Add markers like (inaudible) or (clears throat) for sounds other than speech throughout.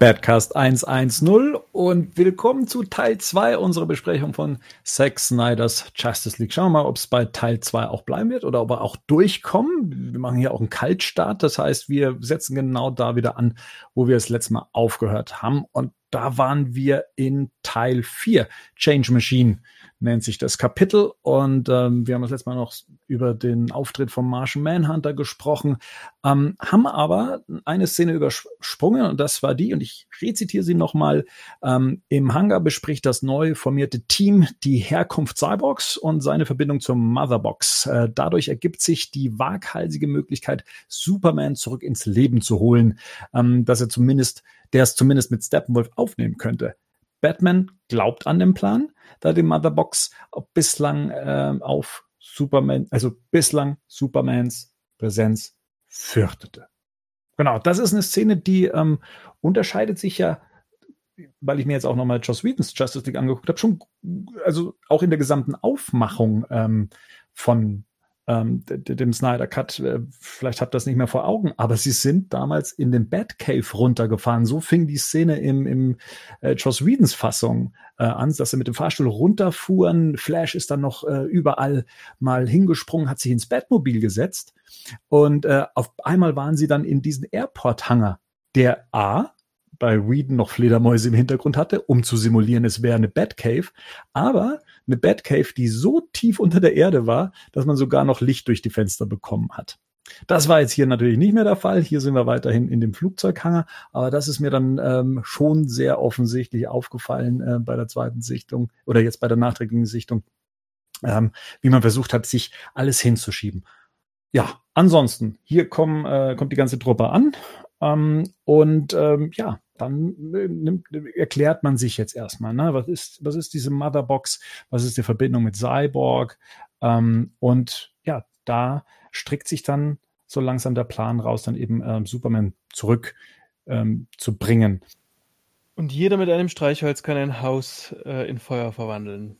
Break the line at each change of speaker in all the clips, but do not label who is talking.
Badcast 110 und willkommen zu Teil 2 unserer Besprechung von Zack Snyders Justice League. Schauen wir mal, ob es bei Teil 2 auch bleiben wird oder ob wir auch durchkommen. Wir machen hier auch einen Kaltstart, das heißt, wir setzen genau da wieder an, wo wir das letzte Mal aufgehört haben und da waren wir in Teil 4, Change Machine nennt sich das Kapitel. Und ähm, wir haben das letzte Mal noch über den Auftritt vom Martian Manhunter gesprochen, ähm, haben aber eine Szene übersprungen und das war die, und ich rezitiere sie nochmal, ähm, im Hangar bespricht das neu formierte Team die Herkunft Cyborgs und seine Verbindung zur Motherbox. Äh, dadurch ergibt sich die waghalsige Möglichkeit, Superman zurück ins Leben zu holen, ähm, dass er zumindest, der es zumindest mit Steppenwolf aufnehmen könnte. Batman glaubt an den Plan, da die Motherbox bislang äh, auf Superman, also bislang Supermans Präsenz fürchtete. Genau, das ist eine Szene, die ähm, unterscheidet sich ja, weil ich mir jetzt auch nochmal Joss Whedons Justice League angeguckt habe, schon, also auch in der gesamten Aufmachung ähm, von ähm, dem Snyder Cut. Äh, vielleicht habt ihr das nicht mehr vor Augen, aber sie sind damals in den Batcave runtergefahren. So fing die Szene im, im äh, Joss Whedons Fassung äh, an, dass sie mit dem Fahrstuhl runterfuhren. Flash ist dann noch äh, überall mal hingesprungen, hat sich ins Batmobil gesetzt und äh, auf einmal waren sie dann in diesen Airport-Hangar, der A bei Whedon noch Fledermäuse im Hintergrund hatte, um zu simulieren, es wäre eine Batcave, aber eine Batcave, die so tief unter der Erde war, dass man sogar noch Licht durch die Fenster bekommen hat. Das war jetzt hier natürlich nicht mehr der Fall. Hier sind wir weiterhin in dem Flugzeughanger, aber das ist mir dann ähm, schon sehr offensichtlich aufgefallen äh, bei der zweiten Sichtung oder jetzt bei der nachträglichen Sichtung, ähm, wie man versucht hat, sich alles hinzuschieben. Ja, ansonsten, hier kommen, äh, kommt die ganze Truppe an ähm, und ähm, ja, dann äh, nimmt, erklärt man sich jetzt erstmal, ne? was, ist, was ist diese Motherbox, was ist die Verbindung mit Cyborg ähm, und ja, da strickt sich dann so langsam der Plan raus, dann eben ähm, Superman zurück ähm, zu bringen.
Und jeder mit einem Streichholz kann ein Haus äh, in Feuer verwandeln.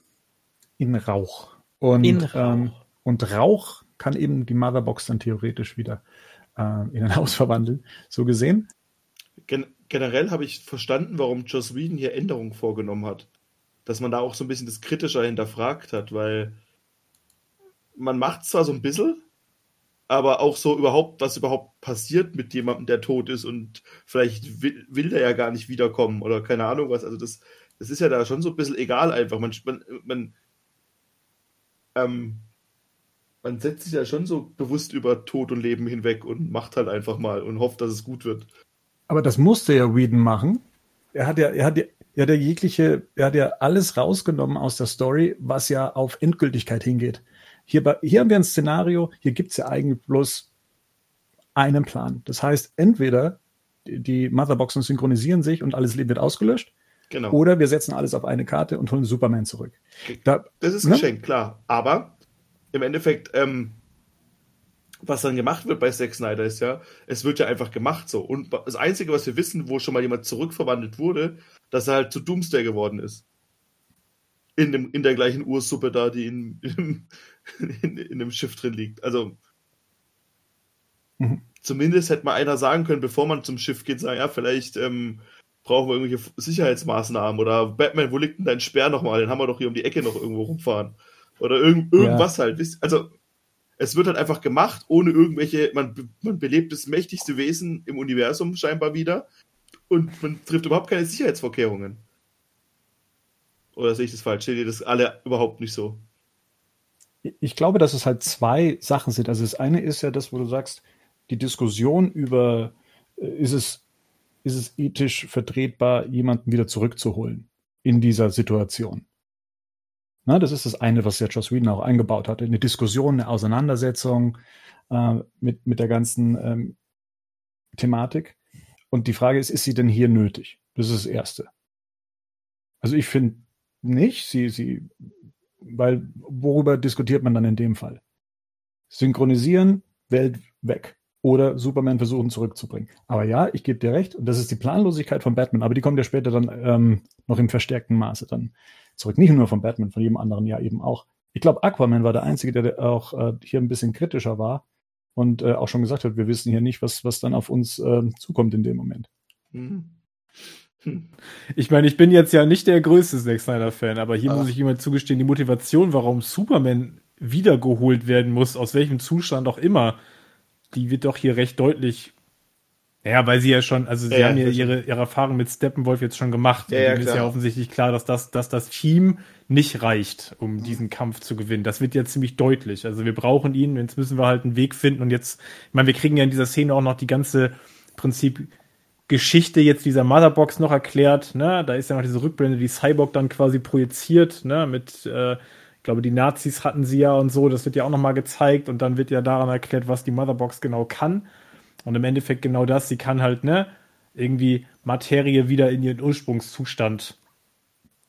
In Rauch. Und, in Rauch. Ähm, und Rauch kann eben die Motherbox dann theoretisch wieder äh, in ein Haus verwandeln. So gesehen.
Gen generell habe ich verstanden, warum Joss Whedon hier Änderungen vorgenommen hat. Dass man da auch so ein bisschen das Kritischer hinterfragt hat, weil man macht zwar so ein bisschen, aber auch so überhaupt, was überhaupt passiert mit jemandem, der tot ist und vielleicht will, will der ja gar nicht wiederkommen oder keine Ahnung was. Also das, das ist ja da schon so ein bisschen egal einfach. Man, man, man, ähm, man setzt sich ja schon so bewusst über Tod und Leben hinweg und macht halt einfach mal und hofft, dass es gut wird.
Aber das musste ja Whedon machen. Er hat ja, er hat ja, er hat ja jegliche, er hat ja alles rausgenommen aus der Story, was ja auf Endgültigkeit hingeht. Hier, hier haben wir ein Szenario, hier gibt's ja eigentlich bloß einen Plan. Das heißt, entweder die Motherboxen synchronisieren sich und alles Leben wird ausgelöscht. Genau. Oder wir setzen alles auf eine Karte und holen Superman zurück.
Da, das ist ne? geschenkt, klar. Aber im Endeffekt, ähm, was dann gemacht wird bei Zack Snyder ist ja, es wird ja einfach gemacht so. Und das Einzige, was wir wissen, wo schon mal jemand zurückverwandelt wurde, dass er halt zu Doomsday geworden ist. In, dem, in der gleichen Ursuppe da, die in, in, (laughs) in, in dem Schiff drin liegt. Also mhm. zumindest hätte mal einer sagen können, bevor man zum Schiff geht, sagen, ja, vielleicht ähm, brauchen wir irgendwelche Sicherheitsmaßnahmen oder Batman, wo liegt denn dein Sperr nochmal? Den haben wir doch hier um die Ecke noch irgendwo rumfahren. Oder irgend, irgendwas ja. halt. Also es wird halt einfach gemacht, ohne irgendwelche, man, man belebt das mächtigste Wesen im Universum scheinbar wieder und man trifft überhaupt keine Sicherheitsvorkehrungen. Oder sehe ich das falsch? Seht ihr das alle überhaupt nicht so?
Ich glaube, dass es halt zwei Sachen sind. Also das eine ist ja das, wo du sagst, die Diskussion über, äh, ist es, ist es ethisch vertretbar, jemanden wieder zurückzuholen in dieser Situation. Na, das ist das eine, was ja Joss Whedon auch eingebaut hat. Eine Diskussion, eine Auseinandersetzung äh, mit, mit der ganzen ähm, Thematik. Und die Frage ist, ist sie denn hier nötig? Das ist das Erste. Also ich finde nicht, sie, sie, weil worüber diskutiert man dann in dem Fall? Synchronisieren, Welt weg. Oder Superman versuchen zurückzubringen. Aber ja, ich gebe dir recht, und das ist die Planlosigkeit von Batman, aber die kommt ja später dann ähm, noch im verstärkten Maße dann zurück. Nicht nur von Batman, von jedem anderen ja eben auch. Ich glaube, Aquaman war der Einzige, der auch äh, hier ein bisschen kritischer war und äh, auch schon gesagt hat, wir wissen hier nicht, was, was dann auf uns äh, zukommt in dem Moment.
Mhm.
Ich meine, ich bin jetzt ja nicht der größte Zack Snyder-Fan, aber hier Ach. muss ich jemand zugestehen, die Motivation, warum Superman wiedergeholt werden muss, aus welchem Zustand auch immer, die wird doch hier recht deutlich. Ja, weil sie ja schon, also sie ja, haben ja ihre, ihre Erfahrung mit Steppenwolf jetzt schon gemacht. Ja, ja, ist ja offensichtlich klar, dass das, dass das Team nicht reicht, um mhm. diesen Kampf zu gewinnen. Das wird ja ziemlich deutlich. Also wir brauchen ihn, jetzt müssen wir halt einen Weg finden und jetzt, ich meine, wir kriegen ja in dieser Szene auch noch die ganze Prinzip Geschichte jetzt dieser Motherbox noch erklärt. Ne? Da ist ja noch diese Rückblende, die Cyborg dann quasi projiziert, ne? mit, äh, ich glaube, die Nazis hatten sie ja und so, das wird ja auch nochmal gezeigt und dann wird ja daran erklärt, was die Motherbox genau kann. Und im Endeffekt genau das, sie kann halt, ne, irgendwie Materie wieder in ihren Ursprungszustand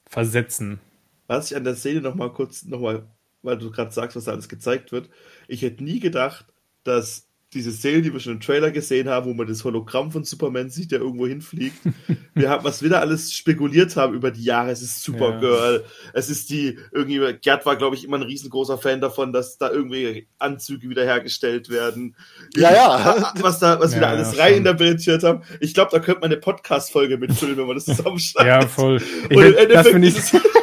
versetzen.
Was ich an der Szene nochmal kurz, nochmal, weil du gerade sagst, was da alles gezeigt wird, ich hätte nie gedacht, dass diese Szene, die wir schon im Trailer gesehen haben, wo man das Hologramm von Superman sieht, der irgendwo hinfliegt. (laughs) wir haben, was wir da alles spekuliert haben über die Jahre. Es ist Supergirl. Ja. Es ist die, irgendwie, Gerd war, glaube ich, immer ein riesengroßer Fan davon, dass da irgendwie Anzüge wiederhergestellt werden.
Ja, ja.
Was da, was ja, wir da alles ja, reininterpretiert haben. Ich glaube, da könnte man eine Podcast-Folge mitfüllen, wenn man das (laughs) zusammenschneidet.
Ja, voll. Ich, Und im Endeffekt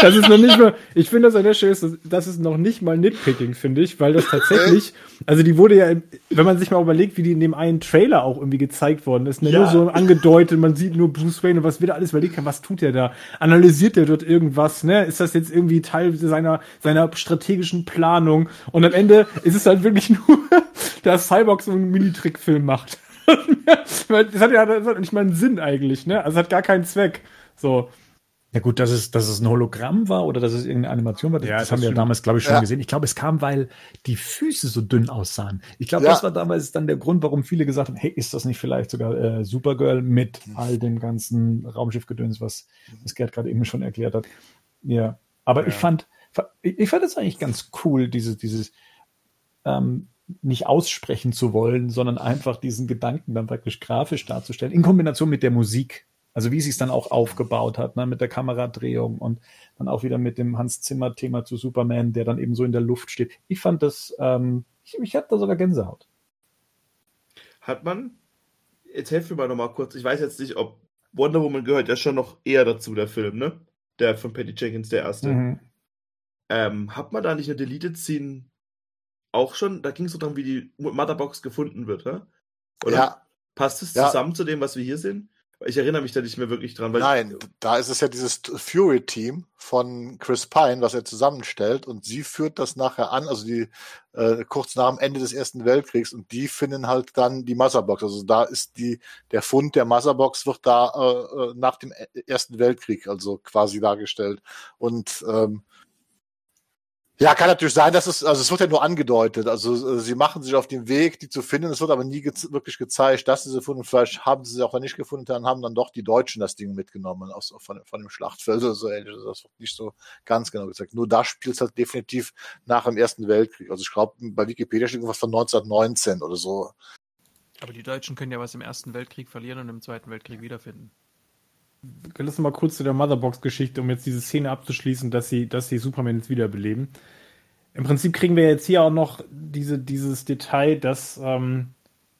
das ist noch nicht mal, ich finde das an der Stelle, das ist noch nicht mal Nitpicking, finde ich, weil das tatsächlich, also die wurde ja, wenn man sich mal überlegt, wie die in dem einen Trailer auch irgendwie gezeigt worden ist, ne, ja. nur so angedeutet, man sieht nur Bruce Wayne und was wieder alles überlegt was tut er da? Analysiert er dort irgendwas, ne? Ist das jetzt irgendwie Teil seiner, seiner strategischen Planung? Und am Ende ist es halt wirklich (laughs) nur, dass Cyborg so einen Minitrickfilm macht. (laughs) das hat ja das hat nicht mal einen Sinn eigentlich, ne? Also hat gar keinen Zweck. So.
Ja gut, dass es, dass es ein Hologramm war oder dass es irgendeine Animation war, das, ja, das, das haben wir damals, glaube ich, schon ja. gesehen. Ich glaube, es kam, weil die Füße so dünn aussahen. Ich glaube, ja. das war damals dann der Grund, warum viele gesagt haben, hey, ist das nicht vielleicht sogar äh, Supergirl mit all dem ganzen Raumschiffgedöns, was, was Gerd gerade eben schon erklärt hat. Ja, aber ich fand, ich fand es eigentlich ganz cool, dieses, dieses ähm, nicht aussprechen zu wollen, sondern einfach diesen Gedanken dann praktisch grafisch darzustellen, in Kombination mit der Musik. Also wie sie es dann auch aufgebaut hat, ne, mit der Kameradrehung und dann auch wieder mit dem Hans Zimmer-Thema zu Superman, der dann eben so in der Luft steht. Ich fand das, ähm, ich, ich hatte da sogar Gänsehaut.
Hat man, jetzt helfen wir mal nochmal kurz, ich weiß jetzt nicht, ob Wonder Woman gehört ja schon noch eher dazu, der Film, ne? Der von Patty Jenkins, der erste. Mhm. Ähm, hat man da nicht eine Deleted Scene auch schon? Da ging es so darum, wie die Motherbox gefunden wird, ne? Oder ja. passt es ja. zusammen zu dem, was wir hier sehen? Ich erinnere mich da nicht mehr wirklich dran.
Nein, da ist es ja dieses Fury-Team von Chris Pine, was er zusammenstellt und sie führt das nachher an, also die äh, kurz nach dem Ende des Ersten Weltkriegs und die finden halt dann die Motherbox. Also da ist die der Fund der Motherbox wird da äh, äh nach dem Ersten Weltkrieg also quasi dargestellt und ähm, ja, kann natürlich sein, dass es, also es wird ja nur angedeutet. Also äh, sie machen sich auf den Weg, die zu finden. Es wird aber nie ge wirklich gezeigt, dass sie sie gefunden. Vielleicht haben sie sie auch nicht gefunden, dann haben dann doch die Deutschen das Ding mitgenommen aus, von, von dem Schlachtfeld oder so ähnlich. Das wird nicht so ganz genau gezeigt. Nur da spielt es halt definitiv nach dem Ersten Weltkrieg. Also ich glaube, bei Wikipedia steht irgendwas von 1919 oder so.
Aber die Deutschen können ja was im Ersten Weltkrieg verlieren und im Zweiten Weltkrieg wiederfinden. Lass uns mal kurz zu der Motherbox-Geschichte, um jetzt diese Szene abzuschließen, dass sie, dass sie Superman jetzt wiederbeleben. Im Prinzip kriegen wir jetzt hier auch noch diese, dieses Detail, dass, ähm,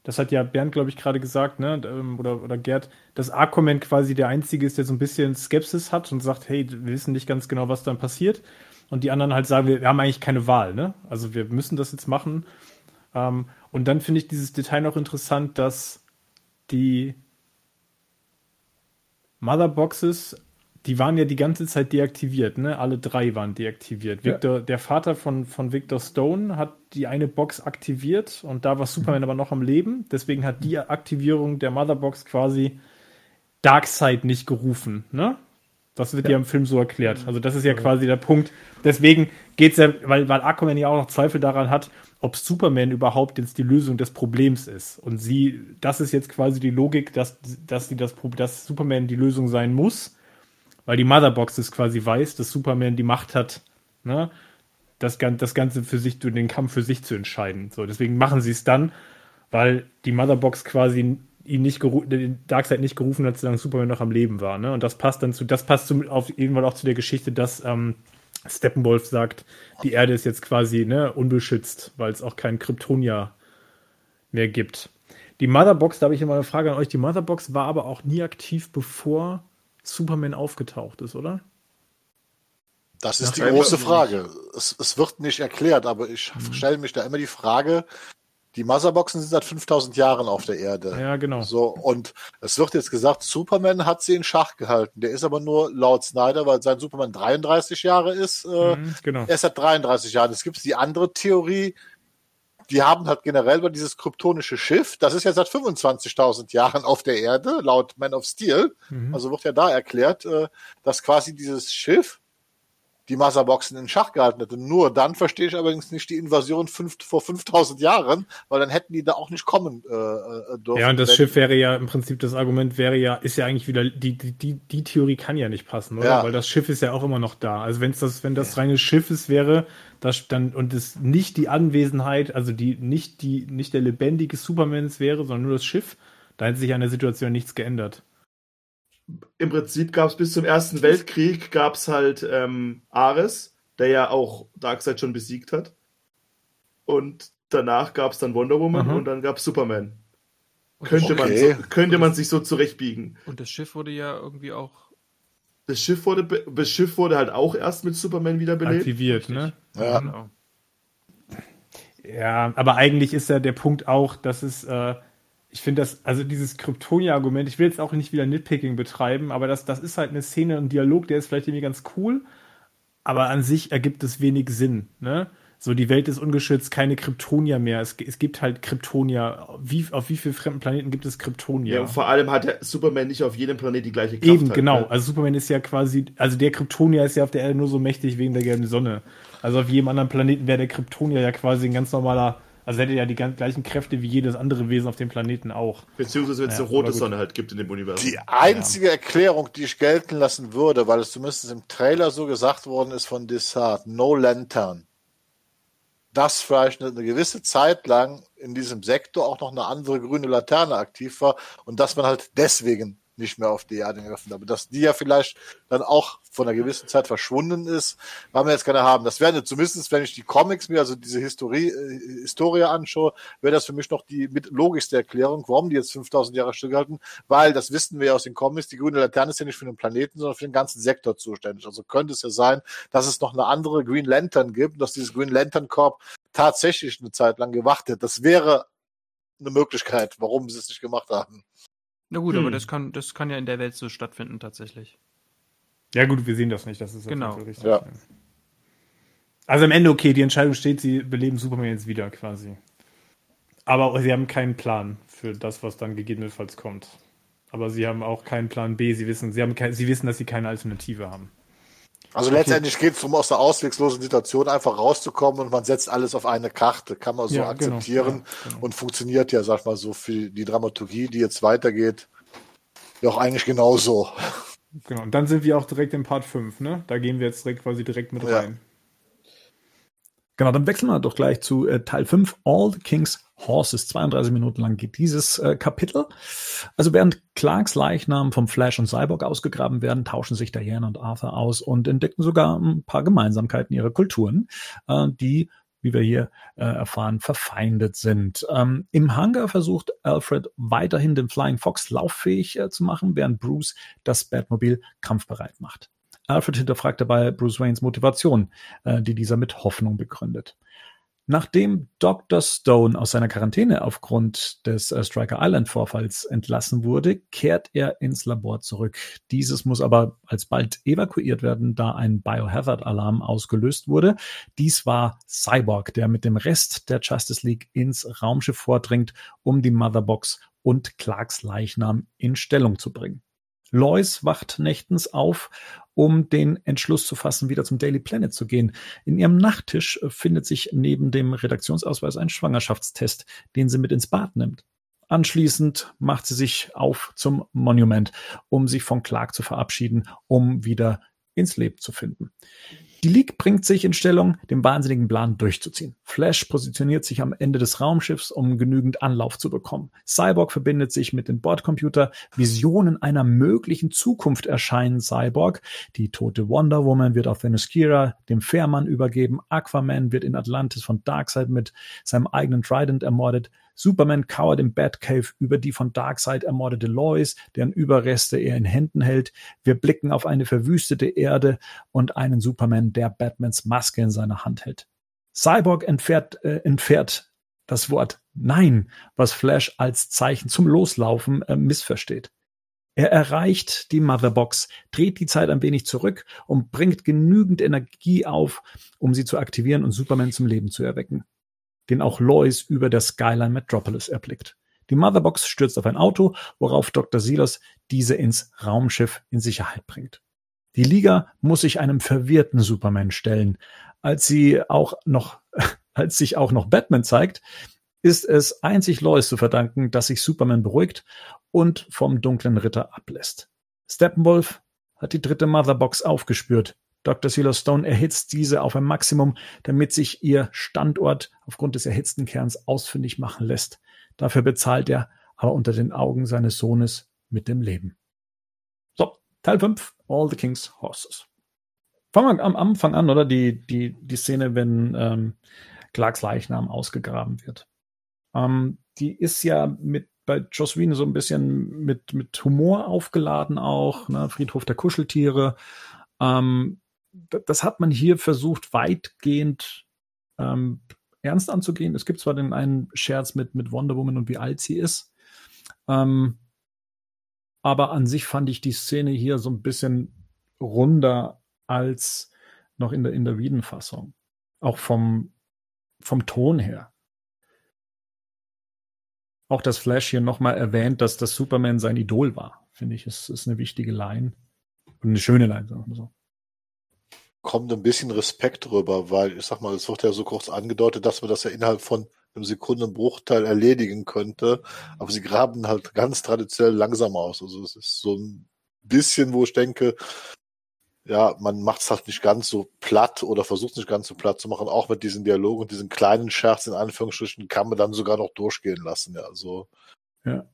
das hat ja Bernd, glaube ich, gerade gesagt, ne, ähm, oder, oder Gerd, dass Aquaman quasi der Einzige ist, der so ein bisschen Skepsis hat und sagt, hey, wir wissen nicht ganz genau, was dann passiert. Und die anderen halt sagen, wir, wir haben eigentlich keine Wahl, ne? Also wir müssen das jetzt machen. Ähm, und dann finde ich dieses Detail noch interessant, dass die Motherboxes, die waren ja die ganze Zeit deaktiviert, ne? Alle drei waren deaktiviert. Ja. Victor, der Vater von, von Victor Stone hat die eine Box aktiviert und da war Superman mhm. aber noch am Leben. Deswegen hat die Aktivierung der Motherbox quasi Darkseid nicht gerufen, ne? Das wird ja. ja. im Film so erklärt. Also das ist ja quasi der Punkt. Deswegen geht es ja, weil, weil Aquaman ja auch noch Zweifel daran hat, ob Superman überhaupt jetzt die Lösung des Problems ist. Und sie, das ist jetzt quasi die Logik, dass, dass, sie das, dass Superman die Lösung sein muss, weil die Motherbox es quasi weiß, dass Superman die Macht hat, ne, das, das Ganze für sich, den Kampf für sich zu entscheiden. So, deswegen machen sie es dann, weil die Motherbox quasi ihn nicht den Darkseid nicht gerufen hat, solange Superman noch am Leben war. Ne? Und das passt dann zu, das passt zum, auf irgendwann auch zu der Geschichte, dass ähm, Steppenwolf sagt, die Erde ist jetzt quasi ne, unbeschützt, weil es auch keinen Kryptonia mehr gibt. Die Motherbox, da habe ich immer eine Frage an euch. Die Motherbox war aber auch nie aktiv, bevor Superman aufgetaucht ist, oder?
Das ist die große Frage. Es, es, wird nicht erklärt, aber ich mhm. stelle mich da immer die Frage, die Motherboxen sind seit 5000 Jahren auf der Erde.
Ja, genau.
So, und es wird jetzt gesagt, Superman hat sie in Schach gehalten. Der ist aber nur laut Snyder, weil sein Superman 33 Jahre ist. Äh, mhm, genau. Er ist seit 33 Jahren. Es gibt die andere Theorie, die haben halt generell über dieses kryptonische Schiff, das ist ja seit 25.000 Jahren auf der Erde, laut Man of Steel. Mhm. Also wird ja da erklärt, äh, dass quasi dieses Schiff die Motherboxen in Schach gehalten hätte. Nur dann verstehe ich allerdings nicht die Invasion fünf, vor 5000 Jahren, weil dann hätten die da auch nicht kommen äh, äh
dürfen. Ja, und das Schiff wäre ja im Prinzip, das Argument wäre ja, ist ja eigentlich wieder, die, die, die, die Theorie kann ja nicht passen, oder? Ja. Weil das Schiff ist ja auch immer noch da. Also wenn es das, wenn das reine Schiff ist, wäre, das dann, und es nicht die Anwesenheit, also die, nicht die, nicht der lebendige Supermans wäre, sondern nur das Schiff, da hätte sich an der Situation nichts geändert
im Prinzip gab es bis zum Ersten Weltkrieg gab es halt ähm, Ares, der ja auch Darkseid schon besiegt hat. Und danach gab es dann Wonder Woman mhm. und dann gab es Superman. könnte, okay. man könnte man sich so zurechtbiegen.
Und das Schiff wurde ja irgendwie auch.
Das Schiff wurde, das Schiff wurde halt auch erst mit Superman wiederbelebt.
Aktiviert, ne?
Ja. Genau.
Ja, aber eigentlich ist ja der Punkt auch, dass es äh, ich finde das, also dieses Kryptonia-Argument, ich will jetzt auch nicht wieder Nitpicking betreiben, aber das, das ist halt eine Szene, ein Dialog, der ist vielleicht irgendwie ganz cool, aber an sich ergibt es wenig Sinn, ne? So, die Welt ist ungeschützt, keine Kryptonia mehr. Es, es gibt halt Kryptonia. Wie, auf wie vielen fremden Planeten gibt es Kryptonia? Ja, und
vor allem hat der Superman nicht auf jedem Planeten die gleiche
Kraft. Eben, halt, genau. Ne? Also Superman ist ja quasi, also der Kryptonia ist ja auf der Erde nur so mächtig wegen der gelben Sonne. Also auf jedem anderen Planeten wäre der Kryptonia ja quasi ein ganz normaler also hätte ja die gleichen Kräfte wie jedes andere Wesen auf dem Planeten auch.
Beziehungsweise wenn es ja, eine rote Sonne halt gibt in dem Universum.
Die einzige ja. Erklärung, die ich gelten lassen würde, weil es zumindest im Trailer so gesagt worden ist von Dessart, No Lantern. Dass vielleicht eine, eine gewisse Zeit lang in diesem Sektor auch noch eine andere grüne Laterne aktiv war und dass man halt deswegen nicht mehr auf die Erde geöffnet. Aber dass die ja vielleicht dann auch von einer gewissen Zeit verschwunden ist, wollen wir jetzt gerne haben. Das wäre zumindest, wenn ich die Comics mir, also diese Historie, äh, Historie anschaue, wäre das für mich noch die mit logischste Erklärung, warum die jetzt 5000 Jahre stillgehalten, weil das wissen wir ja aus den Comics, die grüne Laterne ist ja nicht für den Planeten, sondern für den ganzen Sektor zuständig. Also könnte es ja sein, dass es noch eine andere Green Lantern gibt, dass dieses Green Lantern Corp tatsächlich eine Zeit lang gewartet. Das wäre eine Möglichkeit, warum sie es nicht gemacht haben.
Na gut, hm. aber das kann, das kann ja in der Welt so stattfinden tatsächlich.
Ja gut, wir sehen das nicht, das ist
genau.
richtig. Ja. Also am Ende okay, die Entscheidung steht, sie beleben Superman jetzt wieder quasi. Aber sie haben keinen Plan für das, was dann gegebenenfalls kommt. Aber sie haben auch keinen Plan B. Sie wissen, sie haben kein, sie wissen, dass sie keine Alternative haben.
Also letztendlich geht es darum, aus der ausweglosen Situation einfach rauszukommen und man setzt alles auf eine Karte. Kann man so ja, genau. akzeptieren genau, ja, genau. und funktioniert ja, sag mal so, für die Dramaturgie, die jetzt weitergeht, ja auch eigentlich genauso.
Genau, und dann sind wir auch direkt im Part 5, ne? Da gehen wir jetzt direkt quasi direkt mit rein.
Genau, dann wechseln wir doch gleich zu äh, Teil 5, All the King's Horses. 32 Minuten lang geht dieses äh, Kapitel. Also während Clarks Leichnam vom Flash und Cyborg ausgegraben werden, tauschen sich Diana und Arthur aus und entdecken sogar ein paar Gemeinsamkeiten ihrer Kulturen, äh, die wie wir hier äh, erfahren, verfeindet sind. Ähm, Im Hangar versucht Alfred weiterhin den Flying Fox lauffähig äh, zu machen, während Bruce das Batmobil kampfbereit macht. Alfred hinterfragt dabei Bruce Waynes Motivation, äh, die dieser mit Hoffnung begründet. Nachdem Dr. Stone aus seiner Quarantäne aufgrund des äh, Striker Island Vorfalls entlassen wurde, kehrt er ins Labor zurück. Dieses muss aber alsbald evakuiert werden, da ein Biohazard Alarm ausgelöst wurde. Dies war Cyborg, der mit dem Rest der Justice League ins Raumschiff vordringt, um die Motherbox und Clarks Leichnam in Stellung zu bringen. Lois wacht nächtens auf, um den Entschluss zu fassen, wieder zum Daily Planet zu gehen. In ihrem Nachttisch äh, findet sich neben dem Redaktionsausweis ein Schwangerschaftstest, den sie mit ins Bad nimmt. Anschließend macht sie sich auf zum Monument, um sich von Clark zu verabschieden, um wieder ins Leben zu finden. Die League bringt sich in Stellung, den wahnsinnigen Plan durchzuziehen. Flash positioniert sich am Ende des Raumschiffs, um genügend Anlauf zu bekommen. Cyborg verbindet sich mit dem Bordcomputer. Visionen einer möglichen Zukunft erscheinen Cyborg. Die tote Wonder Woman wird auf Themyscira dem Fährmann übergeben. Aquaman wird in Atlantis von Darkseid mit seinem eigenen Trident ermordet. Superman kauert im Batcave über die von Darkseid ermordete Lois, deren Überreste er in Händen hält. Wir blicken auf eine verwüstete Erde und einen Superman, der Batmans Maske in seiner Hand hält. Cyborg entfährt, äh, entfährt das Wort Nein, was Flash als Zeichen zum Loslaufen äh, missversteht. Er erreicht die Motherbox, dreht die Zeit ein wenig zurück und bringt genügend Energie auf, um sie zu aktivieren und Superman zum Leben zu erwecken, den auch Lois über der Skyline Metropolis erblickt. Die Motherbox stürzt auf ein Auto, worauf Dr. Silos diese ins Raumschiff in Sicherheit bringt. Die Liga muss sich einem verwirrten Superman stellen. Als sie auch noch, (laughs) als sich auch noch Batman zeigt, ist es einzig Lois zu verdanken, dass sich Superman beruhigt und vom dunklen Ritter ablässt. Steppenwolf hat die dritte Motherbox aufgespürt. Dr. Silas Stone erhitzt diese auf ein Maximum, damit sich ihr Standort aufgrund des erhitzten Kerns ausfindig machen lässt. Dafür bezahlt er aber unter den Augen seines Sohnes mit dem Leben. So, Teil 5, All the King's Horses. Fangen wir am Anfang an, oder? Die, die, die Szene, wenn ähm, Clarks Leichnam ausgegraben wird. Ähm, die ist ja mit bei Joss so ein bisschen mit, mit Humor aufgeladen auch, ne? Friedhof der Kuscheltiere. Ähm, das hat man hier versucht, weitgehend ähm, ernst anzugehen. Es gibt zwar den einen Scherz mit, mit Wonder Woman und wie alt sie ist, ähm, aber an sich fand ich die Szene hier so ein bisschen runder als noch in der, in der Whedon-Fassung. Auch vom, vom Ton her auch das Flash hier nochmal erwähnt, dass das Superman sein Idol war. Finde ich, ist, ist eine wichtige Line. Und eine schöne Line, sagen wir so.
Kommt ein bisschen Respekt drüber, weil ich sag mal, es wird ja so kurz angedeutet, dass man das ja innerhalb von einem Sekundenbruchteil erledigen könnte. Aber sie graben halt ganz traditionell langsam aus. Also es ist so ein bisschen, wo ich denke, ja, man macht es halt nicht ganz so platt oder versucht es nicht ganz so platt zu machen. Auch mit diesen Dialogen und diesen kleinen Scherz in Anführungsstrichen kann man dann sogar noch durchgehen lassen. Ja, also.
Ja.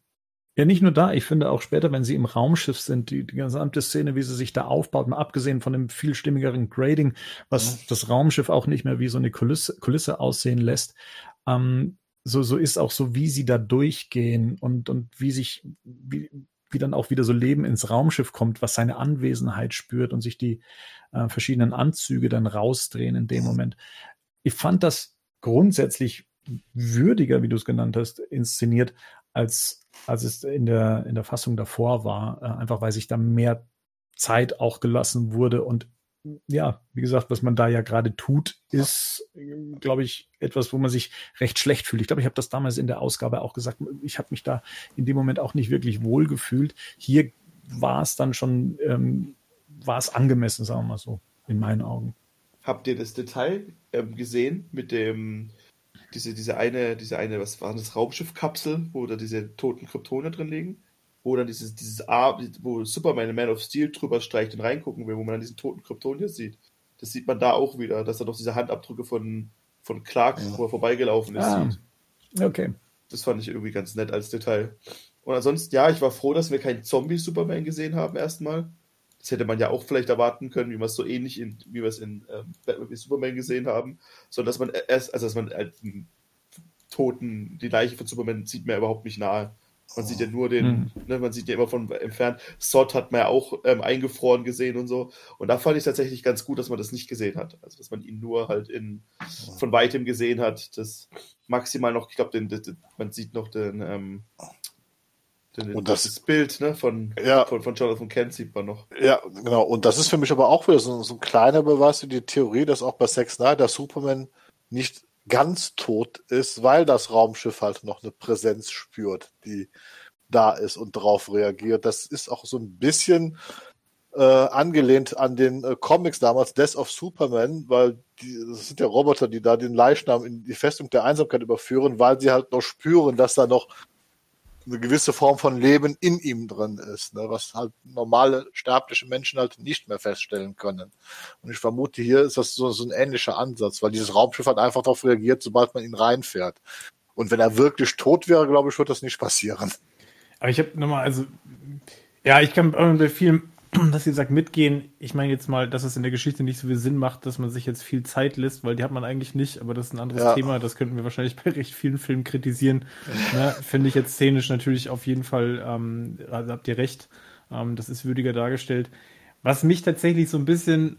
Ja, nicht nur da, ich finde auch später, wenn sie im Raumschiff sind, die, die gesamte Szene, wie sie sich da aufbaut, mal abgesehen von dem viel stimmigeren Grading, was ja. das Raumschiff auch nicht mehr wie so eine Kulisse, Kulisse aussehen lässt, ähm, so, so ist auch so, wie sie da durchgehen und, und wie sich, wie, wie dann auch wieder so Leben ins Raumschiff kommt, was seine Anwesenheit spürt und sich die äh, verschiedenen Anzüge dann rausdrehen in dem. Moment. Ich fand das grundsätzlich würdiger, wie du es genannt hast, inszeniert, als, als es in der, in der Fassung davor war, äh, einfach weil sich da mehr Zeit auch gelassen wurde und ja, wie gesagt, was man da ja gerade tut, ist, glaube ich, etwas, wo man sich recht schlecht fühlt. Ich glaube, ich habe das damals in der Ausgabe auch gesagt. Ich habe mich da in dem Moment auch nicht wirklich wohl gefühlt. Hier war es dann schon, ähm, war es angemessen, sagen wir mal so, in meinen Augen.
Habt ihr das Detail ähm, gesehen mit dem, diese, diese eine, diese eine, was war das, Raumschiffkapsel, wo da diese toten Kryptone drin liegen? wo dann dieses, dieses A, wo Superman Man of Steel drüber streicht und reingucken will, wo man dann diesen toten Kryptonier sieht. Das sieht man da auch wieder, dass er doch diese Handabdrücke von, von Clark, ja. wo er vorbeigelaufen ist, ah.
sieht. Okay.
Das fand ich irgendwie ganz nett als Detail. Und ansonsten, ja, ich war froh, dass wir keinen Zombie-Superman gesehen haben, erstmal. Das hätte man ja auch vielleicht erwarten können, wie wir es so ähnlich in, wie wir es in ähm, Batman wie Superman gesehen haben. Sondern dass man erst, also dass man halt einen toten, die Leiche von Superman sieht mir überhaupt nicht nahe. Man sieht ja nur den, mhm. ne, man sieht ja immer von entfernt. Sod hat man ja auch ähm, eingefroren gesehen und so. Und da fand ich tatsächlich ganz gut, dass man das nicht gesehen hat. Also, dass man ihn nur halt in, von weitem gesehen hat. Das maximal noch, ich glaube, man sieht noch den, ähm, den,
und das,
das Bild ne, von,
ja,
von, von Jonathan Kent sieht man noch.
Ja, genau. Und das ist für mich aber auch wieder so, so ein kleiner Beweis für die Theorie, dass auch bei Sex Night Superman nicht ganz tot ist, weil das Raumschiff halt noch eine Präsenz spürt, die da ist und darauf reagiert. Das ist auch so ein bisschen äh, angelehnt an den äh, Comics damals, Death of Superman, weil die, das sind ja Roboter, die da den Leichnam in die Festung der Einsamkeit überführen, weil sie halt noch spüren, dass da noch eine gewisse Form von Leben in ihm drin ist, ne, was halt normale sterbliche Menschen halt nicht mehr feststellen können. Und ich vermute, hier ist das so, so ein ähnlicher Ansatz, weil dieses Raumschiff hat einfach darauf reagiert, sobald man ihn reinfährt. Und wenn er wirklich tot wäre, glaube ich, wird das nicht passieren.
Aber ich habe nochmal, also, ja, ich kann bei vielen (clears throat) dass sie sagt, mitgehen, ich meine jetzt mal, dass es in der Geschichte nicht so viel Sinn macht, dass man sich jetzt viel Zeit lässt, weil die hat man eigentlich nicht, aber das ist ein anderes
Ja.
Thema, das könnten wir wahrscheinlich bei recht vielen Filmen kritisieren. ne, Finde ich jetzt szenisch natürlich auf jeden Fall, ähm, also habt ihr recht, ähm, das ist würdiger dargestellt. Was mich tatsächlich so ein bisschen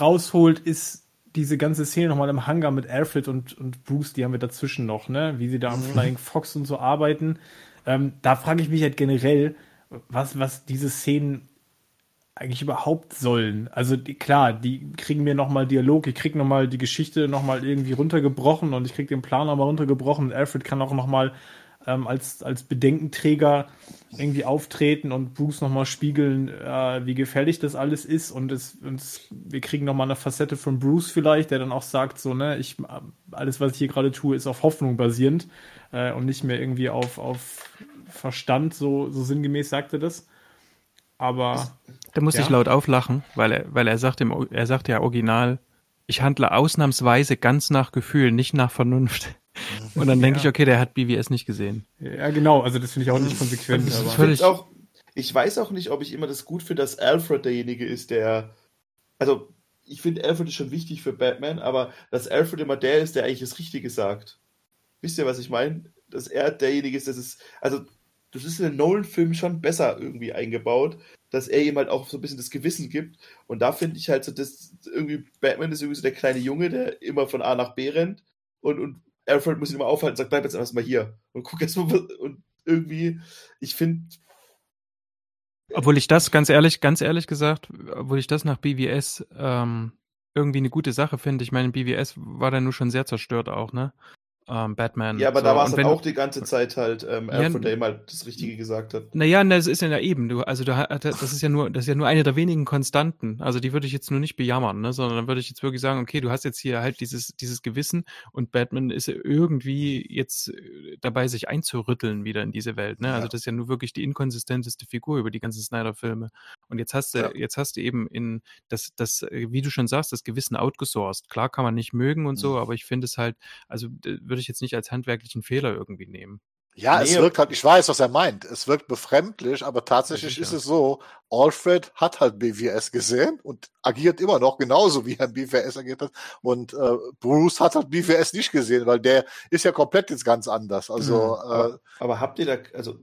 rausholt, ist diese ganze Szene nochmal im Hangar mit Alfred und, und Bruce, die haben wir dazwischen noch, ne? Wie sie da am Flying Fox und so arbeiten. Ähm, da frage ich mich halt generell, was, was diese Szenen eigentlich überhaupt sollen. Also die, klar, die kriegen mir nochmal Dialog, ich krieg nochmal die Geschichte nochmal irgendwie runtergebrochen und ich krieg den Plan nochmal runtergebrochen Alfred kann auch nochmal ähm, als, als Bedenkenträger irgendwie auftreten und Bruce nochmal spiegeln, äh, wie gefährlich das alles ist und es, es, wir kriegen nochmal eine Facette von Bruce vielleicht, der dann auch sagt, so, ne, ich, alles, was ich hier gerade tue, ist auf Hoffnung basierend äh, und nicht mehr irgendwie auf, auf Verstand, so, so sinngemäß sagte das. Aber
Da muss
Ja.
ich laut auflachen, weil er, weil er sagt im, er sagt ja original, ich handle ausnahmsweise ganz nach Gefühl, nicht nach Vernunft. (laughs) Und dann denke
Ja.
ich, okay, der hat BWS nicht gesehen.
ja, genau, also das finde ich auch nicht konsequent.
Das ist
aber,
völlig-
Ich, auch, ich weiß auch nicht, ob ich immer das gut finde, dass Alfred derjenige ist, der. Also, ich finde, Alfred ist schon wichtig für Batman, aber dass Alfred immer der ist, der eigentlich das Richtige sagt. Wisst ihr, was ich meine? Dass er derjenige ist, das ist. Also, das ist in den Nolan-Filmen schon besser irgendwie eingebaut, dass er ihm halt auch so ein bisschen das Gewissen gibt. Und da finde ich halt so, dass irgendwie Batman ist irgendwie so der kleine Junge, der immer von A nach B rennt und, und Alfred muss ihn immer aufhalten und sagt, bleib jetzt erstmal hier und guck erst mal, was- und irgendwie, ich finde,
Obwohl ich das ganz ehrlich, ganz ehrlich gesagt, obwohl ich das nach BWS ähm, irgendwie eine gute Sache finde. Ich meine, BWS war dann nur schon sehr zerstört auch, ne? Ähm, Batman.
Ja, aber
so.
da war es dann auch die ganze Zeit halt ähm,
Ja,
Alfred, der ihm halt das Richtige gesagt hat.
Naja, das ist ja eben, du, also hat, das ist ja nur, das ist ja nur eine der wenigen Konstanten. Also die würde ich jetzt nur nicht bejammern, ne, sondern dann würde ich jetzt wirklich sagen, okay, du hast jetzt hier halt dieses, dieses Gewissen und Batman ist irgendwie jetzt äh, dabei, sich einzurütteln wieder in diese Welt, ne? Also
Ja.
das ist ja nur wirklich die inkonsistenteste Figur über die ganzen Snyder-Filme. Und jetzt hast du,
Ja.
jetzt hast du eben in das, das, äh, wie du schon sagst, das Gewissen outgesourced. Klar kann man nicht mögen und so,
Mhm.
aber ich finde es halt, also würde ich jetzt nicht als handwerklichen Fehler irgendwie nehmen.
Ja, es
Nee.
wirkt halt, ich weiß, was er meint. Es wirkt befremdlich, aber tatsächlich
Ja,
ist es so, Alfred hat halt BWS gesehen und agiert immer noch genauso, wie er BWS agiert hat. Und äh, Bruce hat halt BWS nicht gesehen, weil der ist ja komplett jetzt ganz anders. Also,
Mhm.
äh,
Aber, aber habt ihr da, also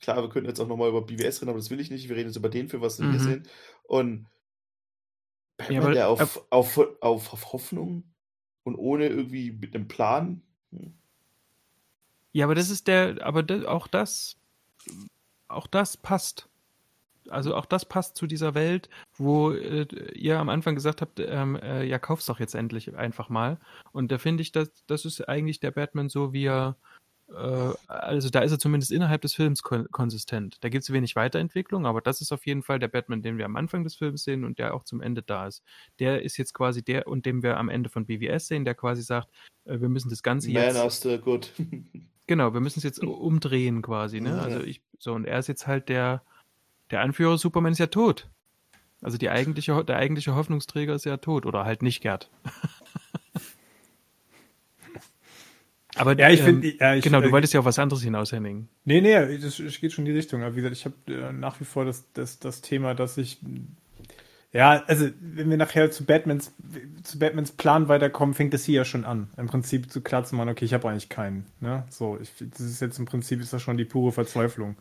klar, wir können jetzt auch nochmal über BWS reden, aber das will ich nicht. Wir reden jetzt über den Film, was wir hier
Mhm.
sehen. Und
Ja, aber-
der auf, auf, auf, auf Hoffnung und ohne irgendwie mit einem Plan. hm.
Ja, aber das ist der, aber auch das, auch das passt. Also auch das passt zu dieser Welt, wo äh, ihr am Anfang gesagt habt, ähm, äh, ja, kauf's doch jetzt endlich einfach mal. Und da finde ich, dass das ist eigentlich der Batman so, wie er, äh, also da ist er zumindest innerhalb des Films kon konsistent. Da gibt es wenig Weiterentwicklung, aber das ist auf jeden Fall der Batman, den wir am Anfang des Films sehen und der auch zum Ende da ist. Der ist jetzt quasi der, und den wir am Ende von BWS sehen, der quasi sagt, äh, wir müssen das Ganze
Man
jetzt
aus der Good. (laughs)
Genau, wir müssen es jetzt umdrehen quasi, ne?
Ja.
Also ich, so, und er ist jetzt halt der, der Anführer Superman ist ja tot. Also die eigentliche, der eigentliche Hoffnungsträger ist ja tot oder halt nicht Gerd. (laughs) Aber
Ja, ich
ähm,
finde, ja,
genau, du
äh,
wolltest ja auf was anderes hinaus, Henning.
Nee, nee, das, das geht schon in die Richtung. Aber wie gesagt, ich habe äh, nach wie vor das, das, das Thema, dass ich. Ja, also, wenn wir nachher zu Batmans, zu Batmans Plan weiterkommen, fängt das hier ja schon an. Im Prinzip zu klar zu machen, okay, ich habe eigentlich keinen. Ne? So, ich, das ist jetzt im Prinzip ist das schon die pure Verzweiflung.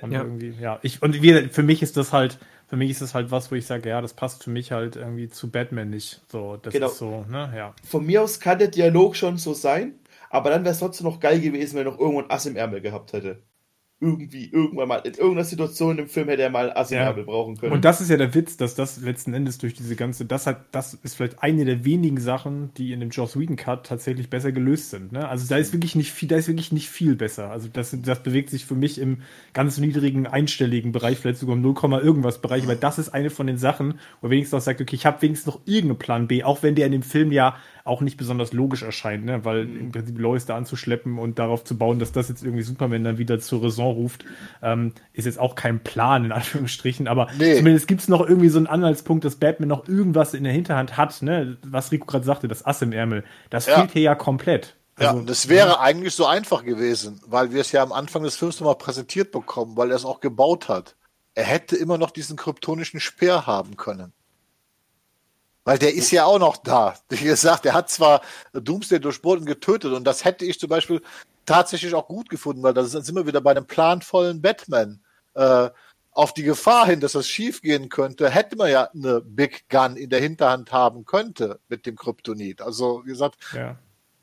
Und
Ja.
irgendwie, ja. Ich, und wie, gesagt, für mich ist das halt, für mich ist das halt was, wo ich sage, ja, das passt für mich halt irgendwie zu Batman nicht. So, das
Genau.
ist so, ne, ja.
Von mir aus kann der Dialog schon so sein, aber dann wäre es trotzdem noch geil gewesen, wenn er noch irgendwo ein Ass im Ärmel gehabt hätte. Irgendwie, irgendwann mal, in irgendeiner Situation im Film hätte er mal ein Ass im
Ja.
Brauchen können.
Und das ist ja der Witz, dass das letzten Endes durch diese ganze, das hat, das ist vielleicht eine der wenigen Sachen, die in dem Joss Whedon Cut tatsächlich besser gelöst sind. Ne? Also da ist wirklich nicht viel, da ist wirklich nicht viel besser. Also das, das bewegt sich für mich im ganz niedrigen einstelligen Bereich, vielleicht sogar im 0, irgendwas Bereich, aber das ist eine von den Sachen, wo wenigstens noch sagt, okay, ich habe wenigstens noch irgendeinen Plan B, auch wenn der in dem Film ja auch nicht besonders logisch erscheint, ne? weil im Prinzip Lois da anzuschleppen und darauf zu bauen, dass das jetzt irgendwie Superman dann wieder zur Raison ruft, ähm, ist jetzt auch kein Plan in Anführungsstrichen, aber
Nee.
zumindest gibt es noch irgendwie so einen Anhaltspunkt, dass Batman noch irgendwas in der Hinterhand hat, ne? was Rico gerade sagte, das Ass im Ärmel. Das
Ja.
fehlt hier ja komplett.
ja,
Also,
und es wäre eigentlich so einfach gewesen, weil wir es ja am Anfang des Films nochmal präsentiert bekommen, weil er es auch gebaut hat. er hätte immer noch diesen kryptonischen Speer haben können. Weil der ist ja auch noch da. Wie gesagt, er hat zwar Doomsday durchbohrt und getötet und das hätte ich zum Beispiel tatsächlich auch gut gefunden, weil da sind wir wieder bei einem planvollen Batman. Äh, auf die Gefahr hin, dass das schief gehen könnte, hätte man ja eine Big Gun in der Hinterhand haben könnte mit dem Kryptonit. Also, wie gesagt, ja.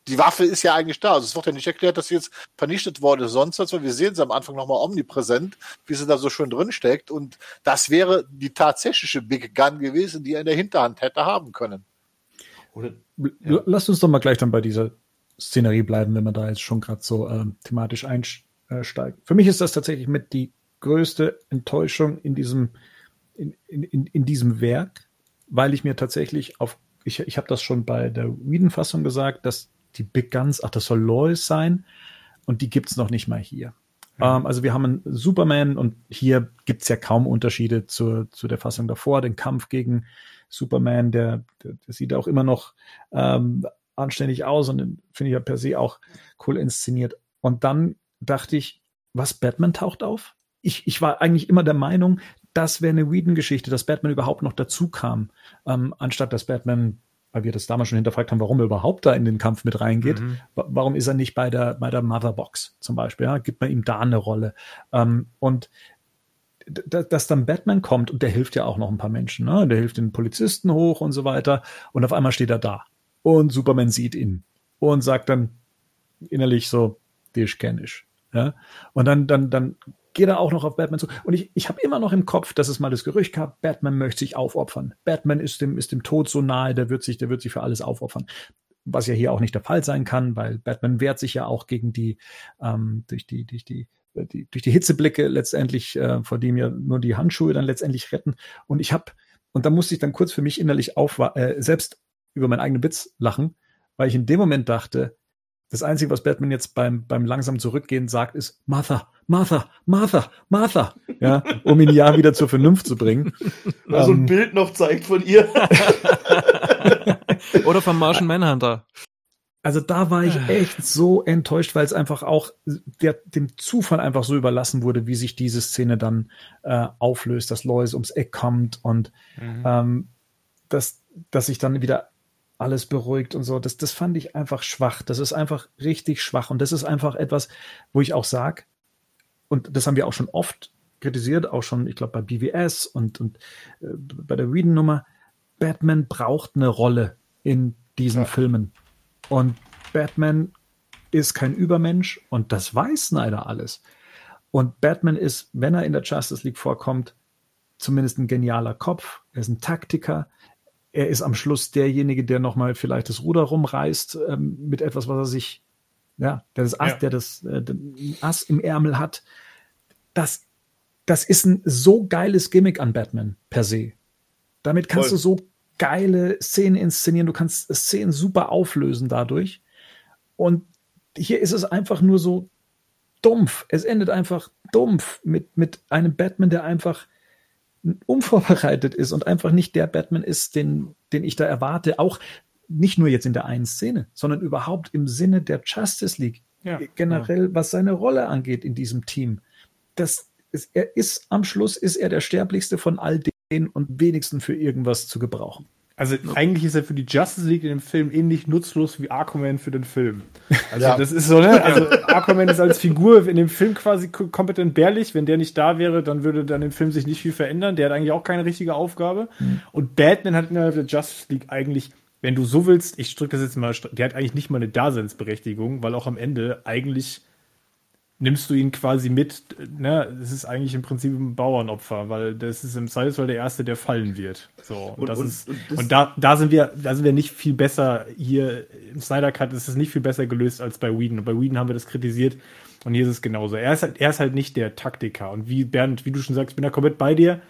Die Waffe ist ja eigentlich da. Also es wird ja nicht erklärt, dass sie jetzt vernichtet wurde, sonst was, weil wir sehen sie am Anfang nochmal omnipräsent, wie sie da so schön drin steckt. Und das wäre die tatsächliche Big Gun gewesen, die er in der Hinterhand hätte haben können.
Oder, ja. Lasst uns doch mal gleich dann bei dieser Szenerie bleiben, wenn man da jetzt schon gerade so ähm, thematisch einsteigt. Für mich ist das tatsächlich mit die größte Enttäuschung in diesem, in, in, in diesem Werk, weil ich mir tatsächlich auf, ich, ich habe das schon bei der Whedon-Fassung gesagt, dass die Big Guns, ach, das soll Lois sein und die gibt's noch nicht mal hier. Mhm. Ähm, also wir haben einen Superman und hier gibt's ja kaum Unterschiede zur, zu der Fassung davor. Den Kampf gegen Superman, der, der, der sieht auch immer noch ähm, anständig aus und finde ich ja per se auch cool inszeniert. Und dann dachte ich, was, Batman taucht auf? Ich, ich war eigentlich immer der Meinung, das wäre eine Whedon-Geschichte, dass Batman überhaupt noch dazu kam, ähm, anstatt dass Batman, weil wir das damals schon hinterfragt haben, warum er überhaupt da in den Kampf mit reingeht. Mhm. Warum ist er nicht bei der, bei der Mother Box zum Beispiel? Ja? Gibt man ihm da eine Rolle? Ähm, und dass dann Batman kommt und der hilft ja auch noch ein paar Menschen, ne? Der hilft den Polizisten hoch und so weiter. Und auf einmal steht er da. Und Superman sieht ihn und sagt dann innerlich so, dich kenn ich. Ja? Und dann, dann, dann geht er auch noch auf Batman zu. Und ich, ich habe immer noch im Kopf, dass es mal das Gerücht gab, Batman möchte sich aufopfern. Batman ist dem, ist dem Tod so nahe, der wird sich, der wird sich für alles aufopfern. Was ja hier auch nicht der Fall sein kann, weil Batman wehrt sich ja auch gegen die, ähm, durch die, durch die, die, durch die Hitzeblicke letztendlich, äh, vor dem ja nur die Handschuhe dann letztendlich retten. Und ich habe, und da musste ich dann kurz für mich innerlich auf, äh, selbst über meinen eigenen Witz lachen, weil ich in dem Moment dachte, das Einzige, was Batman jetzt beim, beim langsam zurückgehen sagt, ist Martha, Martha, Martha, Martha, ja, um ihn ja wieder zur Vernunft zu bringen.
Weil (laughs) so ein ähm, Bild noch zeigt von ihr. (laughs)
Oder vom Martian Manhunter.
Also da war ich echt so enttäuscht, weil es einfach auch der, dem Zufall einfach so überlassen wurde, wie sich diese Szene dann äh, auflöst, dass Lois ums Eck kommt und mhm. ähm, dass, dass sich dann wieder alles beruhigt und so. Das, das fand ich einfach schwach. Das ist einfach richtig schwach. Und das ist einfach etwas, wo ich auch sage, und das haben wir auch schon oft kritisiert, auch schon, ich glaube, bei BWS und, und äh, bei der Whedon-Nummer, Batman braucht eine Rolle in diesen ja. Filmen. Und Batman ist kein Übermensch und das weiß Snyder alles. Und Batman ist, wenn er in der Justice League vorkommt, zumindest ein genialer Kopf. Er ist ein Taktiker er ist am Schluss derjenige, der nochmal vielleicht das Ruder rumreißt ähm, mit etwas, was er sich, ja, der das Ass, ja. der das äh, Ass im Ärmel hat. Das, das ist ein so geiles Gimmick an Batman per se. Damit kannst Voll. du so geile Szenen inszenieren, du kannst Szenen super auflösen dadurch. Und hier ist es einfach nur so dumpf. Es endet einfach dumpf mit, mit einem Batman, der einfach unvorbereitet ist und einfach nicht der Batman ist, den, den ich da erwarte, auch nicht nur jetzt in der einen Szene, sondern überhaupt im Sinne der Justice League, ja, generell, ja. was seine Rolle angeht in diesem Team. Das ist, er ist am Schluss ist er der sterblichste von all denen und wenigsten für irgendwas zu gebrauchen.
Also eigentlich ist er für die Justice League in dem Film ähnlich nutzlos wie Aquaman für den Film. Also ja. das ist so, ne? Also Aquaman ist als Figur in dem Film quasi kompetent bärlich. Wenn der nicht da wäre, dann würde dann im Film sich nicht viel verändern. Der hat eigentlich auch keine richtige Aufgabe. Mhm. Und Batman hat innerhalb der Justice League eigentlich, wenn du so willst, ich drücke das jetzt mal, der hat eigentlich nicht mal eine Daseinsberechtigung, weil auch am Ende eigentlich nimmst du ihn quasi mit, ne, es ist eigentlich im Prinzip ein Bauernopfer, weil das ist im Zweifelsfall der Erste, der fallen wird. So, und, und das und, ist, und, und, da, da sind wir, da sind wir nicht viel besser hier, im Snyder Cut ist es nicht viel besser gelöst als bei Whedon. Und bei Whedon haben wir das kritisiert und hier ist es genauso. Er ist halt, er ist halt nicht der Taktiker und wie Bernd, wie du schon sagst, ich bin da komplett bei dir.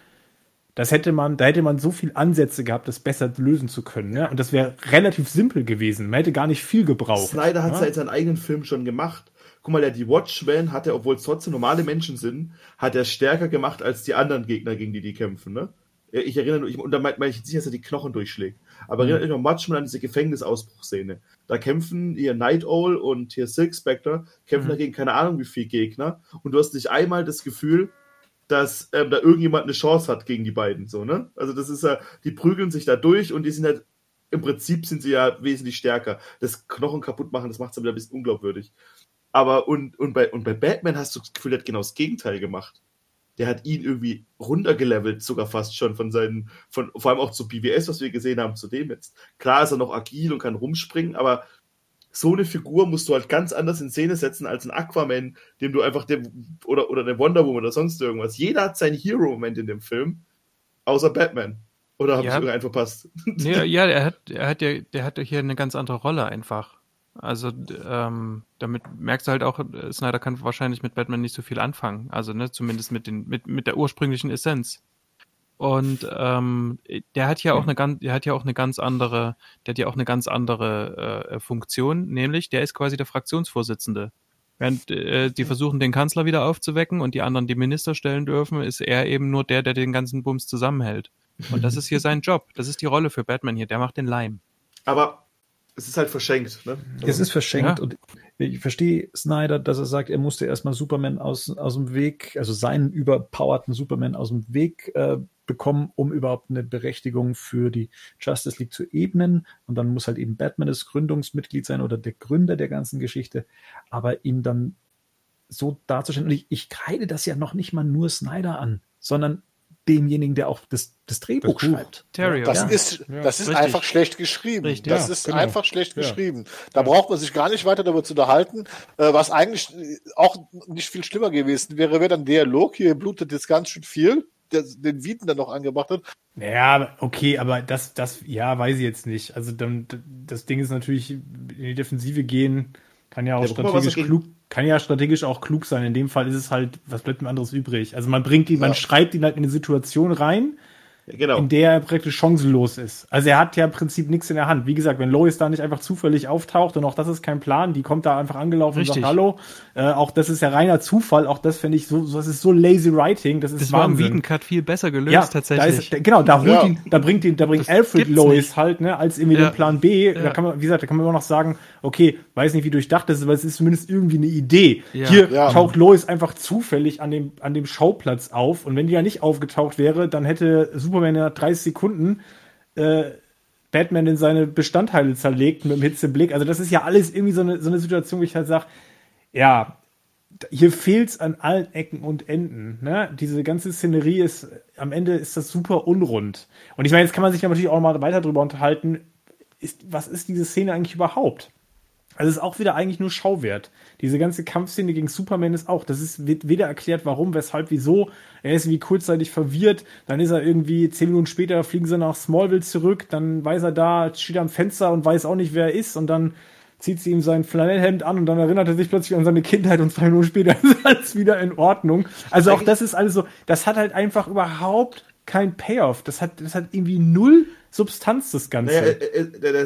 Das hätte man, da hätte man so viel Ansätze gehabt, das besser lösen zu können. Ne? Und das wäre relativ simpel gewesen. Man hätte gar nicht viel gebraucht.
Snyder hat ja? seit seinen eigenen Film schon gemacht guck mal, der die Watchmen hat er, obwohl es trotzdem normale Menschen sind, hat er stärker gemacht als die anderen Gegner, gegen die die kämpfen, ne? Ich erinnere mich, und da meine ich sicher, dass er die Knochen durchschlägt. Aber mhm. erinnert euch noch Watchmen an diese Gefängnisausbruchszene. Da kämpfen hier Night Owl und hier Silk Spectre, kämpfen mhm. dagegen keine Ahnung wie viele Gegner. Und du hast nicht einmal das Gefühl, dass ähm, da irgendjemand eine Chance hat gegen die beiden. So, ne? Also das ist ja, die prügeln sich da durch und die sind halt, im Prinzip sind sie ja wesentlich stärker. Das Knochen kaputt machen, das macht es wieder ein bisschen unglaubwürdig. Aber und, und, bei, und bei Batman hast du das Gefühl, er hat genau das Gegenteil gemacht. Der hat ihn irgendwie runtergelevelt, sogar fast schon von seinen, von, vor allem auch zu BWS, was wir gesehen haben, zu dem jetzt. Klar ist er noch agil und kann rumspringen, aber so eine Figur musst du halt ganz anders in Szene setzen als ein Aquaman, dem du einfach dem, oder, oder der Wonder Woman oder sonst irgendwas. Jeder hat seinen Hero-Moment in dem Film, außer Batman. Oder habe
Ja.
ich irgendeinen verpasst?
Ja, (laughs) ja, er hat, er hat ja, der hat ja hier eine ganz andere Rolle einfach. Also ähm, damit merkst du halt auch, äh, Snyder kann wahrscheinlich mit Batman nicht so viel anfangen. Also ne, zumindest mit den, mit, mit der ursprünglichen Essenz. Und ähm, der hat ja auch eine ganz, der hat ja auch eine ganz andere, der hat ja auch eine ganz andere äh, Funktion, nämlich der ist quasi der Fraktionsvorsitzende. Während äh, die versuchen, den Kanzler wieder aufzuwecken und die anderen die Minister stellen dürfen, ist er eben nur der, der den ganzen Bums zusammenhält. Und das ist hier (laughs) sein Job. Das ist die Rolle für Batman hier. Der macht den Leim.
Aber es ist halt verschenkt. Ne?
Es ist verschenkt
Ja.
und ich verstehe Snyder, dass er sagt, er musste erstmal Superman aus, aus dem Weg, also seinen überpowerten Superman aus dem Weg äh, bekommen, um überhaupt eine Berechtigung für die Justice League zu ebnen. Und dann muss halt eben Batman das Gründungsmitglied sein oder der Gründer der ganzen Geschichte, aber ihn dann so darzustellen. Und ich, ich kreide das ja noch nicht mal nur Snyder an, sondern demjenigen, der auch das, das Drehbuch
Das
schreibt.
Terrio.
Das
Ja.
ist,
Ja,
das ist
richtig.
einfach schlecht geschrieben.
Richtig.
Das
Ja,
ist
genau.
einfach schlecht
Ja.
geschrieben. Da braucht man sich gar nicht weiter darüber zu unterhalten. Äh, was eigentlich auch nicht viel schlimmer gewesen wäre, wäre dann Dialog. Hier blutet jetzt ganz schön viel, der den Wieten dann noch angemacht hat.
Ja, okay, aber das, das, ja, weiß ich jetzt nicht. Also dann, das Ding ist natürlich, in die Defensive gehen, kann ja auch
Ja, mal,
strategisch klug, kann ja strategisch auch klug sein. In dem Fall ist es halt, was bleibt mir anderes übrig? Also man bringt ihn, man
Ja.
schreibt ihn halt in eine Situation rein,
genau.
in der er praktisch chancenlos ist. Also er hat ja im Prinzip nichts in der Hand. Wie gesagt, wenn Lois da nicht einfach zufällig auftaucht und auch das ist kein Plan, die kommt da einfach angelaufen
Richtig.
und sagt Hallo. Äh, auch das ist ja reiner Zufall. Auch das finde ich so, das ist so lazy writing. Das ist
Das war im
Wahnsinn.
Wiedencut viel besser gelöst
Ja,
tatsächlich.
Da ist, genau, da holt
Ja.
ihn, da bringt ihn, da bringt
Das
Alfred Lois
nicht.
halt, ne, als irgendwie
Ja.
den Plan B. Da kann man, wie gesagt, da kann man immer noch sagen, okay, weiß nicht, wie durchdacht das ist, aber es ist zumindest irgendwie eine Idee.
Ja.
Hier
Ja.
taucht Lois einfach zufällig an dem, an dem Schauplatz auf und wenn die ja nicht aufgetaucht wäre, dann hätte Superman nach 30 Sekunden äh, Batman in seine Bestandteile zerlegt mit dem Hitzeblick. Also das ist ja alles irgendwie so eine, so eine Situation, wo ich halt sage, ja, hier fehlt's an allen Ecken und Enden. Ne? Diese ganze Szenerie ist, am Ende ist das super unrund. Und ich meine, jetzt kann man sich natürlich auch mal weiter drüber unterhalten, ist, was ist diese Szene eigentlich überhaupt? Also ist auch wieder eigentlich nur Schauwert. Diese ganze Kampfszene gegen Superman ist auch, das ist, wird weder erklärt, warum, weshalb, wieso. Er ist irgendwie kurzzeitig verwirrt, dann ist er irgendwie, zehn Minuten später fliegen sie nach Smallville zurück, dann weiß er da, steht am Fenster und weiß auch nicht, wer er ist und dann zieht sie ihm sein Flanellhemd an und dann erinnert er sich plötzlich an seine Kindheit und zwei Minuten später (laughs) ist alles wieder in Ordnung. Also auch das ist alles so, das hat halt einfach überhaupt kein Payoff. Das hat, das hat irgendwie null Substanz, das Ganze.
Naja, äh, äh,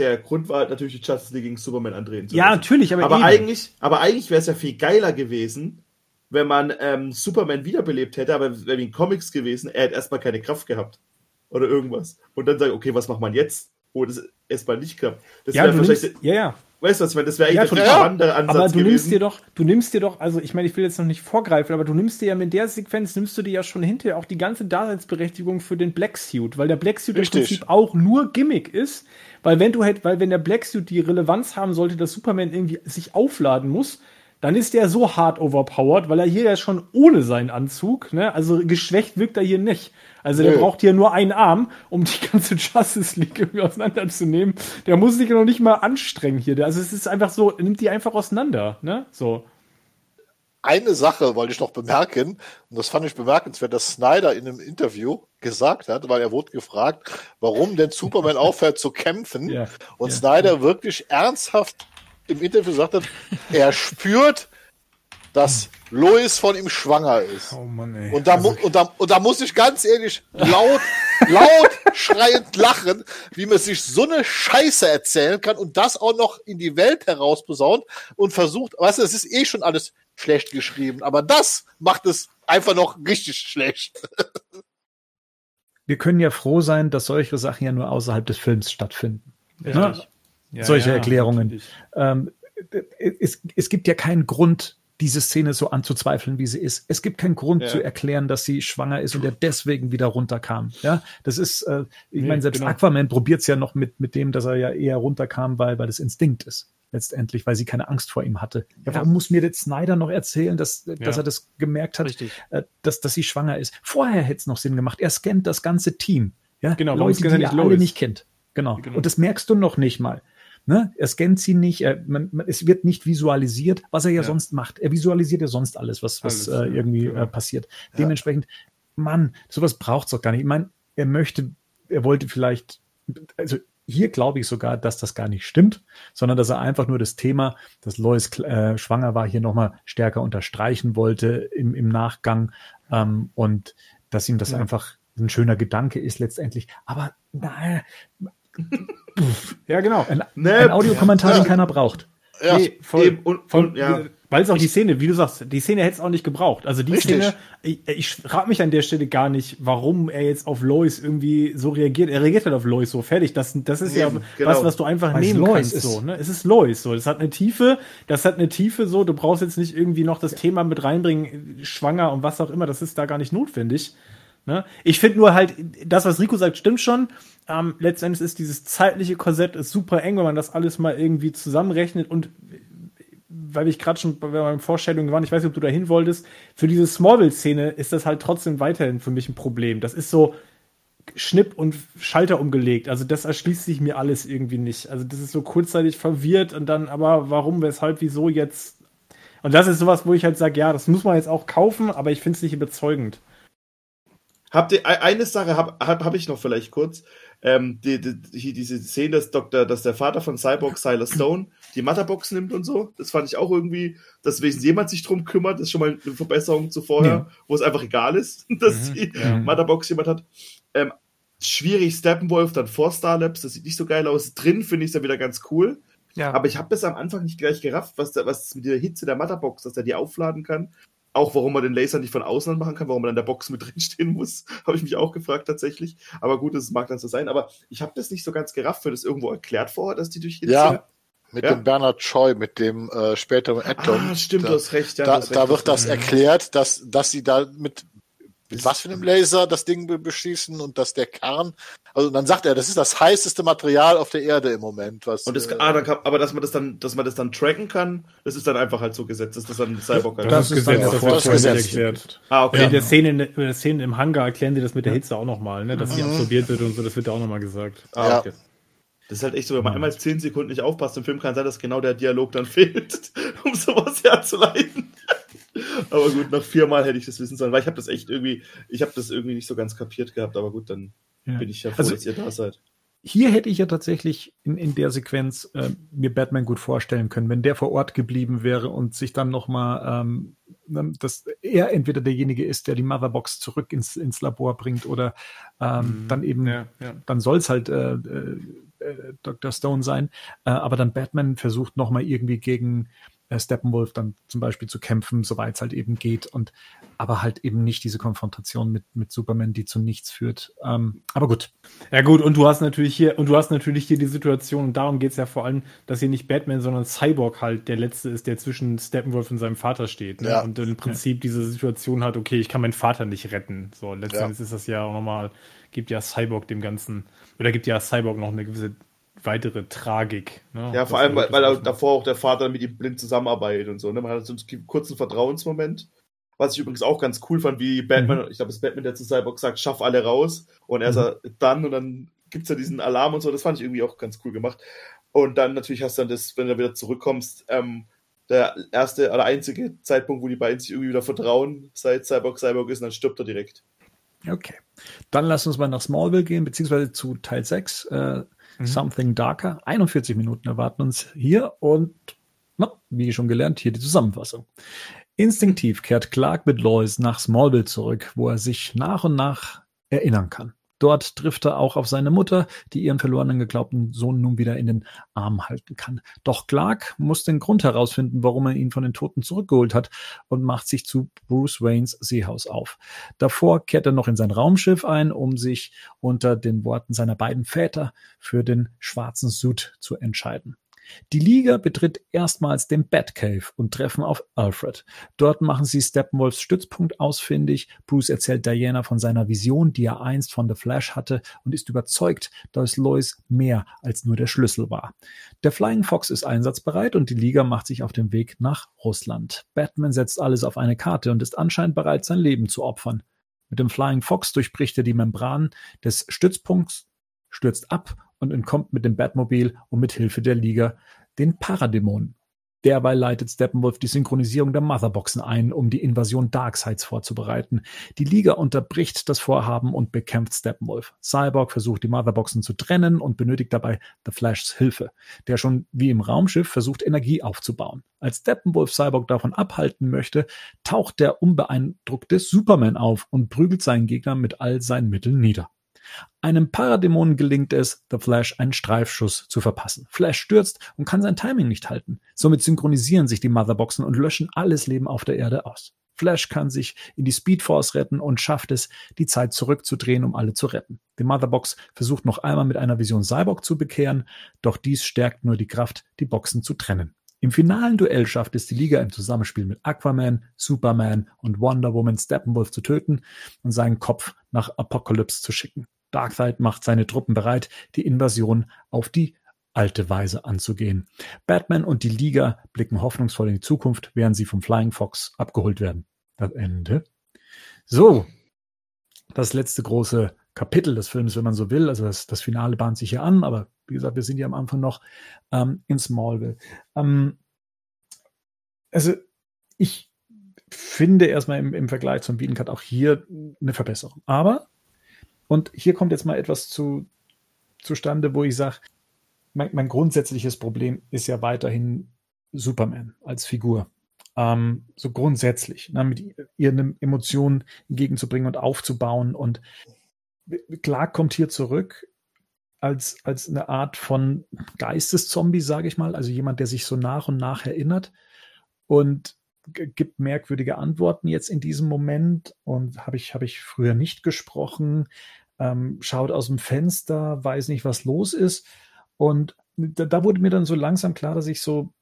der, der, der Grund war halt natürlich, die Justice League gegen Superman andrehen zu
ja,
lassen.
natürlich, aber,
Aber eigentlich, aber eigentlich wäre es ja viel geiler gewesen, wenn man ähm, Superman wiederbelebt hätte, aber es wäre wie in Comics gewesen, er hätte erstmal keine Kraft gehabt. Oder irgendwas. Und dann sagen, okay, was macht man jetzt? wo das erstmal nicht klappt. Das
ja,
wäre vielleicht,
nimmst, ja, ja.
weißt du was, ich meine, das wäre
Ja,
eigentlich der
total.
spannende Ansatz
Aber du
gewesen.
nimmst dir doch, du nimmst dir doch, also ich meine, ich will jetzt noch nicht vorgreifen, aber du nimmst dir ja mit der Sequenz, nimmst du dir ja schon hinterher auch die ganze Daseinsberechtigung für den Black Suit, weil der Black Suit
Richtig.
im Prinzip auch nur Gimmick ist, weil wenn du halt, weil wenn der Black Suit die Relevanz haben sollte, dass Superman irgendwie sich aufladen muss, dann ist der so hart overpowered, weil er hier ja schon ohne seinen Anzug, ne, also geschwächt wirkt er hier nicht. Also der
Nö.
braucht hier nur einen Arm, um die ganze (laughs) Justice League irgendwie auseinanderzunehmen. Der muss sich ja noch nicht mal anstrengen hier. Also es ist einfach so, nimmt die einfach auseinander, ne? So.
Eine Sache wollte ich noch bemerken, und das fand ich bemerkenswert, dass Snyder in einem Interview gesagt hat, weil er wurde gefragt, warum denn Superman (laughs) aufhört zu kämpfen.
Ja,
und
ja.
Snyder wirklich ernsthaft im Interview gesagt hat, er spürt, dass (laughs) Lois von ihm schwanger ist.
Oh Mann, ey.
Und da, mu und, da, und da muss ich ganz ehrlich laut, (laughs) laut schreiend lachen, wie man sich so eine Scheiße erzählen kann und das auch noch in die Welt herausposaunt und versucht, weißt du, es ist eh schon alles schlecht geschrieben, aber das macht es einfach noch richtig schlecht. (laughs)
Wir können ja froh sein, dass solche Sachen ja nur außerhalb des Films stattfinden.
Ja,
Solche
ja,
Erklärungen. Ähm, es, es gibt ja keinen Grund, diese Szene so anzuzweifeln, wie sie ist. Es gibt keinen Grund
Ja.
zu erklären, dass sie schwanger ist und er deswegen wieder runterkam. Ja, das ist, äh, ich
Nee,
meine, selbst
genau.
Aquaman probiert es ja noch mit, mit dem, dass er ja eher runterkam, weil, weil das Instinkt ist. Letztendlich, weil sie keine Angst vor ihm hatte. Ja, warum muss mir jetzt Snyder noch erzählen, dass, dass er das gemerkt hat,
Richtig.
äh, dass, dass sie schwanger ist? Vorher hätte es noch Sinn gemacht. Er scannt das ganze Team. Ja,
Genau,
Leute,
er
die
nicht
er alle nicht kennt. Genau.
Genau.
Und das merkst du noch nicht mal. Ne? Er scannt sie nicht, er, man, man, es wird nicht visualisiert, was er ja,
Ja.
sonst macht. Er visualisiert ja sonst alles, was, was
Alles,
äh,
ja,
irgendwie
genau.
äh, passiert. Dementsprechend, Mann, sowas braucht's doch gar nicht. Ich meine, er möchte, er wollte vielleicht, also hier glaube ich sogar, dass das gar nicht stimmt, sondern dass er einfach nur das Thema, dass Lois äh, schwanger war, hier nochmal stärker unterstreichen wollte im, im Nachgang ähm, und dass ihm das
Ja.
einfach ein schöner Gedanke ist letztendlich. Aber naja,
Ja, genau.
ein,
Ne,
ein Audiokommentar,
ja.
den keiner braucht.
Ja,
Nee, voll.
eben, und-
voll
und, ja.
Weil es auch die Szene, wie du sagst, die Szene hätte es auch nicht gebraucht. Also die
Richtig.
Szene, ich, ich frage mich an der Stelle gar nicht, warum er jetzt auf Lois irgendwie so reagiert. Er reagiert halt auf Lois so fertig. Das, das ist ja
Eben,
was,
genau.
was du einfach
Weil es
nehmen
Lois
kannst.
ist.
So, ne? Es ist Lois so. Das hat eine Tiefe, das hat eine Tiefe so. Du brauchst jetzt nicht irgendwie noch das Thema mit reinbringen, schwanger und was auch immer. Das ist da gar nicht notwendig. Ne? Ich finde nur halt, das, was Rico sagt, stimmt schon. Ähm, letztendlich ist dieses zeitliche Korsett ist super eng, wenn man das alles mal irgendwie zusammenrechnet und weil ich gerade schon bei meinen Vorstellungen waren, ich weiß nicht, ob du dahin wolltest, für diese Smallville-Szene ist das halt trotzdem weiterhin für mich ein Problem. Das ist so Schnipp und Schalter umgelegt. Also das erschließt sich mir alles irgendwie nicht. Also das ist so kurzzeitig verwirrt und dann aber warum, weshalb, wieso jetzt? Und das ist sowas, wo ich halt sage, ja, das muss man jetzt auch kaufen, aber ich finde es nicht überzeugend.
Habt ihr e- eine Sache habe hab, hab ich noch vielleicht kurz. Ähm, die, die, die, diese Szene, dass, Dr., dass der Vater von Cyborg, Silas Stone, die Matterbox nimmt und so. Das fand ich auch irgendwie, dass wenigstens jemand sich drum kümmert. Das ist schon mal eine Verbesserung zu vorher,
Ja.
wo es einfach egal ist, (laughs) dass
Mhm,
die
ja.
Matterbox jemand hat. Ähm, schwierig Steppenwolf, dann vor Starlabs, das sieht nicht so geil aus. Drin finde ich es dann wieder ganz cool.
Ja.
Aber ich habe das am Anfang nicht gleich gerafft, was, da, was mit der Hitze der Matterbox, dass er die aufladen kann. Auch warum man den Laser nicht von außen machen kann, warum man in der Box mit (laughs) drinstehen muss, habe ich mich auch gefragt tatsächlich. Aber gut, das mag dann so sein. Aber ich habe das nicht so ganz gerafft. Wird das irgendwo erklärt vorher, dass die durch Hitze...
Ja, mit
Ja.
dem Bernard Choi, mit dem äh, späteren Atom.
Ah, stimmt,
da,
du hast recht. Ja,
da,
hast
da
recht.
wird das erklärt, dass, dass sie da mit, mit was für einem Laser das Ding be- beschießen und dass der Kern, also dann sagt er, das ist das heißeste Material auf der Erde im Moment. Was,
Und das,
äh,
ah, dann kann, aber dass man das dann, dass man das dann tracken kann, das ist dann einfach halt so gesetzt, dass das dann Cyborg halt
Das ist dann
Gesetz,
der
das vorher
das
erklärt.
Ah,
Okay.
okay.
In der Szene, in der Szene im Hangar erklären sie das mit der Hitze auch nochmal, ne? dass sie absorbiert wird und so, das wird da auch nochmal gesagt.
Ah,
Ja.
okay. Das ist halt echt so, wenn man einmal zehn Sekunden nicht aufpasst im Film, kann sein, dass genau der Dialog dann (laughs) fehlt, um sowas herzuleiten. Aber gut, nach viermal hätte ich das wissen sollen, weil ich habe das echt irgendwie, ich habe das irgendwie nicht so ganz kapiert gehabt, aber gut, dann
Ja.
bin ich ja froh,
Also-
dass ihr da seid.
Hier hätte ich ja tatsächlich in, in der Sequenz äh, mir Batman gut vorstellen können, wenn der vor Ort geblieben wäre und sich dann nochmal, ähm, dass er entweder derjenige ist, der die Motherbox zurück ins, ins Labor bringt oder ähm, dann eben,
Ja, ja.
dann soll es halt äh, äh, äh, Dr. Stone sein, äh, aber dann Batman versucht nochmal irgendwie gegen äh, Steppenwolf dann zum Beispiel zu kämpfen, soweit es halt eben geht und aber halt eben nicht diese Konfrontation mit, mit Superman, die zu nichts führt. Ähm, aber gut,
Ja gut, und du hast natürlich hier, und du hast natürlich hier die Situation, und darum geht's ja vor allem, dass hier nicht Batman, sondern Cyborg halt der Letzte ist, der zwischen Steppenwolf und seinem Vater steht. Ne?
Ja.
Und im Prinzip diese Situation hat, okay, ich kann meinen Vater nicht retten. So, letztendlich ist das ja auch nochmal, gibt ja Cyborg dem Ganzen, oder gibt ja Cyborg noch eine gewisse weitere Tragik. Ne?
Ja, vor allem, weil, weil davor auch der Vater mit ihm blind zusammenarbeitet und so. Ne? Man hat so einen kurzen Vertrauensmoment. Was ich übrigens auch ganz cool fand, wie Batman, ich glaube, es ist Batman, der zu Cyborg sagt, schaff alle raus. Und er
Mhm.
sagt, dann, und dann gibt's ja diesen Alarm und so. Das fand ich irgendwie auch ganz cool gemacht. Und dann natürlich hast du dann das, wenn du wieder zurückkommst, ähm, der erste oder einzige Zeitpunkt, wo die beiden sich irgendwie wieder vertrauen, seit Cyborg Cyborg ist, und dann stirbt er direkt.
Okay. Dann lass uns mal nach Smallville gehen, beziehungsweise zu Teil 6, äh, Something Darker. 41 Minuten erwarten uns hier und, na, wie schon gelernt, hier die Zusammenfassung. Instinktiv kehrt Clark mit Lois nach Smallville zurück, wo er sich nach und nach erinnern kann. Dort trifft er auch auf seine Mutter, die ihren verlorenen geglaubten Sohn nun wieder in den Arm halten kann. Doch Clark muss den Grund herausfinden, warum er ihn von den Toten zurückgeholt hat und macht sich zu Bruce Waynes Seehaus auf. Davor kehrt er noch in sein Raumschiff ein, um sich unter den Worten seiner beiden Väter für den schwarzen Suit zu entscheiden. Die Liga betritt erstmals den Batcave und treffen auf Alfred. Dort machen sie Steppenwolfs Stützpunkt ausfindig. Bruce erzählt Diana von seiner Vision, die er einst von The Flash hatte und ist überzeugt, dass Lois mehr als nur der Schlüssel war. Der Flying Fox ist einsatzbereit und die Liga macht sich auf den Weg nach Russland. Batman setzt alles auf eine Karte und ist anscheinend bereit, sein Leben zu opfern. Mit dem Flying Fox durchbricht er die Membran des Stützpunkts, stürzt ab und entkommt mit dem Batmobil und mit Hilfe der Liga den Paradämonen. Derweil leitet Steppenwolf die Synchronisierung der Motherboxen ein, um die Invasion Darkseids vorzubereiten. Die Liga unterbricht das Vorhaben und bekämpft Steppenwolf. Cyborg versucht die Motherboxen zu trennen und benötigt dabei The Flashs Hilfe, der schon wie im Raumschiff versucht Energie aufzubauen. Als Steppenwolf Cyborg davon abhalten möchte, taucht der unbeeindruckte Superman auf und prügelt seinen Gegner mit all seinen Mitteln nieder. Einem Paradämonen gelingt es, The Flash einen Streifschuss zu verpassen. Flash stürzt und kann sein Timing nicht halten. Somit synchronisieren sich die Motherboxen und löschen alles Leben auf der Erde aus. Flash kann sich in die Speedforce retten und schafft es, die Zeit zurückzudrehen, um alle zu retten. Die Motherbox versucht noch einmal mit einer Vision Cyborg zu bekehren, doch dies stärkt nur die Kraft, die Boxen zu trennen. Im finalen Duell schafft es die Liga im Zusammenspiel mit Aquaman, Superman und Wonder Woman Steppenwolf zu töten und seinen Kopf nach Apocalypse zu schicken. Darkseid macht seine Truppen bereit, die Invasion auf die alte Weise anzugehen. Batman und die Liga blicken hoffnungsvoll in die Zukunft, während sie vom Flying Fox abgeholt werden. Das Ende. So, das letzte große Kapitel des Films, wenn man so will. Also das, das Finale bahnt sich hier an, aber wie gesagt, wir sind ja am Anfang noch ähm, in Smallville. Ähm, also ich finde erstmal im, im Vergleich zum Beaten auch hier eine Verbesserung. Aber und hier kommt jetzt mal etwas zu, zustande, wo ich sage, mein, mein, grundsätzliches Problem ist ja weiterhin Superman als Figur. Ähm, so grundsätzlich, ne, mit ihr eine Emotion entgegenzubringen und aufzubauen. Und Clark kommt hier zurück als, als eine Art von Geisteszombie, sage ich mal, also jemand, der sich so nach und nach erinnert und gibt merkwürdige Antworten jetzt in diesem Moment und habe ich, hab ich früher nicht gesprochen ähm, schaut aus dem Fenster, weiß nicht, was los ist. Und da, da wurde mir dann so langsam klar, dass ich so,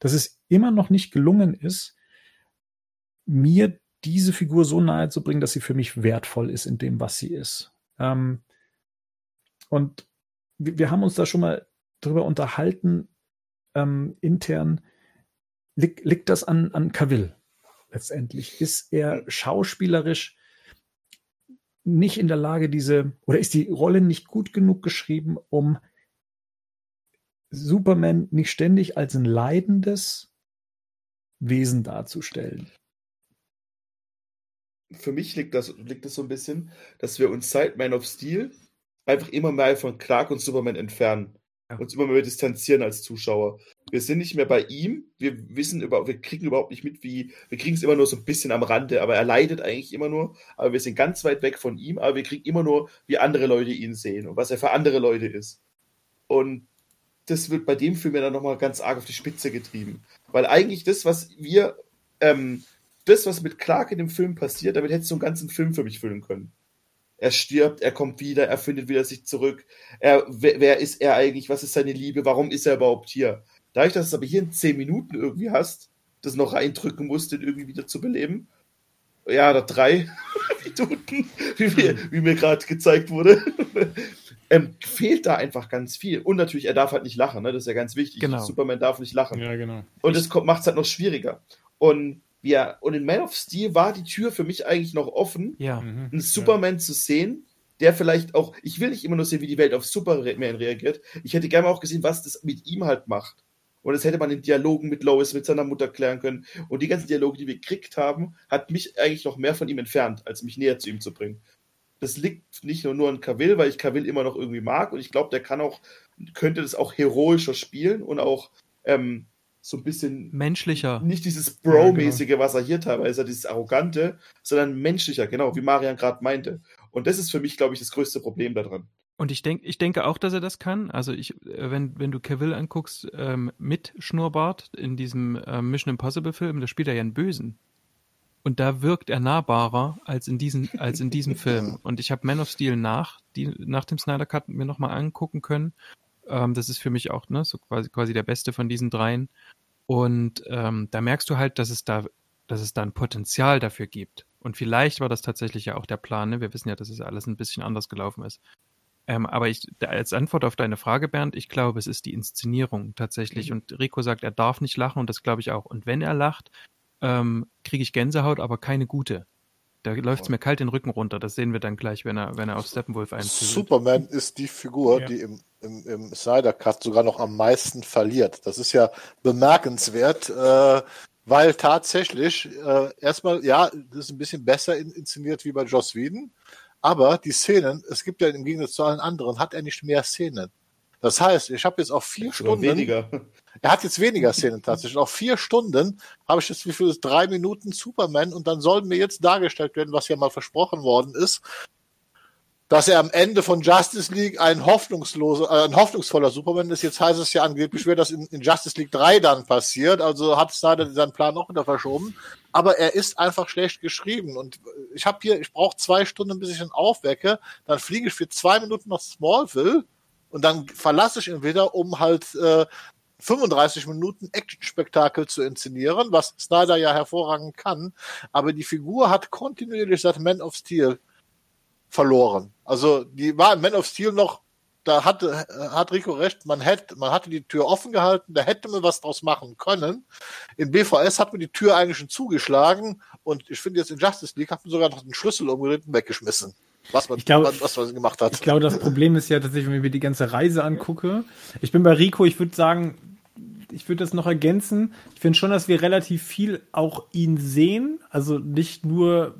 dass es immer noch nicht gelungen ist, mir diese Figur so nahe zu bringen, dass sie für mich wertvoll ist in dem, was sie ist. Ähm, und wir, wir, haben uns da schon mal drüber unterhalten, ähm, intern. Liegt, liegt das an, an Cavill letztendlich? Ist er schauspielerisch nicht in der Lage, diese, oder ist die Rolle nicht gut genug geschrieben, um Superman nicht ständig als ein leidendes Wesen darzustellen?
Für mich liegt das, liegt das so ein bisschen, dass wir uns seit Man of Steel einfach immer mehr von Clark und Superman entfernen ja. uns immer mehr distanzieren als Zuschauer. Wir sind nicht mehr bei ihm, wir wissen über, wir kriegen überhaupt nicht mit, wie, wir kriegen es immer nur so ein bisschen am Rande, aber er leidet eigentlich immer nur, aber wir sind ganz weit weg von ihm, aber wir kriegen immer nur, wie andere Leute ihn sehen und was er für andere Leute ist. Und das wird bei dem Film ja dann nochmal ganz arg auf die Spitze getrieben. Weil eigentlich das, was wir, ähm, das, was mit Clark in dem Film passiert, damit hättest du einen ganzen Film für mich füllen können er stirbt, er kommt wieder, er findet wieder sich zurück. Er, wer, wer, ist er eigentlich? Was ist seine Liebe? Warum ist er überhaupt hier? Dadurch, dass du es aber hier in zehn Minuten irgendwie hast, das noch reindrücken musst, den irgendwie wieder zu beleben. Ja, oder drei (laughs) Minuten, wie, wie, wie mir gerade gezeigt wurde. (laughs) ähm, fehlt da einfach ganz viel. Und natürlich, er darf halt nicht lachen, ne? das ist ja ganz wichtig.
Genau.
Superman darf nicht lachen.
Ja, genau.
Und das macht es halt noch schwieriger. Und ja, und in Man of Steel war die Tür für mich eigentlich noch offen,
ja.
Mhm. einen Superman ja. zu sehen, der vielleicht auch, ich will nicht immer nur sehen, wie die Welt auf Superman reagiert. Ich hätte gerne auch gesehen, was das mit ihm halt macht. Und das hätte man in Dialogen mit Lois, mit seiner Mutter klären können. Und die ganzen Dialoge, die wir gekriegt haben, hat mich eigentlich noch mehr von ihm entfernt, als mich näher zu ihm zu bringen. Das liegt nicht nur, nur an Cavill, weil ich Cavill immer noch irgendwie mag. Und ich glaube, der kann auch, könnte das auch heroischer spielen und auch ähm, so ein bisschen
menschlicher.
Nicht dieses Bro-mäßige, ja, genau. was er hier teilweise hat, dieses Arrogante, sondern menschlicher, genau, wie Marian gerade meinte. Und das ist für mich, glaube ich, das größte Problem daran.
Und ich denke, ich denke auch, dass er das kann. Also ich, äh, wenn, wenn du Cavill anguckst, ähm, mit Schnurrbart in diesem ähm, Mission Impossible Film, da spielt er ja einen Bösen. Und da wirkt er nahbarer als in diesem, als in diesem Film. (laughs) Und ich habe Man of Steel nach, die, nach dem Snyder Cut mir nochmal angucken können. Ähm, das ist für mich auch ne, so quasi, quasi der beste von diesen dreien. Und ähm, da merkst du halt, dass es da, dass es da ein Potenzial dafür gibt. Und vielleicht war das tatsächlich ja auch der Plan. Ne? Wir wissen ja, dass es alles ein bisschen anders gelaufen ist. Ähm, aber ich, als Antwort auf deine Frage, Bernd, ich glaube, es ist die Inszenierung tatsächlich. Mhm. Und Rico sagt, er darf nicht lachen und das glaube ich auch. Und wenn er lacht, ähm, kriege ich Gänsehaut, aber keine gute. Da läuft es mir kalt den Rücken runter. Das sehen wir dann gleich, wenn er, wenn er auf Steppenwolf einzieht.
Superman ist die Figur, ja. die im, im, im Snyder Cut sogar noch am meisten verliert. Das ist ja bemerkenswert, äh, weil tatsächlich äh, erstmal, ja, das ist ein bisschen besser in, inszeniert wie bei Joss Whedon, aber die Szenen, es gibt ja im Gegensatz zu allen anderen, hat er nicht mehr Szenen. Das heißt, ich habe jetzt auch vier Stunden.
Weniger.
Er hat jetzt weniger Szenen tatsächlich. Auch vier Stunden habe ich jetzt wie viel ist drei Minuten Superman und dann soll mir jetzt dargestellt werden, was ja mal versprochen worden ist, dass er am Ende von Justice League ein hoffnungsloser, äh, ein hoffnungsvoller Superman ist. Jetzt heißt es ja angeblich, wäre das in, in, Justice League 3 dann passiert. Also hat Snyder seinen Plan noch wieder verschoben. Aber er ist einfach schlecht geschrieben. Und ich habe hier, ich brauche zwei Stunden, bis ich ihn aufwecke. Dann fliege ich für zwei Minuten nach Smallville und dann verlasse ich ihn wieder, um halt äh, 35 Minuten Action-Spektakel zu inszenieren, was Snyder ja hervorragend kann. Aber die Figur hat kontinuierlich seit Man of Steel verloren. Also die war in Man of Steel noch, da hatte, hat Rico recht, man hätte, man hatte die Tür offen gehalten, da hätte man was draus machen können. In BVS hat man die Tür eigentlich schon zugeschlagen und ich finde jetzt in Justice League hat man sogar noch den Schlüssel umgedreht und weggeschmissen. Was man,
glaub,
was man gemacht hat.
Ich glaube, das Problem ist ja tatsächlich, wenn ich mir die ganze Reise angucke. Ich bin bei Rico, ich würde sagen, ich würde das noch ergänzen. Ich finde schon, dass wir relativ viel auch ihn sehen. Also nicht nur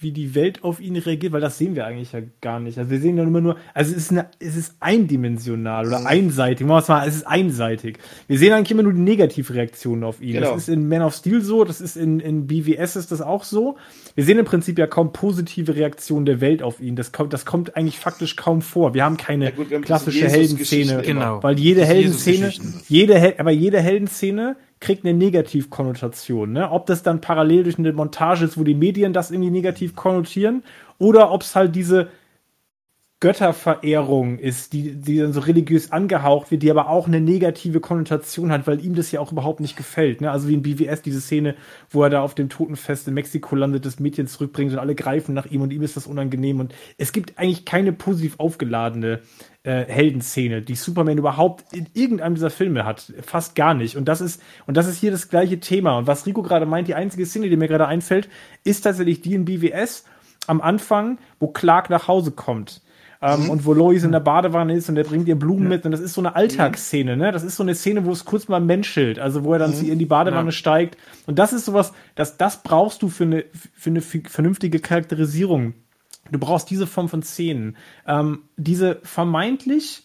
wie die Welt auf ihn reagiert, weil das sehen wir eigentlich ja gar nicht. Also wir sehen ja immer nur, also es ist, eine, es ist eindimensional oder mhm. einseitig. Mal, es ist einseitig. Wir sehen eigentlich immer nur die Negativreaktionen auf ihn. Genau. Das ist in Man of Steel so, das ist in, in BWS ist das auch so. Wir sehen im Prinzip ja kaum positive Reaktionen der Welt auf ihn. Das kommt, das kommt eigentlich faktisch kaum vor. Wir haben keine ja gut, wir haben klassische Heldenszene.
Genau.
Weil jede Heldenszene, jede, aber jede Heldenszene kriegt eine Negativkonnotation. Ne? Ob das dann parallel durch eine Montage ist, wo die Medien das irgendwie negativ konnotieren, oder ob es halt diese Götterverehrung ist, die, die dann so religiös angehaucht wird, die aber auch eine negative Konnotation hat, weil ihm das ja auch überhaupt nicht gefällt. Ne? Also wie in BWS diese Szene, wo er da auf dem Totenfest in Mexiko landet, das Mädchen zurückbringt und alle greifen nach ihm und ihm ist das unangenehm. Und es gibt eigentlich keine positiv aufgeladene äh, Heldenszene, die Superman überhaupt in irgendeinem dieser Filme hat. Fast gar nicht. Und das ist, und das ist hier das gleiche Thema. Und was Rico gerade meint, die einzige Szene, die mir gerade einfällt, ist tatsächlich die in BWS am Anfang, wo Clark nach Hause kommt. Ähm, mhm. Und wo Lois in der Badewanne ist und der bringt ihr Blumen ja. mit. Und das ist so eine Alltagsszene, ne? Das ist so eine Szene, wo es kurz mal menschelt, also wo er dann mhm. in die Badewanne ja. steigt. Und das ist sowas, das, das brauchst du für eine, für eine vernünftige Charakterisierung Du brauchst diese Form von Szenen. Ähm, diese vermeintlich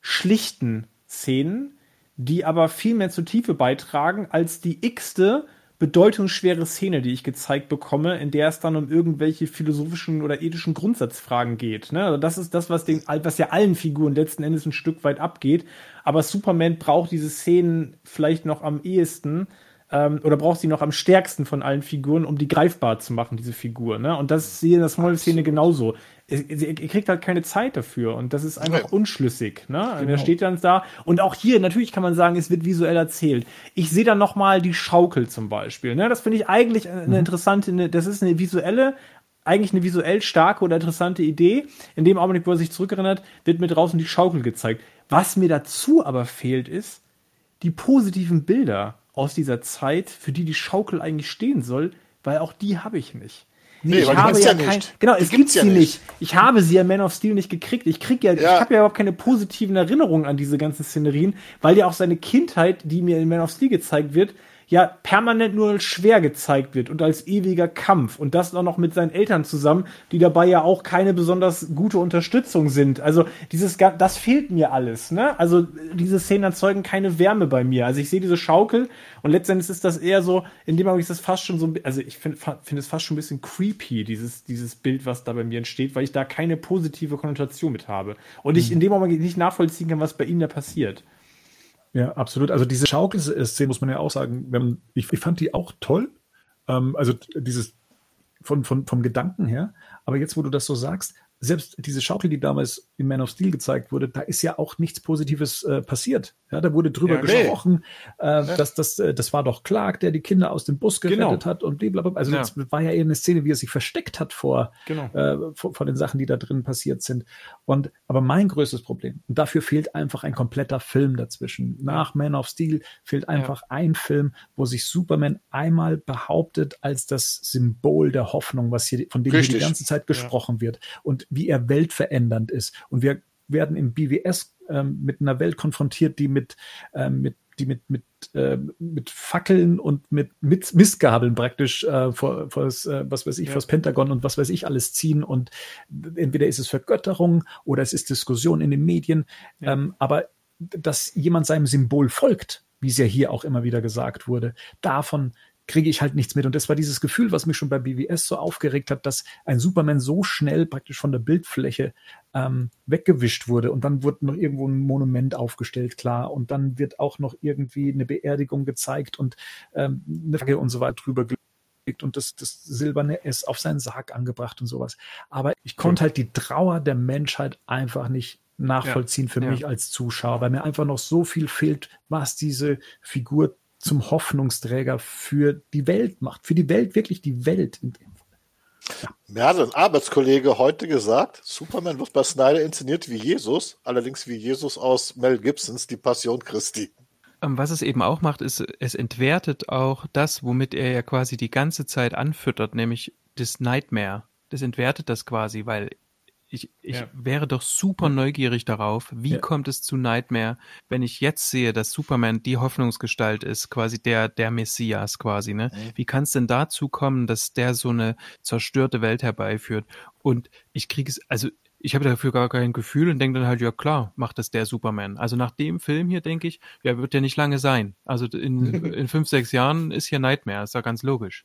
schlichten Szenen, die aber viel mehr zur Tiefe beitragen als die x-te bedeutungsschwere Szene, die ich gezeigt bekomme, in der es dann um irgendwelche philosophischen oder ethischen Grundsatzfragen geht. Ne? Also das ist das, was, den, was ja allen Figuren letzten Endes ein Stück weit abgeht. Aber Superman braucht diese Szenen vielleicht noch am ehesten, ähm, oder braucht sie noch am stärksten von allen Figuren, um die greifbar zu machen, diese Figur. Ne? Und das sehe in der Small-Szene genauso. Ihr kriegt halt keine Zeit dafür und das ist einfach unschlüssig. Ne? Genau. Der steht dann da und auch hier, natürlich kann man sagen, es wird visuell erzählt. Ich sehe dann nochmal die Schaukel zum Beispiel. Ne? Das finde ich eigentlich eine mhm. interessante, eine, das ist eine visuelle, eigentlich eine visuell starke oder interessante Idee. In dem Augenblick, wo er sich zurückerinnert, wird mir draußen die Schaukel gezeigt. Was mir dazu aber fehlt, ist die positiven Bilder aus dieser Zeit, für die die Schaukel eigentlich stehen soll, weil auch die habe ich nicht.
Nee, ich habe ja, ja kein,
nicht. genau, die es gibt sie ja nicht. nicht. Ich habe sie ja Man of Steel nicht gekriegt. Ich krieg ja, ja. ich habe ja überhaupt keine positiven Erinnerungen an diese ganzen Szenerien, weil ja auch seine Kindheit, die mir in Man of Steel gezeigt wird, ja permanent nur schwer gezeigt wird und als ewiger Kampf und das auch noch mit seinen Eltern zusammen, die dabei ja auch keine besonders gute Unterstützung sind. Also dieses das fehlt mir alles, ne? Also diese Szenen erzeugen keine Wärme bei mir. Also ich sehe diese Schaukel und letztendlich ist das eher so, in dem Augenblick ist das fast schon so, also ich finde find es fast schon ein bisschen creepy dieses dieses Bild, was da bei mir entsteht, weil ich da keine positive Konnotation mit habe und ich mhm. in dem Augenblick nicht nachvollziehen kann, was bei ihm da passiert.
Ja, absolut. Also diese Schaukelszene muss man ja auch sagen, ich, ich fand die auch toll. Ähm, also dieses von, von, vom Gedanken her. Aber jetzt, wo du das so sagst, selbst diese Schaukel, die damals in Man of Steel gezeigt wurde, da ist ja auch nichts Positives äh, passiert. Ja, da wurde drüber
Ja, nee.
gesprochen, äh, dass das, äh, das war doch Clark, der die Kinder aus dem Bus gerettet
Genau.
hat und blablabla. Also
Ja.
das war ja eher eine Szene, wie er sich versteckt hat vor,
Genau.
äh, vor, vor den Sachen, die da drin passiert sind. Und aber mein größtes Problem, und dafür fehlt einfach ein kompletter Film dazwischen. Nach Man of Steel fehlt einfach ein Film, wo sich Superman einmal behauptet als das Symbol der Hoffnung, was hier von dem hier die ganze Zeit gesprochen wird und wie er weltverändernd ist. Und wir werden im BWS ähm, mit einer Welt konfrontiert, die mit, ähm, mit die mit, mit, äh, mit Fackeln und mit, mit Mistgabeln praktisch äh, vor, vor das, äh, was weiß ich,
Ja.
vors Pentagon und was weiß ich alles ziehen. Und entweder ist es Vergötterung oder es ist Diskussion in den Medien.
Ja.
Ähm, aber dass jemand seinem Symbol folgt, wie es ja hier auch immer wieder gesagt wurde, davon kriege ich halt nichts mit. Und das war dieses Gefühl, was mich schon bei BWS so aufgeregt hat, dass ein Superman so schnell praktisch von der Bildfläche ähm, weggewischt wurde. Und dann wurde noch irgendwo ein Monument aufgestellt, klar. Und dann wird auch noch irgendwie eine Beerdigung gezeigt und ähm, eine Flagge und so weiter drüber gelegt und das, das silberne S auf seinen Sarg angebracht und sowas. Aber ich konnte halt die Trauer der Menschheit einfach nicht nachvollziehen für
Ja.
mich als Zuschauer, weil mir einfach noch so viel fehlt, was diese Figur zum Hoffnungsträger für die Welt macht. Für die Welt, wirklich die Welt. in dem Fall.
Mir hat ein Arbeitskollege heute gesagt, Superman wird bei Snyder inszeniert wie Jesus, allerdings wie Jesus aus Mel Gibsons Die Passion Christi.
Ähm, Was es eben auch macht, ist, es entwertet auch das, womit er ja quasi die ganze Zeit anfüttert, nämlich das Nightmare. Das entwertet das quasi, weil ich, ich
Ja.
wäre doch super neugierig darauf, wie
Ja.
kommt es zu Nightmare, wenn ich jetzt sehe, dass Superman die Hoffnungsgestalt ist, quasi der, der Messias quasi, ne?
Mhm.
Wie kann es denn dazu kommen, dass der so eine zerstörte Welt herbeiführt? Und ich kriege es, also ich habe dafür gar kein Gefühl und denke dann halt, ja klar, macht das der Superman. Also nach dem Film hier denke ich, ja, wird der nicht lange sein. Also in, (laughs) in fünf, sechs Jahren ist hier Nightmare, ist ja ganz logisch.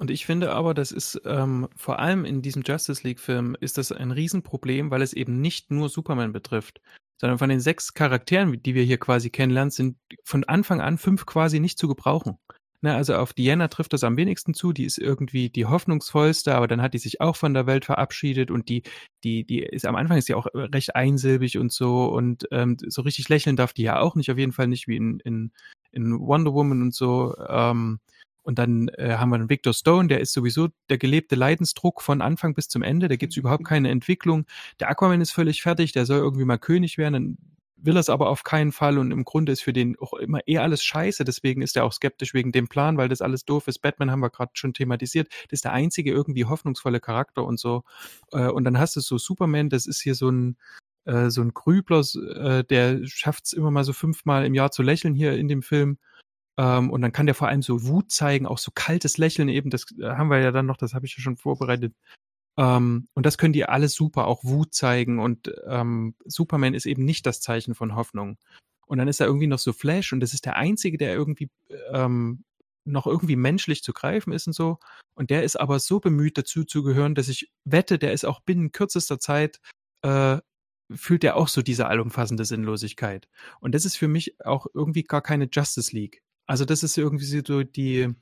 Und ich finde aber, das ist ähm, vor allem in diesem Justice League-Film ist das ein Riesenproblem, weil es eben nicht nur Superman betrifft, sondern von den sechs Charakteren, die wir hier quasi kennenlernen, sind von Anfang an fünf quasi nicht zu gebrauchen. Ne, also auf Diana trifft das am wenigsten zu, die ist irgendwie die hoffnungsvollste, aber dann hat die sich auch von der Welt verabschiedet und die, die, die ist am Anfang ist sie auch recht einsilbig und so und ähm, so richtig lächeln darf die ja auch nicht, auf jeden Fall nicht wie in, in, in Wonder Woman und so. Ähm, und dann äh, haben wir einen Victor Stone, der ist sowieso der gelebte Leidensdruck von Anfang bis zum Ende. Da gibt's überhaupt keine Entwicklung. Der Aquaman ist völlig fertig, der soll irgendwie mal König werden, dann will er es aber auf keinen Fall und im Grunde ist für den auch immer eh alles scheiße. Deswegen ist er auch skeptisch wegen dem Plan, weil das alles doof ist. Batman haben wir gerade schon thematisiert. Das ist der einzige irgendwie hoffnungsvolle Charakter und so. Äh, und dann hast du so Superman, das ist hier so ein äh, so ein Grübler, äh, der schafft es immer mal so fünfmal im Jahr zu lächeln hier in dem Film. Ähm, und dann kann der vor allem so Wut zeigen, auch so kaltes Lächeln eben, das äh, haben wir ja dann noch, das habe ich ja schon vorbereitet. Ähm, und das können die alle super, auch Wut zeigen. Und ähm, Superman ist eben nicht das Zeichen von Hoffnung. Und dann ist da irgendwie noch so Flash und das ist der Einzige, der irgendwie ähm, noch irgendwie menschlich zu greifen ist und so. Und der ist aber so bemüht, dazu zu gehören, dass ich wette, der ist auch binnen kürzester Zeit, äh, fühlt er auch so diese allumfassende Sinnlosigkeit. Und das ist für mich auch irgendwie gar keine Justice League. Also das ist irgendwie so die,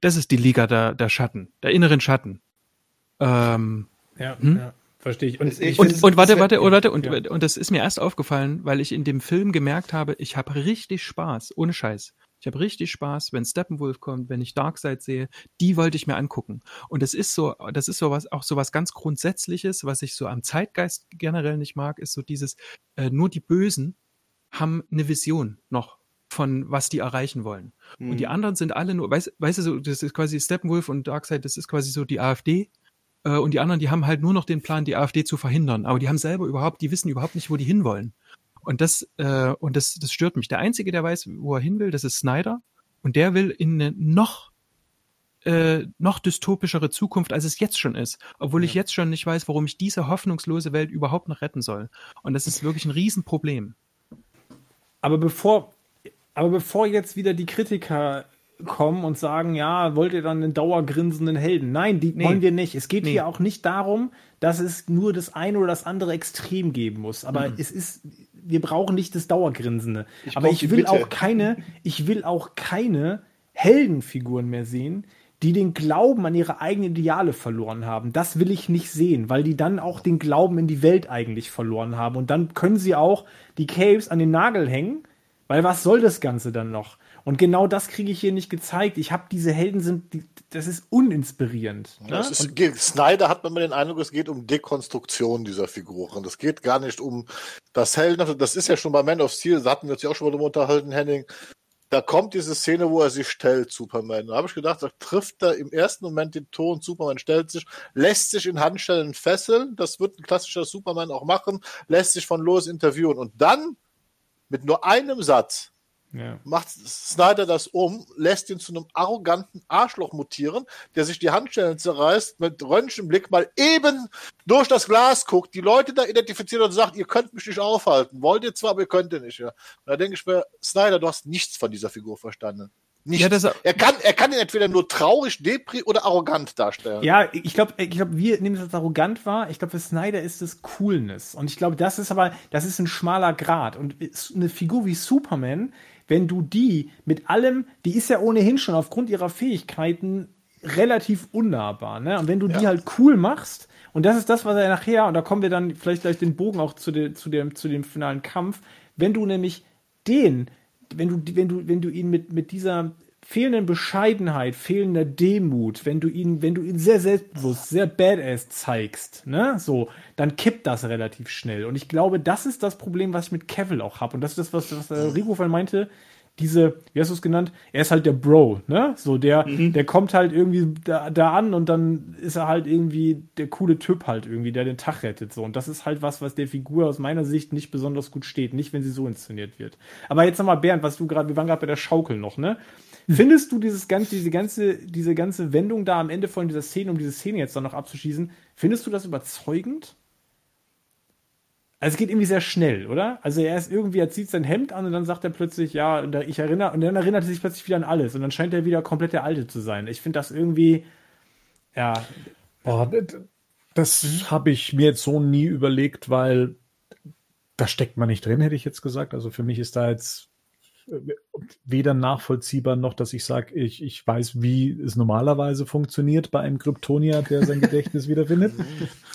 das ist die Liga der, der Schatten, der inneren Schatten. Ähm,
Ja,
Hm?
ja verstehe ich. Und,
Ich- ich
und, und warte, warte, und warte, und,
ja.
und das ist mir erst aufgefallen, weil ich in dem Film gemerkt habe, ich habe richtig Spaß, ohne Scheiß. Ich habe richtig Spaß, wenn Steppenwolf kommt, wenn ich Darkseid sehe, die wollte ich mir angucken. Und das ist so, das ist so was, auch so was ganz Grundsätzliches, was ich so am Zeitgeist generell nicht mag, ist so dieses, äh, nur die Bösen haben eine Vision noch von was die erreichen wollen. Und die
Mhm.
anderen sind alle nur, weißt, weißt du, so, das ist quasi Steppenwolf und Darkseid, das ist quasi so die AfD. Äh, und die anderen, die haben halt nur noch den Plan, die AfD zu verhindern. Aber die haben selber überhaupt, die wissen überhaupt nicht, wo die hinwollen. Und das, äh, und das, das stört mich. Der Einzige, der weiß, wo er hin will, das ist Snyder. Und der will in eine noch, äh, noch dystopischere Zukunft, als es jetzt schon ist. Obwohl ich
Ja.
jetzt schon nicht weiß, warum ich diese hoffnungslose Welt überhaupt noch retten soll. Und das ist wirklich ein Riesenproblem.
Aber bevor, aber bevor jetzt wieder die Kritiker kommen und sagen, ja, wollt ihr dann einen dauergrinsenden Helden? Nein, die
Nee.
wollen wir nicht. Es geht
Nee.
hier auch nicht darum, dass es nur das eine oder das andere Extrem geben muss. Aber es ist, wir brauchen nicht das Dauergrinsende.
Ich
Aber ich will
Mitte.
auch keine, ich will auch keine Heldenfiguren mehr sehen, die den Glauben an ihre eigenen Ideale verloren haben. Das will ich nicht sehen, weil die dann auch den Glauben in die Welt eigentlich verloren haben. Und dann können sie auch die Caves an den Nagel hängen, weil was soll das Ganze dann noch? Und genau das kriege ich hier nicht gezeigt. Ich habe diese Helden sind, die, das ist uninspirierend.
Ne? ist, geht, Snyder hat man immer den Eindruck, es geht um Dekonstruktion dieser Figuren. Das geht gar nicht um das Helden. Das ist ja schon bei Man of Steel, da hatten wir uns ja auch schon mal unterhalten, Henning da kommt diese Szene, wo er sich stellt, Superman. Da habe ich gedacht, da trifft er im ersten Moment den Ton, Superman stellt sich, lässt sich in Handstellen fesseln, das wird ein klassischer Superman auch machen, lässt sich von Lois interviewen und dann mit nur einem Satz ja. macht Snyder das um, lässt ihn zu einem arroganten Arschloch mutieren, der sich die Handstellen zerreißt, mit Röntgenblick mal eben durch das Glas guckt, die Leute da identifiziert und sagt, ihr könnt mich nicht aufhalten. Wollt ihr zwar, aber ihr könnt ihr nicht. Ja. Und da denke ich mir, Snyder, du hast nichts von dieser Figur verstanden. Nicht. Ja, er, kann, er kann ihn entweder nur traurig, depri oder arrogant darstellen.
Ja, ich glaube, ich glaub, wir nehmen das als arrogant wahr. Ich glaube, für Snyder ist es Coolness. Und ich glaube, das ist aber, das ist ein schmaler Grad. Und eine Figur wie Superman wenn du die mit allem, die ist ja ohnehin schon aufgrund ihrer Fähigkeiten relativ unnahbar, ne? Und wenn du ja. die halt cool machst, und das ist das, was er nachher, und da kommen wir dann vielleicht gleich den Bogen auch zu, de, zu, dem, zu dem finalen Kampf, wenn du nämlich den, wenn du, wenn du, wenn du ihn mit, mit dieser fehlenden Bescheidenheit, fehlender Demut, wenn du ihn, wenn du ihn sehr selbstbewusst, sehr badass zeigst, ne, so, dann kippt das relativ schnell. Und ich glaube, das ist das Problem, was ich mit Cavill auch habe. Und das ist das, was, was äh, Rico meinte, diese, wie hast du es genannt? Er ist halt der Bro, ne? So, der, mhm. der kommt halt irgendwie da, da an und dann ist er halt irgendwie der coole Typ halt irgendwie, der den Tag rettet. So. Und das ist halt was, was der Figur aus meiner Sicht nicht besonders gut steht. Nicht, wenn sie so inszeniert wird. Aber jetzt nochmal, Bernd, was du gerade, wir waren gerade bei der Schaukel noch, ne? Findest du dieses ganze, diese ganze, diese ganze Wendung da am Ende von dieser Szene, um diese Szene jetzt dann noch abzuschießen, findest du das überzeugend? Also es geht irgendwie sehr schnell, oder? Also er ist irgendwie, er zieht sein Hemd an und dann sagt er plötzlich, ja, ich erinnere, und dann erinnert er sich plötzlich wieder an alles und dann scheint er wieder komplett der Alte zu sein. Ich finde das irgendwie, ja.
Boah, das habe ich mir jetzt so nie überlegt, weil da steckt man nicht drin, hätte ich jetzt gesagt. Also für mich ist da jetzt weder nachvollziehbar noch, dass ich sage, ich, ich weiß, wie es normalerweise funktioniert bei einem Kryptonier, der sein Gedächtnis (laughs) wiederfindet.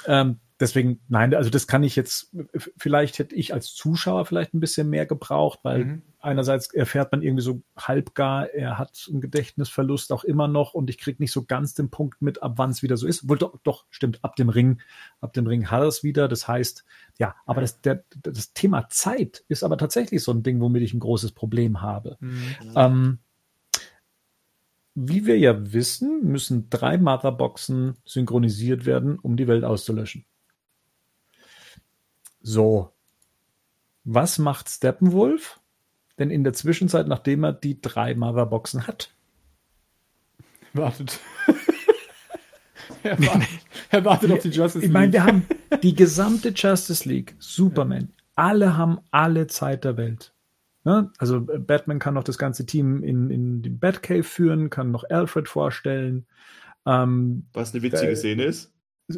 ähm, deswegen, nein, also das kann ich jetzt, vielleicht hätte ich als Zuschauer vielleicht ein bisschen mehr gebraucht, weil mhm. einerseits erfährt man irgendwie so halbgar, er hat einen Gedächtnisverlust auch immer noch und ich kriege nicht so ganz den Punkt mit, ab wann es wieder so ist. Wohl doch, doch, stimmt, ab dem Ring, ab dem Ring hat er es wieder. Das heißt, ja, aber das, der, das Thema Zeit ist aber tatsächlich so ein Ding, womit ich ein großes Problem habe. Mhm. Ähm, wie wir ja wissen, müssen drei Motherboxen synchronisiert werden, um die Welt auszulöschen. So. Was macht Steppenwolf denn in der Zwischenzeit, nachdem er die drei Motherboxen hat?
Wartet. (laughs) er, wartet er wartet auf die Justice League.
Ich meine, wir haben (laughs) die gesamte Justice League, Superman, ja. alle haben alle Zeit der Welt. Ne? Also Batman kann noch das ganze Team in, in den Batcave führen, kann noch Alfred vorstellen. Ähm,
Was eine witzige der, Szene ist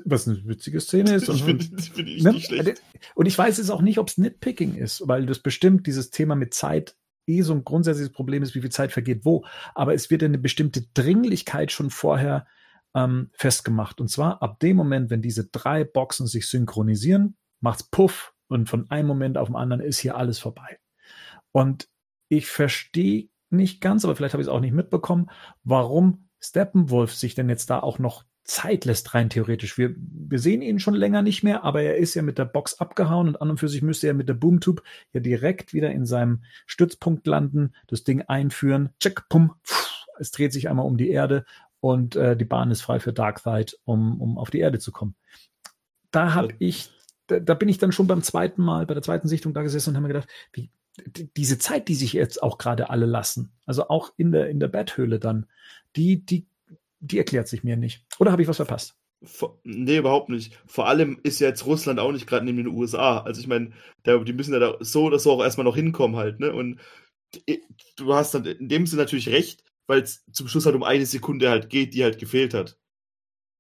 was eine witzige Szene ist. (laughs) Und,
finde find ich ne?
Und ich weiß jetzt auch nicht, ob es Nitpicking ist, weil das bestimmt dieses Thema mit Zeit eh so ein grundsätzliches Problem ist, wie viel Zeit vergeht wo. Aber es wird eine bestimmte Dringlichkeit schon vorher ähm, festgemacht. Und zwar ab dem Moment, wenn diese drei Boxen sich synchronisieren, macht's Puff und von einem Moment auf den anderen ist hier alles vorbei. Und ich verstehe nicht ganz, aber vielleicht habe ich es auch nicht mitbekommen, warum Steppenwolf sich denn jetzt da auch noch Zeit lässt rein theoretisch. Wir, wir sehen ihn schon länger nicht mehr, aber er ist ja mit der Box abgehauen und an und für sich müsste er mit der Boomtube ja direkt wieder in seinem Stützpunkt landen, das Ding einführen, check, pum, pff, es dreht sich einmal um die Erde und äh, die Bahn ist frei für Darkseid, um, um auf die Erde zu kommen. Da habe ich, da, da bin ich dann schon beim zweiten Mal, bei der zweiten Sichtung da gesessen und habe mir gedacht, wie, diese Zeit, die sich jetzt auch gerade alle lassen, also auch in der, in der Betthöhle dann, die, die die erklärt sich mir nicht. Oder habe ich was verpasst?
Vor, nee, überhaupt nicht. Vor allem ist ja jetzt Russland auch nicht gerade neben den USA. Also ich meine, die müssen ja da so oder so auch erstmal noch hinkommen halt, ne? Und du hast dann in dem Sinne natürlich recht, weil es zum Schluss halt um eine Sekunde halt geht, die halt gefehlt hat.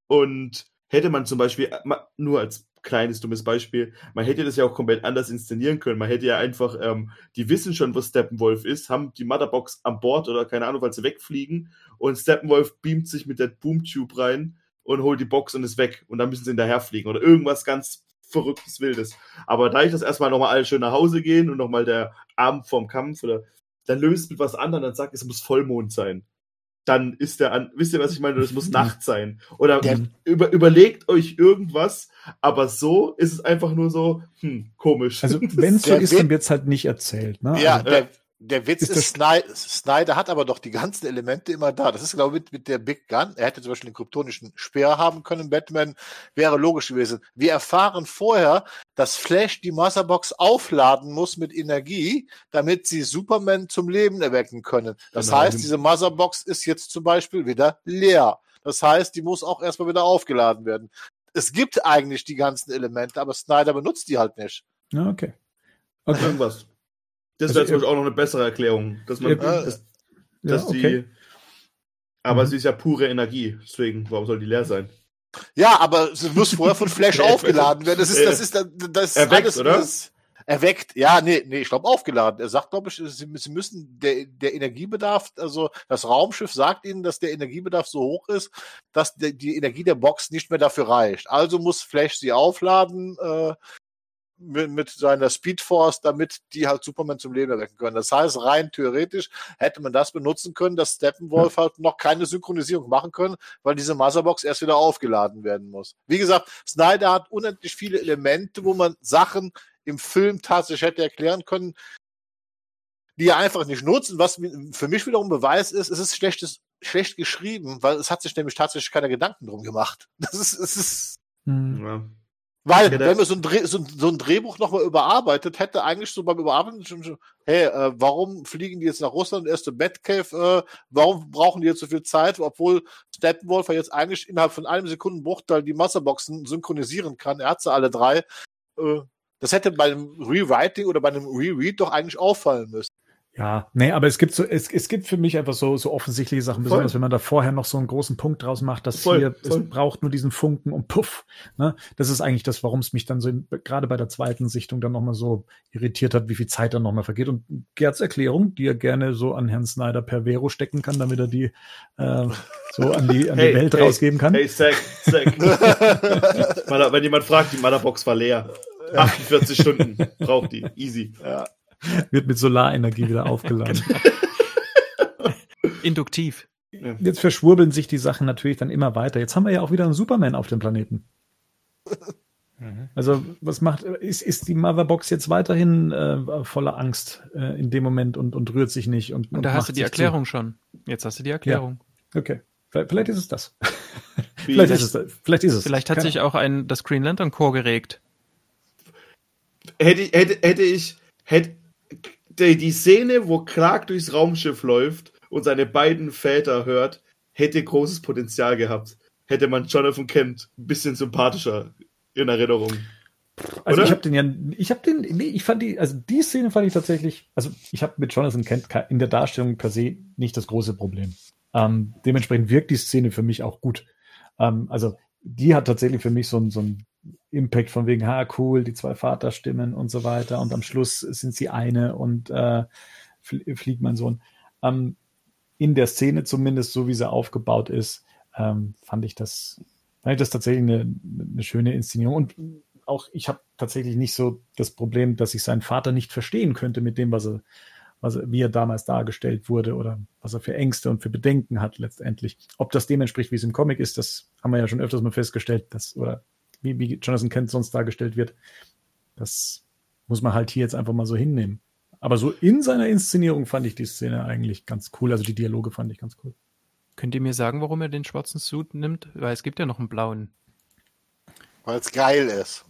Und hätte man zum Beispiel, nur als kleines dummes Beispiel. Man hätte das ja auch komplett anders inszenieren können. Man hätte ja einfach, ähm, die wissen schon, wo Steppenwolf ist, haben die Motherbox an Bord oder keine Ahnung, weil sie wegfliegen und Steppenwolf beamt sich mit der Boomtube rein und holt die Box und ist weg und dann müssen sie hinterherfliegen oder irgendwas ganz verrücktes Wildes. Aber da ich das erstmal nochmal alle schön nach Hause gehen und nochmal der Abend vorm Kampf oder dann löst mit was anderem, dann sagt es muss Vollmond sein dann ist der an. Wisst ihr, was ich meine? Das muss (laughs) Nacht sein. Oder über, überlegt euch irgendwas, aber so ist es einfach nur so, hm, komisch.
Also, (laughs) wenn es so ist, dann wird es halt nicht erzählt. Ne?
Ja,
also,
der, der Witz ist, ist Snyder, Snyder hat aber doch die ganzen Elemente immer da. Das ist, glaube ich, mit, mit der Big Gun. Er hätte zum Beispiel den kryptonischen Speer haben können. Batman wäre logisch gewesen. Wir erfahren vorher, dass Flash die Motherbox aufladen muss mit Energie, damit sie Superman zum Leben erwecken können. Das genau. heißt, diese Motherbox ist jetzt zum Beispiel wieder leer. Das heißt, die muss auch erstmal wieder aufgeladen werden. Es gibt eigentlich die ganzen Elemente, aber Snyder benutzt die halt nicht.
Ja, okay.
okay. Irgendwas. Das also, wäre zum Beispiel auch noch eine bessere Erklärung, dass man, dass, dass okay. die, aber mhm. sie ist ja pure Energie, deswegen, warum soll die leer sein?
Ja, aber sie muss vorher von Flash (laughs) aufgeladen werden. Das ist, das ist, das ist
Erweckt, alles, oder? Das,
erweckt, ja, nee, nee, ich glaube aufgeladen. Er sagt, glaube ich, sie, sie, müssen der, der Energiebedarf, also das Raumschiff sagt ihnen, dass der Energiebedarf so hoch ist, dass die, die Energie der Box nicht mehr dafür reicht. Also muss Flash sie aufladen, äh, mit, mit seiner Speedforce, damit die halt Superman zum Leben erwecken können. Das heißt, rein theoretisch hätte man das benutzen können, dass Steppenwolf halt noch keine Synchronisierung machen können, weil diese Motherbox erst wieder aufgeladen werden muss. Wie gesagt, Snyder hat unendlich viele Elemente, wo man Sachen im Film tatsächlich hätte erklären können, die er einfach nicht nutzen, was für mich wiederum Beweis ist, es ist schlechtes, schlecht geschrieben, weil es hat sich nämlich tatsächlich keine Gedanken drum gemacht. (laughs) Das ist, es ist, hm. ja. Weil, ja, wenn man so ein, Dreh, so, so ein Drehbuch nochmal überarbeitet, hätte eigentlich so beim Überarbeiten schon, schon hey, äh, warum fliegen die jetzt nach Russland, erste Batcave, äh, warum brauchen die jetzt so viel Zeit, obwohl Steppenwolf jetzt eigentlich innerhalb von einem Sekundenbruchteil die Masterboxen synchronisieren kann, er hat sie alle drei. Äh, das hätte bei einem Rewriting oder bei einem Reread doch eigentlich auffallen müssen.
Ja, nee, aber es gibt so, es, es gibt für mich einfach so, so offensichtliche Sachen, besonders voll. wenn man da vorher noch so einen großen Punkt draus macht, dass voll, hier, voll. es braucht nur diesen Funken und puff. Ne? Das ist eigentlich das, warum es mich dann so gerade bei der zweiten Sichtung dann nochmal so irritiert hat, wie viel Zeit dann nochmal vergeht. Und Gerds Erklärung, die er gerne so an Herrn Snyder per Vero stecken kann, damit er die äh, so an die, an hey, die Welt hey, rausgeben kann.
Hey, Zack, Zack. (laughs) Wenn jemand fragt, die Motherbox war leer. 48 Stunden braucht die. Easy. Ja.
Wird mit Solarenergie wieder (laughs) aufgeladen.
Induktiv.
Jetzt verschwurbeln sich die Sachen natürlich dann immer weiter. Jetzt haben wir ja auch wieder einen Superman auf dem Planeten. Mhm. Also, was macht, ist, ist die Motherbox jetzt weiterhin äh, voller Angst äh, in dem Moment und, und rührt sich nicht? Und,
und, und da hast du die Erklärung zu. schon. Jetzt hast du die Erklärung.
Ja. Okay. Vielleicht, vielleicht, ist es das. (laughs) vielleicht, ist es, vielleicht ist es.
Vielleicht hat Keine sich auch ein, das Green Lantern Core geregt.
Hätte, hätte, hätte ich, hätte, die, die Szene, wo Clark durchs Raumschiff läuft und seine beiden Väter hört, hätte großes Potenzial gehabt. Hätte man Jonathan Kent ein bisschen sympathischer in Erinnerung.
Also Oder? ich habe den ja, ich habe den, nee, ich fand die, also die Szene fand ich tatsächlich, also ich habe mit Jonathan Kent in der Darstellung per se nicht das große Problem. Ähm, dementsprechend wirkt die Szene für mich auch gut. Ähm, also die hat tatsächlich für mich so ein, so ein Impact von wegen, ha, cool, die zwei Vaterstimmen und so weiter. Und am Schluss sind sie eine und äh, fliegt mein Sohn. Ähm, in der Szene zumindest, so wie sie aufgebaut ist, ähm, fand ich das, fand ich das tatsächlich eine, eine schöne Inszenierung. Und auch ich habe tatsächlich nicht so das Problem, dass ich seinen Vater nicht verstehen könnte mit dem, was er, was er, wie er damals dargestellt wurde oder was er für Ängste und für Bedenken hat letztendlich. Ob das dem entspricht, wie es im Comic ist, das haben wir ja schon öfters mal festgestellt, dass, oder wie, wie Jonathan Kent sonst dargestellt wird. Das muss man halt hier jetzt einfach mal so hinnehmen. Aber so in seiner Inszenierung fand ich die Szene eigentlich ganz cool. Also die Dialoge fand ich ganz cool.
Könnt ihr mir sagen, warum er den schwarzen Suit nimmt? Weil es gibt ja noch einen blauen.
Weil es geil ist.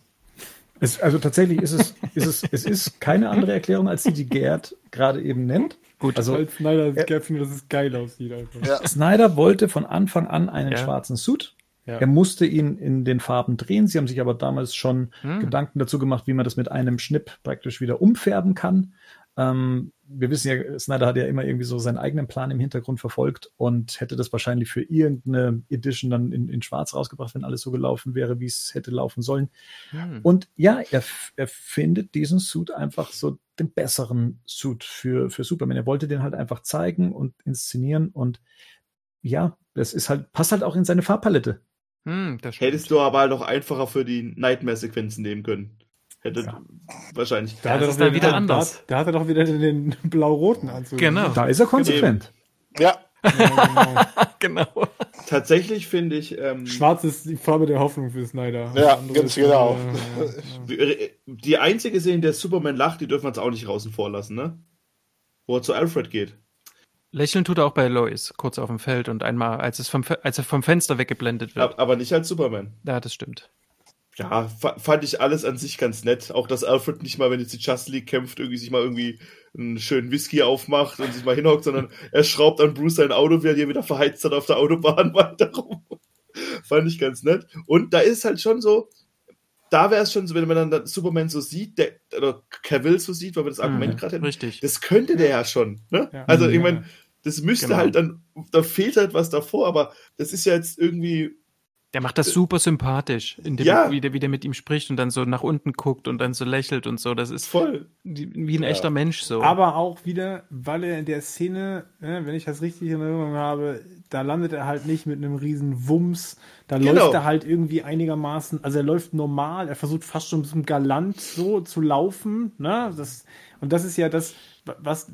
Es, also tatsächlich ist es, ist es, es ist keine andere Erklärung, als die, die Gerd gerade eben nennt.
Gut, also weil Snyder er, findet, dass es geil aussieht. Einfach.
Ja. Snyder wollte von Anfang an einen ja. schwarzen Suit. Ja. Er musste ihn in den Farben drehen. Sie haben sich aber damals schon hm. Gedanken dazu gemacht, wie man das mit einem Schnipp praktisch wieder umfärben kann. Ähm, wir wissen ja, Snyder hat ja immer irgendwie so seinen eigenen Plan im Hintergrund verfolgt und hätte das wahrscheinlich für irgendeine Edition dann in, in Schwarz rausgebracht, wenn alles so gelaufen wäre, wie es hätte laufen sollen. Hm. Und ja, er, er findet diesen Suit einfach so den besseren Suit für, für Superman. Er wollte den halt einfach zeigen und inszenieren und ja, das ist halt, passt halt auch in seine Farbpalette.
Hm, Hättest du aber halt auch einfacher für die Nightmare-Sequenzen nehmen können. Hätte ja. wahrscheinlich.
Da, ja, hat er doch wieder, wieder anders. Da, da, hat er doch wieder den blau-roten Anzug.
Genau. Da ist er konsequent.
Ja. (laughs)
genau. genau. (laughs) Tatsächlich finde ich. Ähm,
Schwarz ist die Farbe der Hoffnung für Snyder.
Ja, ganz genau.
Äh, die einzige Szene, der Superman lacht, die dürfen wir uns auch nicht draußen vorlassen, ne? Wo er zu Alfred geht.
Lächeln tut er auch bei Lois, kurz auf dem Feld und einmal, als, es vom, als er vom Fenster weggeblendet wird.
Aber nicht als Superman.
Ja, das stimmt
ja, fand ich alles an sich ganz nett. Auch dass Alfred nicht mal, wenn jetzt die Just League kämpft, irgendwie sich mal irgendwie einen schönen Whisky aufmacht und sich mal hinhockt, sondern er schraubt an Bruce sein Auto, während er wieder verheizt hat auf der Autobahn (laughs) weiter rum. fand ich ganz nett. Und da ist halt schon so, da wäre es schon so, wenn man dann Superman so sieht, der, oder Cavill so sieht, weil wir das mhm, Argument mhm, gerade
haben. Richtig.
Das könnte der ja schon. Ne? Ja. Also, ich meine, das müsste genau. halt dann, da fehlt halt was davor, aber das ist ja jetzt irgendwie
der macht das super sympathisch, indem ja. wie, der, wie der mit ihm spricht und dann so nach unten guckt und dann so lächelt und so. Das ist
voll
wie ein ja. echter Mensch so.
Aber auch wieder, weil er in der Szene, ne, wenn ich das richtig in Erinnerung habe, da landet er halt nicht mit einem riesen Wumms. Da genau. läuft er halt irgendwie einigermaßen, also er läuft normal, er versucht fast schon ein bisschen galant so zu laufen. Ne? Das, und das ist ja das, was,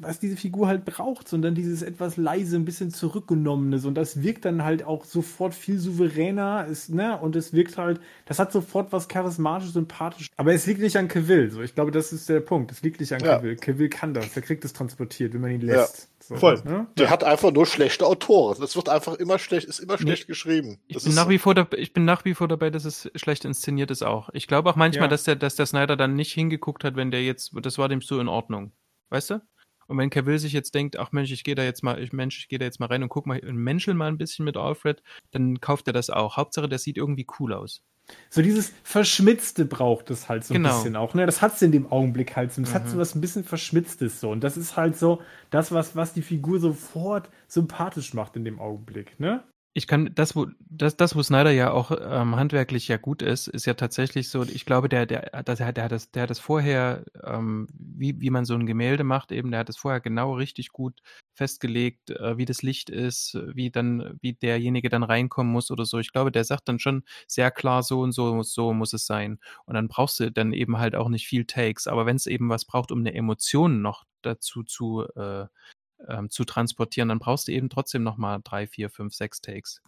was diese Figur halt braucht, sondern dieses etwas leise, ein bisschen zurückgenommenes. Und das wirkt dann halt auch sofort viel souveräner, ist, ne? Und es wirkt halt, das hat sofort was charismatisch, sympathisch. Aber es liegt nicht an Cavill. So, ich glaube, das ist der Punkt. Es liegt nicht an ja. Cavill. Cavill kann das. Der kriegt es transportiert, wenn man ihn lässt. Ja.
So, Voll. Ne? Der ja. hat einfach nur schlechte Autoren. Das wird einfach immer schlecht, ist immer schlecht nee. geschrieben.
Das ich bin, nach wie vor da, ich bin nach wie vor dabei, dass es schlecht inszeniert ist auch. Ich glaube auch manchmal, dass der, dass der Snyder dann nicht hingeguckt hat, wenn der jetzt, das war dem so in Ordnung. Weißt du? Und wenn Cavill sich jetzt denkt, ach Mensch, ich gehe da jetzt mal, ich Mensch, ich gehe da jetzt mal rein und guck mal, menschel mal ein bisschen mit Alfred, dann kauft er das auch. Hauptsache, der sieht irgendwie cool aus.
So dieses Verschmitzte braucht es halt so genau. ein bisschen auch. Ne? Das hat es in dem Augenblick halt so. Das mhm. hat so was ein bisschen Verschmitztes so. Und das ist halt so das, was, was die Figur sofort sympathisch macht in dem Augenblick. Ne?
Ich kann, das, wo, das, das, wo Snyder ja auch ähm, handwerklich ja gut ist, ist ja tatsächlich so, ich glaube, der, der, der, der, hat das, der hat das vorher, ähm, wie, wie man so ein Gemälde macht, eben, der hat das vorher genau richtig gut festgelegt, äh, wie das Licht ist, wie dann, wie derjenige dann reinkommen muss oder so. Ich glaube, der sagt dann schon sehr klar, so und so, so muss es sein. Und dann brauchst du dann eben halt auch nicht viel Takes. Aber wenn es eben was braucht, um eine Emotion noch dazu zu, äh, ähm, zu transportieren, dann brauchst du eben trotzdem nochmal drei, vier, fünf, sechs Takes.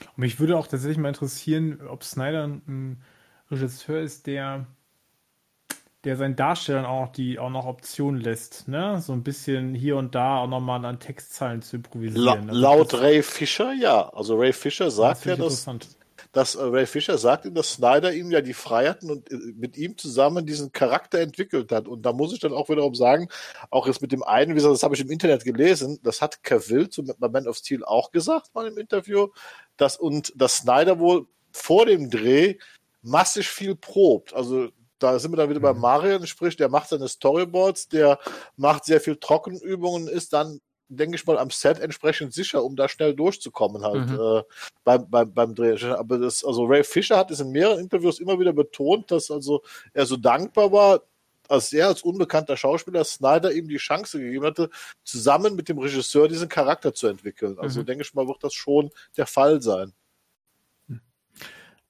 Und mich würde auch tatsächlich mal interessieren, ob Snyder ein Regisseur ist, der, der seinen Darstellern auch die auch noch Optionen lässt, ne? So ein bisschen hier und da auch nochmal an Textzeilen zu improvisieren.
La also laut Ray Fisher, ja. Also Ray Fischer sagt ja, dass, dass äh, Ray Fisher sagt ihm, dass Snyder ihm ja die Freiheiten und äh, mit ihm zusammen diesen Charakter entwickelt hat. Und da muss ich dann auch wiederum sagen, auch jetzt mit dem einen, wie gesagt, das habe ich im Internet gelesen, das hat Cavill zu Man of Steel auch gesagt mal im Interview, dass und dass Snyder wohl vor dem Dreh massig viel probt. Also da sind wir dann wieder bei mhm. Marion, sprich, der macht seine Storyboards, der macht sehr viel Trockenübungen, ist dann denke ich mal, am Set entsprechend sicher, um da schnell durchzukommen halt mhm. äh, beim, beim, beim Dreh. Aber das, also Ray Fisher hat es in mehreren Interviews immer wieder betont, dass also er so dankbar war, als er als unbekannter Schauspieler Snyder ihm die Chance gegeben hatte, zusammen mit dem Regisseur diesen Charakter zu entwickeln. Also mhm. denke ich mal, wird das schon der Fall sein.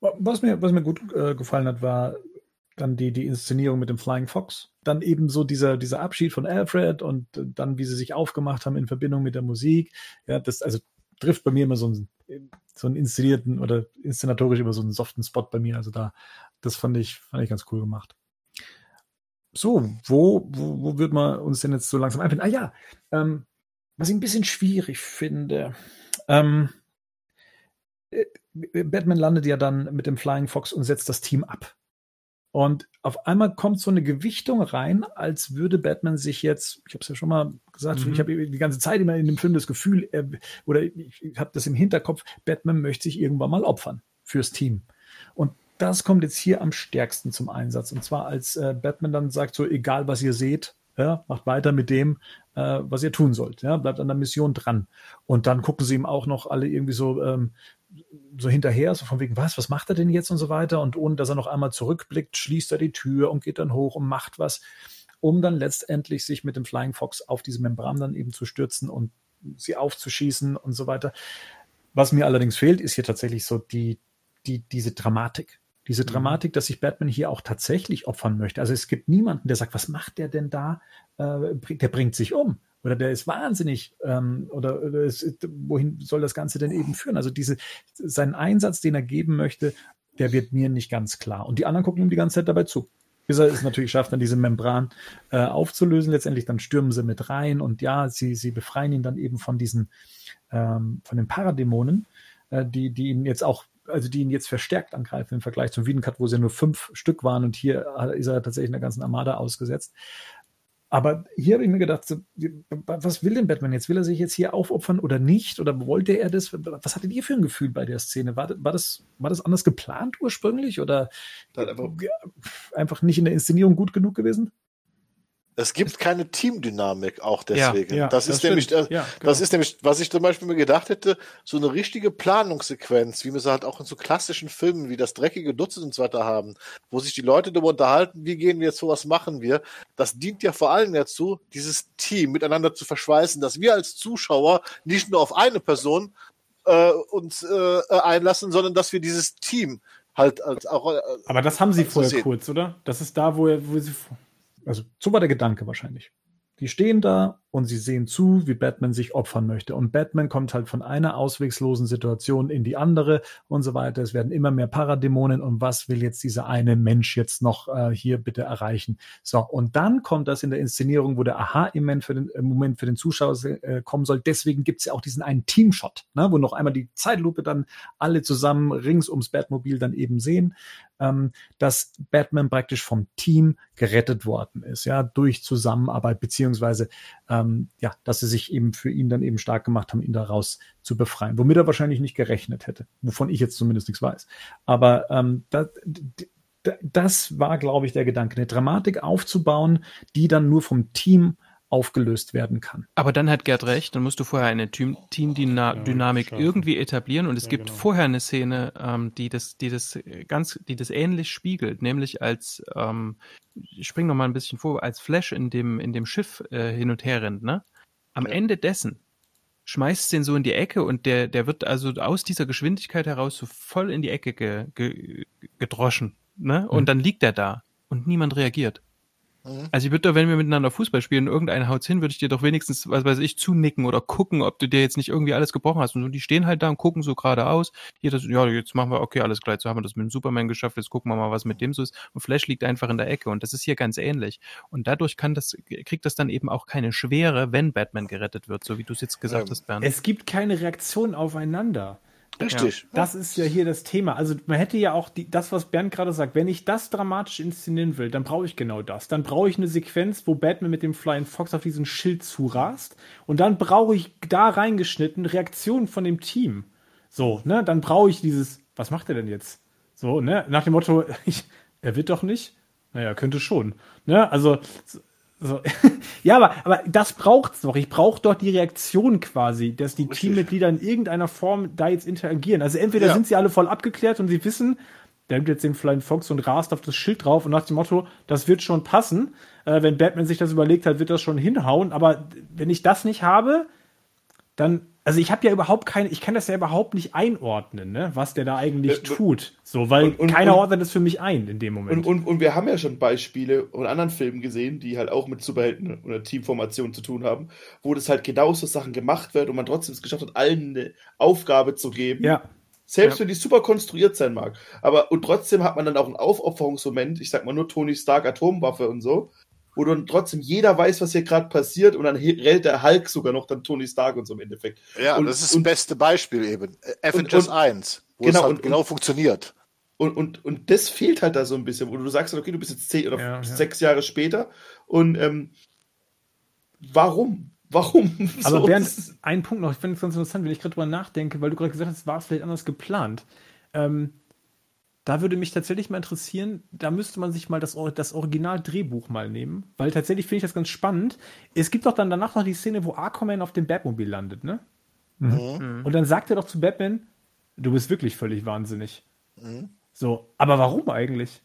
Was mir, was mir gut äh, gefallen hat, war dann die, die Inszenierung mit dem Flying Fox. Dann eben so dieser, dieser Abschied von Alfred und dann, wie sie sich aufgemacht haben in Verbindung mit der Musik. Ja, das also trifft bei mir immer so einen, so einen inszenierten oder inszenatorisch immer so einen soften Spot bei mir. Also da, das fand ich, fand ich ganz cool gemacht. So, wo, wo, wo wird man uns denn jetzt so langsam einfinden? Ah ja, ähm, was ich ein bisschen schwierig finde. Ähm, äh, Batman landet ja dann mit dem Flying Fox und setzt das Team ab. Und auf einmal kommt so eine Gewichtung rein, als würde Batman sich jetzt, ich habe es ja schon mal gesagt, mhm. ich habe die ganze Zeit immer in dem Film das Gefühl, er, oder ich habe das im Hinterkopf, Batman möchte sich irgendwann mal opfern fürs Team. Und das kommt jetzt hier am stärksten zum Einsatz. Und zwar als äh, Batman dann sagt, so egal was ihr seht, ja, macht weiter mit dem, äh, was ihr tun sollt. Ja, bleibt an der Mission dran. Und dann gucken sie ihm auch noch alle irgendwie so, ähm, so hinterher, so von wegen, was, was macht er denn jetzt und so weiter. Und ohne dass er noch einmal zurückblickt, schließt er die Tür und geht dann hoch und macht was, um dann letztendlich sich mit dem Flying Fox auf diese Membran dann eben zu stürzen und sie aufzuschießen und so weiter. Was mir allerdings fehlt, ist hier tatsächlich so die, die, diese Dramatik. Diese mhm. Dramatik, dass sich Batman hier auch tatsächlich opfern möchte. Also es gibt niemanden, der sagt, was macht der denn da? Äh, der bringt sich um oder der ist wahnsinnig ähm, oder, oder ist, wohin soll das Ganze denn eben führen? Also diese seinen Einsatz, den er geben möchte, der wird mir nicht ganz klar. Und die anderen gucken ihm die ganze Zeit dabei zu. Bis er es natürlich schafft, dann diese Membran äh, aufzulösen. Letztendlich dann stürmen sie mit rein und ja, sie, sie befreien ihn dann eben von diesen, ähm, von den Paradämonen, äh, die, die ihn jetzt auch also die ihn jetzt verstärkt angreifen im Vergleich zum Wiedencut, wo sie nur fünf Stück waren und hier ist er tatsächlich einer ganzen Armada ausgesetzt. Aber hier habe ich mir gedacht, so, was will denn Batman jetzt? Will er sich jetzt hier aufopfern oder nicht? Oder wollte er das? Was hattet ihr für ein Gefühl bei der Szene? War, war, das, war das anders geplant ursprünglich oder einfach, einfach nicht in der Inszenierung gut genug gewesen?
Es gibt keine Teamdynamik auch deswegen.
Ja, ja,
das, ist nämlich, das, ja, genau. das ist nämlich, was ich zum Beispiel mir gedacht hätte, so eine richtige Planungssequenz, wie wir sie halt auch in so klassischen Filmen wie das dreckige Dutzend und so weiter haben, wo sich die Leute darüber unterhalten, wie gehen wir jetzt so, was machen wir. Das dient ja vor allem dazu, dieses Team miteinander zu verschweißen, dass wir als Zuschauer nicht nur auf eine Person äh, uns äh, einlassen, sondern dass wir dieses Team halt als auch. Äh,
Aber das haben sie vorher sehen. kurz, oder? Das ist da, wo, wo sie
also so war der Gedanke wahrscheinlich. Die stehen da und sie sehen zu, wie Batman sich opfern möchte. Und Batman kommt halt von einer auswegslosen Situation in die andere und so weiter. Es werden immer mehr Paradämonen und was will jetzt dieser eine Mensch jetzt noch äh, hier bitte erreichen? So, und dann kommt das in der Inszenierung, wo der Aha-Moment für den, äh, Moment für den Zuschauer äh, kommen soll. Deswegen gibt's ja auch diesen einen Teamshot, ne, wo noch einmal die Zeitlupe dann alle zusammen rings ums Batmobil dann eben sehen ähm, dass Batman praktisch vom Team gerettet worden ist, ja, durch Zusammenarbeit, beziehungsweise ähm, ja, dass sie sich eben für ihn dann eben stark gemacht haben, ihn daraus zu befreien, womit er wahrscheinlich nicht gerechnet hätte, wovon ich jetzt zumindest nichts weiß. Aber ähm, da, das war, glaube ich, der Gedanke, eine Dramatik aufzubauen, die dann nur vom Team aufgelöst werden kann.
Aber dann hat Gerd recht, dann musst du vorher eine Teamdynamik ja, irgendwie etablieren und es ja, gibt genau. vorher eine Szene, ähm, die das, die das ganz, die das ähnlich spiegelt, nämlich als ähm, ich spring noch mal ein bisschen vor, als Flash in dem in dem Schiff äh, hin und her rennt, ne? Am ja. Ende dessen schmeißt den so in die Ecke und der der wird also aus dieser Geschwindigkeit heraus so voll in die Ecke ge, ge, gedroschen, ne? Und mhm. dann liegt er da und niemand reagiert. Mhm. Also ich würde doch, wenn wir miteinander Fußball spielen, irgendeiner haut's hin, würde ich dir doch wenigstens, was weiß ich, zunicken oder gucken, ob du dir jetzt nicht irgendwie alles gebrochen hast. Und so, die stehen halt da und gucken so geradeaus. Hier, das, ja, jetzt machen wir, okay, alles klar, jetzt haben wir das mit dem Superman geschafft, jetzt gucken wir mal, was mit dem so ist. Und Flash liegt einfach in der Ecke und das ist hier ganz ähnlich. Und dadurch kann das, kriegt das dann eben auch keine Schwere, wenn Batman gerettet wird, so wie du es jetzt gesagt ja. hast, Bernd.
Es gibt keine Reaktion aufeinander.
Richtig.
Ja, das ist ja hier das Thema. Also man hätte ja auch die, das, was Bernd gerade sagt, wenn ich das dramatisch inszenieren will, dann brauche ich genau das. Dann brauche ich eine Sequenz, wo Batman mit dem Flying Fox auf diesen Schild zurast und dann brauche ich da reingeschnitten Reaktionen von dem Team. So, ne, dann brauche ich dieses, was macht er denn jetzt? So, ne, nach dem Motto, (laughs) ich, er wird doch nicht. Naja, könnte schon. Ne, also so. (laughs) ja, aber, aber das braucht's doch. Ich brauche doch die Reaktion quasi, dass die Richtig. Teammitglieder in irgendeiner Form da jetzt interagieren. Also entweder ja. sind sie alle voll abgeklärt und sie wissen, der nimmt jetzt den Flying Fox und rast auf das Schild drauf und nach dem Motto, das wird schon passen. Äh, wenn Batman sich das überlegt hat, wird das schon hinhauen. Aber wenn ich das nicht habe, dann also ich habe ja überhaupt keine, ich kann das ja überhaupt nicht einordnen, ne, was der da eigentlich äh, tut. So, weil und, und, keiner und, ordnet es für mich ein in dem Moment.
Und, und, wir haben ja schon Beispiele in anderen Filmen gesehen, die halt auch mit Superhelden oder Teamformationen zu tun haben, wo das halt genauso Sachen gemacht wird und man trotzdem es geschafft hat, allen eine Aufgabe zu geben.
Ja.
Selbst ja. wenn die super konstruiert sein mag. Aber und trotzdem hat man dann auch einen Aufopferungsmoment, ich sag mal nur Tony Stark Atomwaffe und so, wo dann trotzdem jeder weiß, was hier gerade passiert und dann rennt der Hulk sogar noch dann Tony Stark und so im Endeffekt.
Ja,
und,
das ist und, das beste Beispiel eben. Avengers und, 1, wo genau, es halt genau funktioniert.
Und, und, und das fehlt halt da so ein bisschen, wo du sagst, okay, du bist jetzt zehn oder ja, sechs Jahre später und ähm, warum? Warum? (laughs)
Aber so, Bernd, ein Punkt noch, ich finde es ganz interessant, wenn ich gerade drüber nachdenke, weil du gerade gesagt hast, war es vielleicht anders geplant. Ähm, da würde mich tatsächlich mal interessieren, da müsste man sich mal das, das Original-Drehbuch mal nehmen, weil tatsächlich finde ich das ganz spannend. Es gibt doch dann danach noch die Szene, wo Aquaman auf dem Batmobil landet, ne?
Mhm.
Und dann sagt er doch zu Batman, du bist wirklich völlig wahnsinnig.
Mhm.
So, aber warum eigentlich?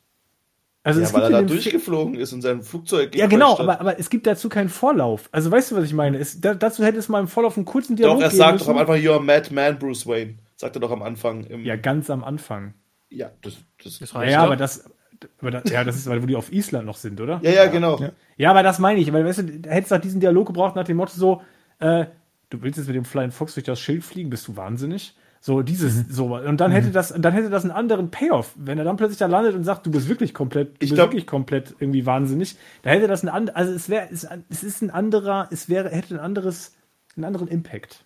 Also
ja,
es
weil
gibt
er da durchgeflogen ist und sein Flugzeug
Ja, genau, aber, aber es gibt dazu keinen Vorlauf. Also weißt du, was ich meine? Es, da, dazu hätte es mal im Vorlauf einen kurzen Dialog
Doch, er sagt
müssen.
doch am Anfang, you're a mad man, Bruce Wayne. Sagt er doch am Anfang. Im,
Ja, ganz am Anfang.
Ja, das, das,
Das
Ja,
reicht
ja aber das, aber da, ja, das ist, weil wo die auf Island noch sind, oder?
ja, ja, genau.
Ja. Ja, aber das meine ich, weil weißt du, da hättest du doch diesen Dialog gebraucht nach dem Motto so, äh, du willst jetzt mit dem Flying Fox durch das Schild fliegen, bist du wahnsinnig? So dieses, so und dann hätte das, dann hätte das einen anderen Payoff, wenn er dann plötzlich da landet und sagt, du bist wirklich komplett, du
Ich
bist
glaub-
wirklich komplett irgendwie wahnsinnig. Da hätte das ein and, also es wäre, es, es ist ein anderer, es wäre, hätte ein anderes, einen anderen Impact.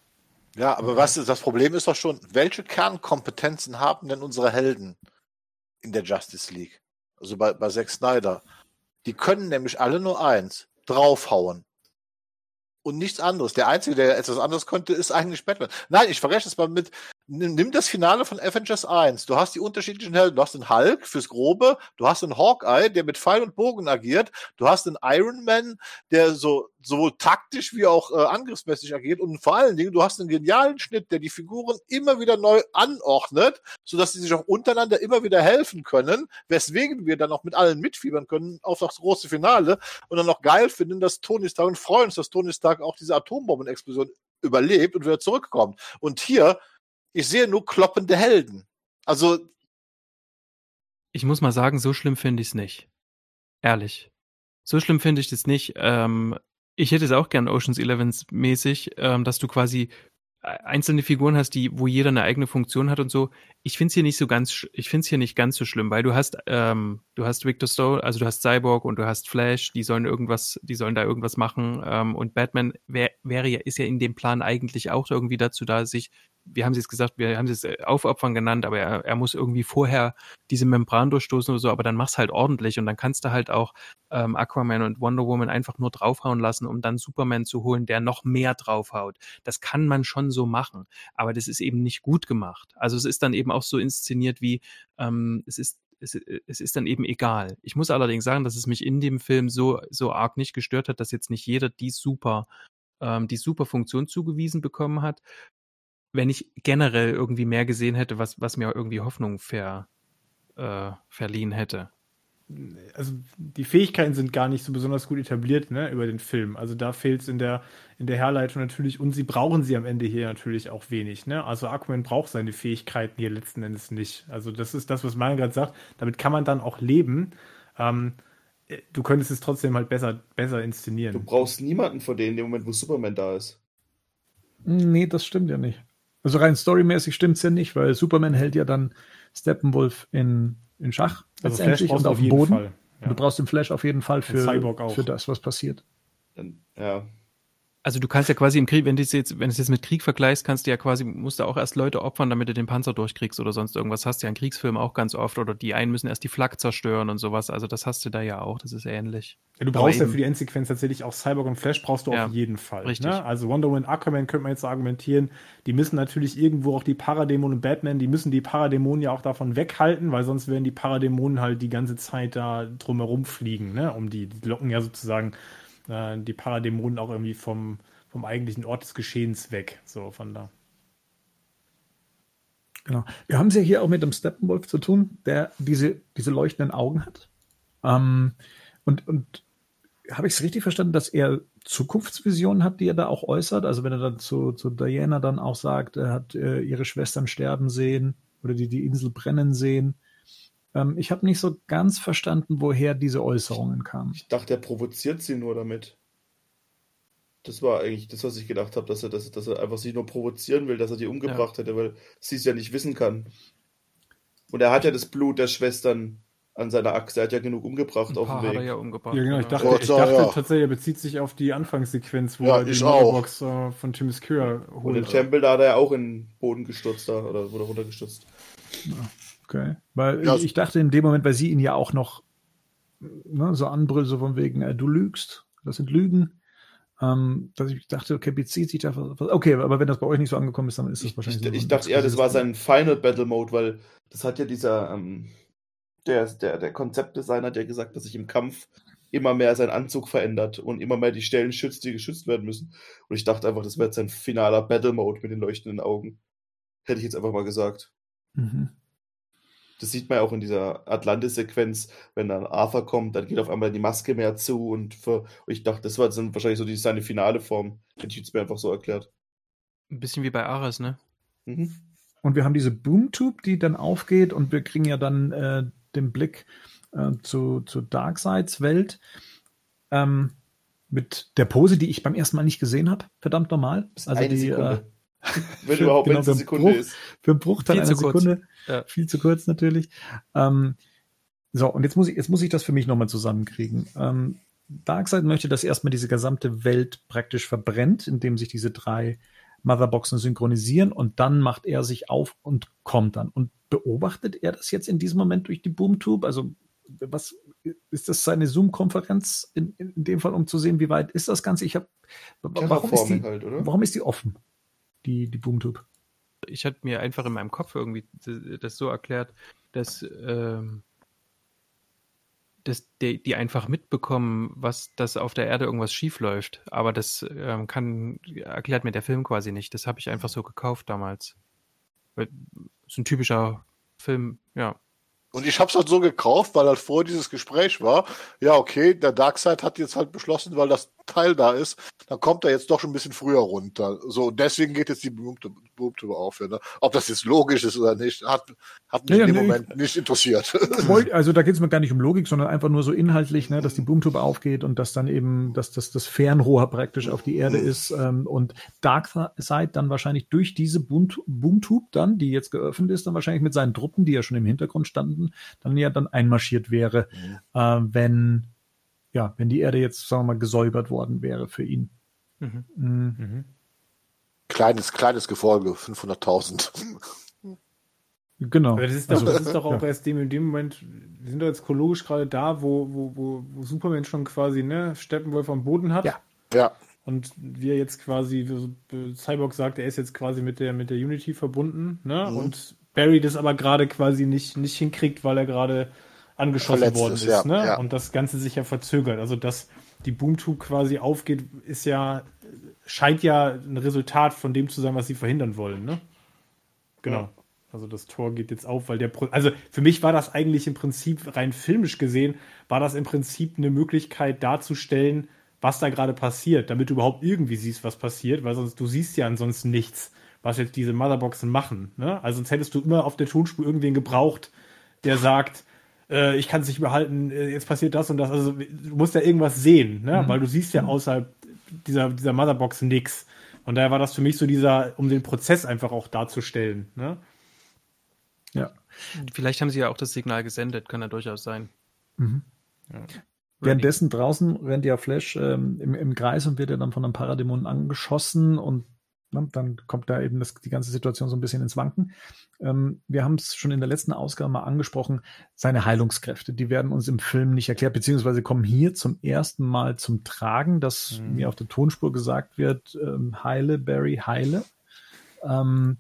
Ja, aber was ist, das Problem ist doch schon, welche Kernkompetenzen haben denn unsere Helden in der Justice League? Also bei, bei Zack Snyder. Die können nämlich alle nur eins, draufhauen. Und nichts anderes. Der Einzige, der etwas anderes konnte, ist eigentlich Batman. Nein, ich verrechne es mal mit, nimm nimm das Finale von Avengers 1. Du hast die unterschiedlichen Helden. Du hast den Hulk fürs Grobe, du hast den Hawkeye, der mit Pfeil und Bogen agiert, du hast den Iron Man, der so sowohl taktisch wie auch äh, angriffsmäßig agiert und vor allen Dingen, du hast einen genialen Schnitt, der die Figuren immer wieder neu anordnet, sodass sie sich auch untereinander immer wieder helfen können, weswegen wir dann auch mit allen mitfiebern können auf das große Finale und dann auch geil finden, dass Tony Stark und freuen uns, dass Tony Stark auch diese Atombombenexplosion überlebt und wieder zurückkommt. Und hier, ich sehe nur kloppende Helden. Also,
Ich muss mal sagen, so schlimm finde ich es nicht. Ehrlich. So schlimm finde ich das nicht. Ähm, ich hätte es auch gern Oceans 11 mäßig, ähm, dass du quasi äh, einzelne Figuren hast, die, wo jeder eine eigene Funktion hat und so. Ich finde es hier nicht so ganz, ich finde es hier nicht ganz so schlimm, weil du hast, ähm, du hast Victor Stone, also du hast Cyborg und du hast Flash, die sollen irgendwas, die sollen da irgendwas machen ähm, und Batman wär, wäre ja, ist ja in dem Plan eigentlich auch irgendwie dazu da, sich wir haben es jetzt gesagt, wir haben es aufopfern genannt, aber er, er muss irgendwie vorher diese Membran durchstoßen oder so, aber dann mach's halt ordentlich und dann kannst du halt auch ähm, Aquaman und Wonder Woman einfach nur draufhauen lassen, um dann Superman zu holen, der noch mehr draufhaut. Das kann man schon so machen, aber das ist eben nicht gut gemacht. Also es ist dann eben auch so inszeniert wie, ähm, es ist es, es ist dann eben egal. Ich muss allerdings sagen, dass es mich in dem Film so, so arg nicht gestört hat, dass jetzt nicht jeder die super, ähm, die super Funktion zugewiesen bekommen hat wenn ich generell irgendwie mehr gesehen hätte, was, was mir irgendwie Hoffnung ver, äh, verliehen hätte.
also die Fähigkeiten sind gar nicht so besonders gut etabliert, ne, über den Film. Also da fehlt es in der, in der Herleitung natürlich und sie brauchen sie am Ende hier natürlich auch wenig, ne. Also Aquaman braucht seine Fähigkeiten hier letzten Endes nicht. Also das ist das, was Marian gerade sagt. Damit kann man dann auch leben. Ähm, äh, du könntest es trotzdem halt besser, besser
Du
inszenieren.
brauchst niemanden von denen in dem Moment, wo Superman da ist.
Nee, das stimmt ja nicht. Also rein storymäßig stimmt's ja nicht, weil Superman hält ja dann Steppenwolf in, in Schach
Also Flash
letztendlich und auf
auf
dem
jeden
Boden.
Fall. Ja.
Du brauchst den Flash auf jeden Fall für, für das, was passiert.
Ja.
Also du kannst ja quasi im Krieg, wenn du es jetzt, wenn du es jetzt mit Krieg vergleichst, kannst du ja quasi, musst du auch erst Leute opfern, damit du den Panzer durchkriegst oder sonst irgendwas. Hast du ja in Kriegsfilmen auch ganz oft. Oder die einen müssen erst die Flak zerstören und sowas. Also das hast du da ja auch. Das ist ähnlich.
Ja, du brauchst ja für die Endsequenz tatsächlich auch Cyborg und Flash brauchst du
Ja,
auf jeden Fall.
richtig.
Ne? Also Wonder Woman, Aquaman könnte man jetzt argumentieren, die müssen natürlich irgendwo auch die Paradämonen und Batman, die müssen die Paradämonen ja auch davon weghalten, weil sonst werden die Paradämonen halt die ganze Zeit da drumherum fliegen, ne? Um die, die locken ja sozusagen äh, die Paradämonen auch irgendwie vom, vom eigentlichen Ort des Geschehens weg. So von da.
Genau. Wir haben es ja hier auch mit dem Steppenwolf zu tun, der diese, diese leuchtenden Augen hat. Ähm, und und habe ich es richtig verstanden, dass er Zukunftsvisionen hat, die er da auch äußert? Also wenn er dann zu, zu Diana dann auch sagt, er hat äh, ihre Schwestern sterben sehen oder die die Insel brennen sehen. Ähm, ich habe nicht so ganz verstanden, woher diese Äußerungen kamen.
Ich dachte, er provoziert sie nur damit. Das war eigentlich das, was ich gedacht habe, dass er, dass, dass er einfach sie nur provozieren will, dass er die umgebracht hätte, weil sie es ja nicht wissen kann. Und er hat ja das Blut der Schwestern an seiner Achse. Er hat ja genug umgebracht
Ein
auf
paar
dem
hat er
Weg.
ja umgebracht.
Ja, genau. Ich dachte,
Gott
ich dachte
Dank.
tatsächlich, er bezieht sich auf die Anfangssequenz, wo
Ja,
er die äh, von Tim
Und
holt.
den Tempel, da hat er ja auch in den Boden gestürzt da, oder wurde runtergestürzt.
Okay. Weil
Ja,
ich, dachte in dem Moment, weil sie ihn ja auch noch ne, so anbrüllt, so von wegen, äh, du lügst, das sind Lügen. Ähm, dass ich dachte, okay, bezieht sich da was. Okay, aber wenn das bei euch nicht so angekommen ist, dann ist das
Ich,
wahrscheinlich
ich,
so
ich dachte eher, das war sein Final Battle Mode, weil das hat ja dieser, ähm, der, der, der Konzeptdesigner, der gesagt hat, dass sich im Kampf immer mehr sein Anzug verändert und immer mehr die Stellen schützt, die geschützt werden müssen. Und ich dachte einfach, das wäre jetzt sein finaler Battle Mode mit den leuchtenden Augen. Hätte ich jetzt einfach mal gesagt.
Mhm.
Das sieht man ja auch in dieser Atlantis-Sequenz, wenn dann Arthur kommt, dann geht auf einmal die Maske mehr zu und, für, und ich dachte, das war dann wahrscheinlich so die, seine finale Form. Hätte ich jetzt mir einfach so erklärt.
Ein bisschen wie bei Ares, ne?
Mhm.
Und wir haben diese Boomtube, die dann aufgeht und wir kriegen ja dann äh, den Blick äh, zu, zu Darkseids Welt. Ähm, mit der Pose, die ich beim ersten Mal nicht gesehen habe, verdammt normal. Also
eine
die,
Sekunde.
äh, (laughs)
wenn
für-
überhaupt,
genau,
wenn es eine Sekunde
Bruch-
ist.
für einen Bruchteil einer
kurz.
Sekunde.
Ja.
Viel zu kurz natürlich. Ähm, so, und jetzt muss ich, jetzt muss ich das für mich nochmal zusammenkriegen. Ähm, Darkseid möchte, dass erstmal diese gesamte Welt praktisch verbrennt, indem sich diese drei Motherboxen synchronisieren und dann macht er sich auf und kommt dann. Und beobachtet er das jetzt in diesem Moment durch die Boomtube? Also, was ist das seine Zoom-Konferenz in, in, in dem Fall, um zu sehen, wie weit ist das Ganze? Ich habe, warum ist
Terraforming
die,
halt, oder?
warum ist die offen? Die, die Boomtube.
ich hatte mir einfach in meinem Kopf irgendwie das so erklärt, dass, ähm, dass die, die einfach mitbekommen, was, dass auf der Erde irgendwas schief läuft. Aber das ähm, kann, erklärt mir der Film quasi nicht. Das habe ich einfach so gekauft damals. Weil, ist ein typischer Film, ja.
Und ich habe es halt so gekauft, weil halt vor dieses Gespräch war, ja, okay, der Darkseid hat jetzt halt beschlossen, weil das Teil da ist, dann kommt er jetzt doch schon ein bisschen früher runter. So, deswegen geht jetzt die Boomtube auf. Ja, ne? Ob das jetzt logisch ist oder nicht, hat, hat mich
Ja,
in dem
nee,
Moment nicht interessiert.
Wollt- Also da geht es mir gar nicht um Logik, sondern einfach nur so inhaltlich, ne, dass die Boomtube aufgeht und dass dann eben, dass das, das Fernrohr praktisch auf die Erde ist ähm, und Darkseid dann wahrscheinlich durch diese Boomt- Boomtube dann, die jetzt geöffnet ist, dann wahrscheinlich mit seinen Truppen, die ja schon im Hintergrund standen, dann ja dann einmarschiert wäre, äh, wenn ja, wenn die Erde jetzt, sagen wir mal, gesäubert worden wäre für ihn.
Mhm.
Mhm.
kleines, kleines Gefolge, 500.000.
Genau.
Aber das ist doch, das ist doch auch erst dem, in dem Moment, wir sind doch jetzt chronologisch gerade da, wo, wo, wo, wo Superman schon quasi, ne, Steppenwolf am Boden hat.
Ja.
Ja,
Und wir jetzt quasi, wie Cyborg sagt, er ist jetzt quasi mit der, mit der Unity verbunden, ne?
Mhm.
Und Barry das aber gerade quasi nicht, nicht hinkriegt, weil er gerade angeschossen
Verletzt
worden
ist,
ist,
ja,
ne?
ja.
Und das Ganze sich ja verzögert. Also, dass die Boomtube quasi aufgeht, ist ja, scheint ja ein Resultat von dem zu sein, was sie verhindern wollen, ne? Genau.
Ja.
Also das Tor geht jetzt auf, weil der Pro also für mich war das eigentlich im Prinzip rein filmisch gesehen, war das im Prinzip eine Möglichkeit darzustellen, was da gerade passiert, damit du überhaupt irgendwie siehst, was passiert, weil sonst du siehst ja ansonsten nichts, was jetzt diese Motherboxen machen. Ne? Also sonst hättest du immer auf der Tonspur irgendwen gebraucht, der sagt, äh, ich kann es nicht behalten, äh, jetzt passiert das und das. Also du musst ja irgendwas sehen, ne? weil du siehst ja außerhalb dieser, dieser Motherbox nichts. Und daher war das für mich so dieser, um den Prozess einfach auch darzustellen. Ne?
Ja.
Vielleicht haben sie ja auch das Signal gesendet, kann ja durchaus sein.
Mhm. Währenddessen draußen rennt ja Flash ähm, im, im Kreis und wird ja dann von einem Paradämon angeschossen und ne, dann kommt da eben das, die ganze Situation so ein bisschen ins Wanken. Ähm, wir haben es schon in der letzten Ausgabe mal angesprochen, seine Heilungskräfte, die werden uns im Film nicht erklärt, beziehungsweise kommen hier zum ersten Mal zum Tragen, dass
Mhm.
mir auf der Tonspur gesagt wird, ähm, heile, Barry, heile. Ähm,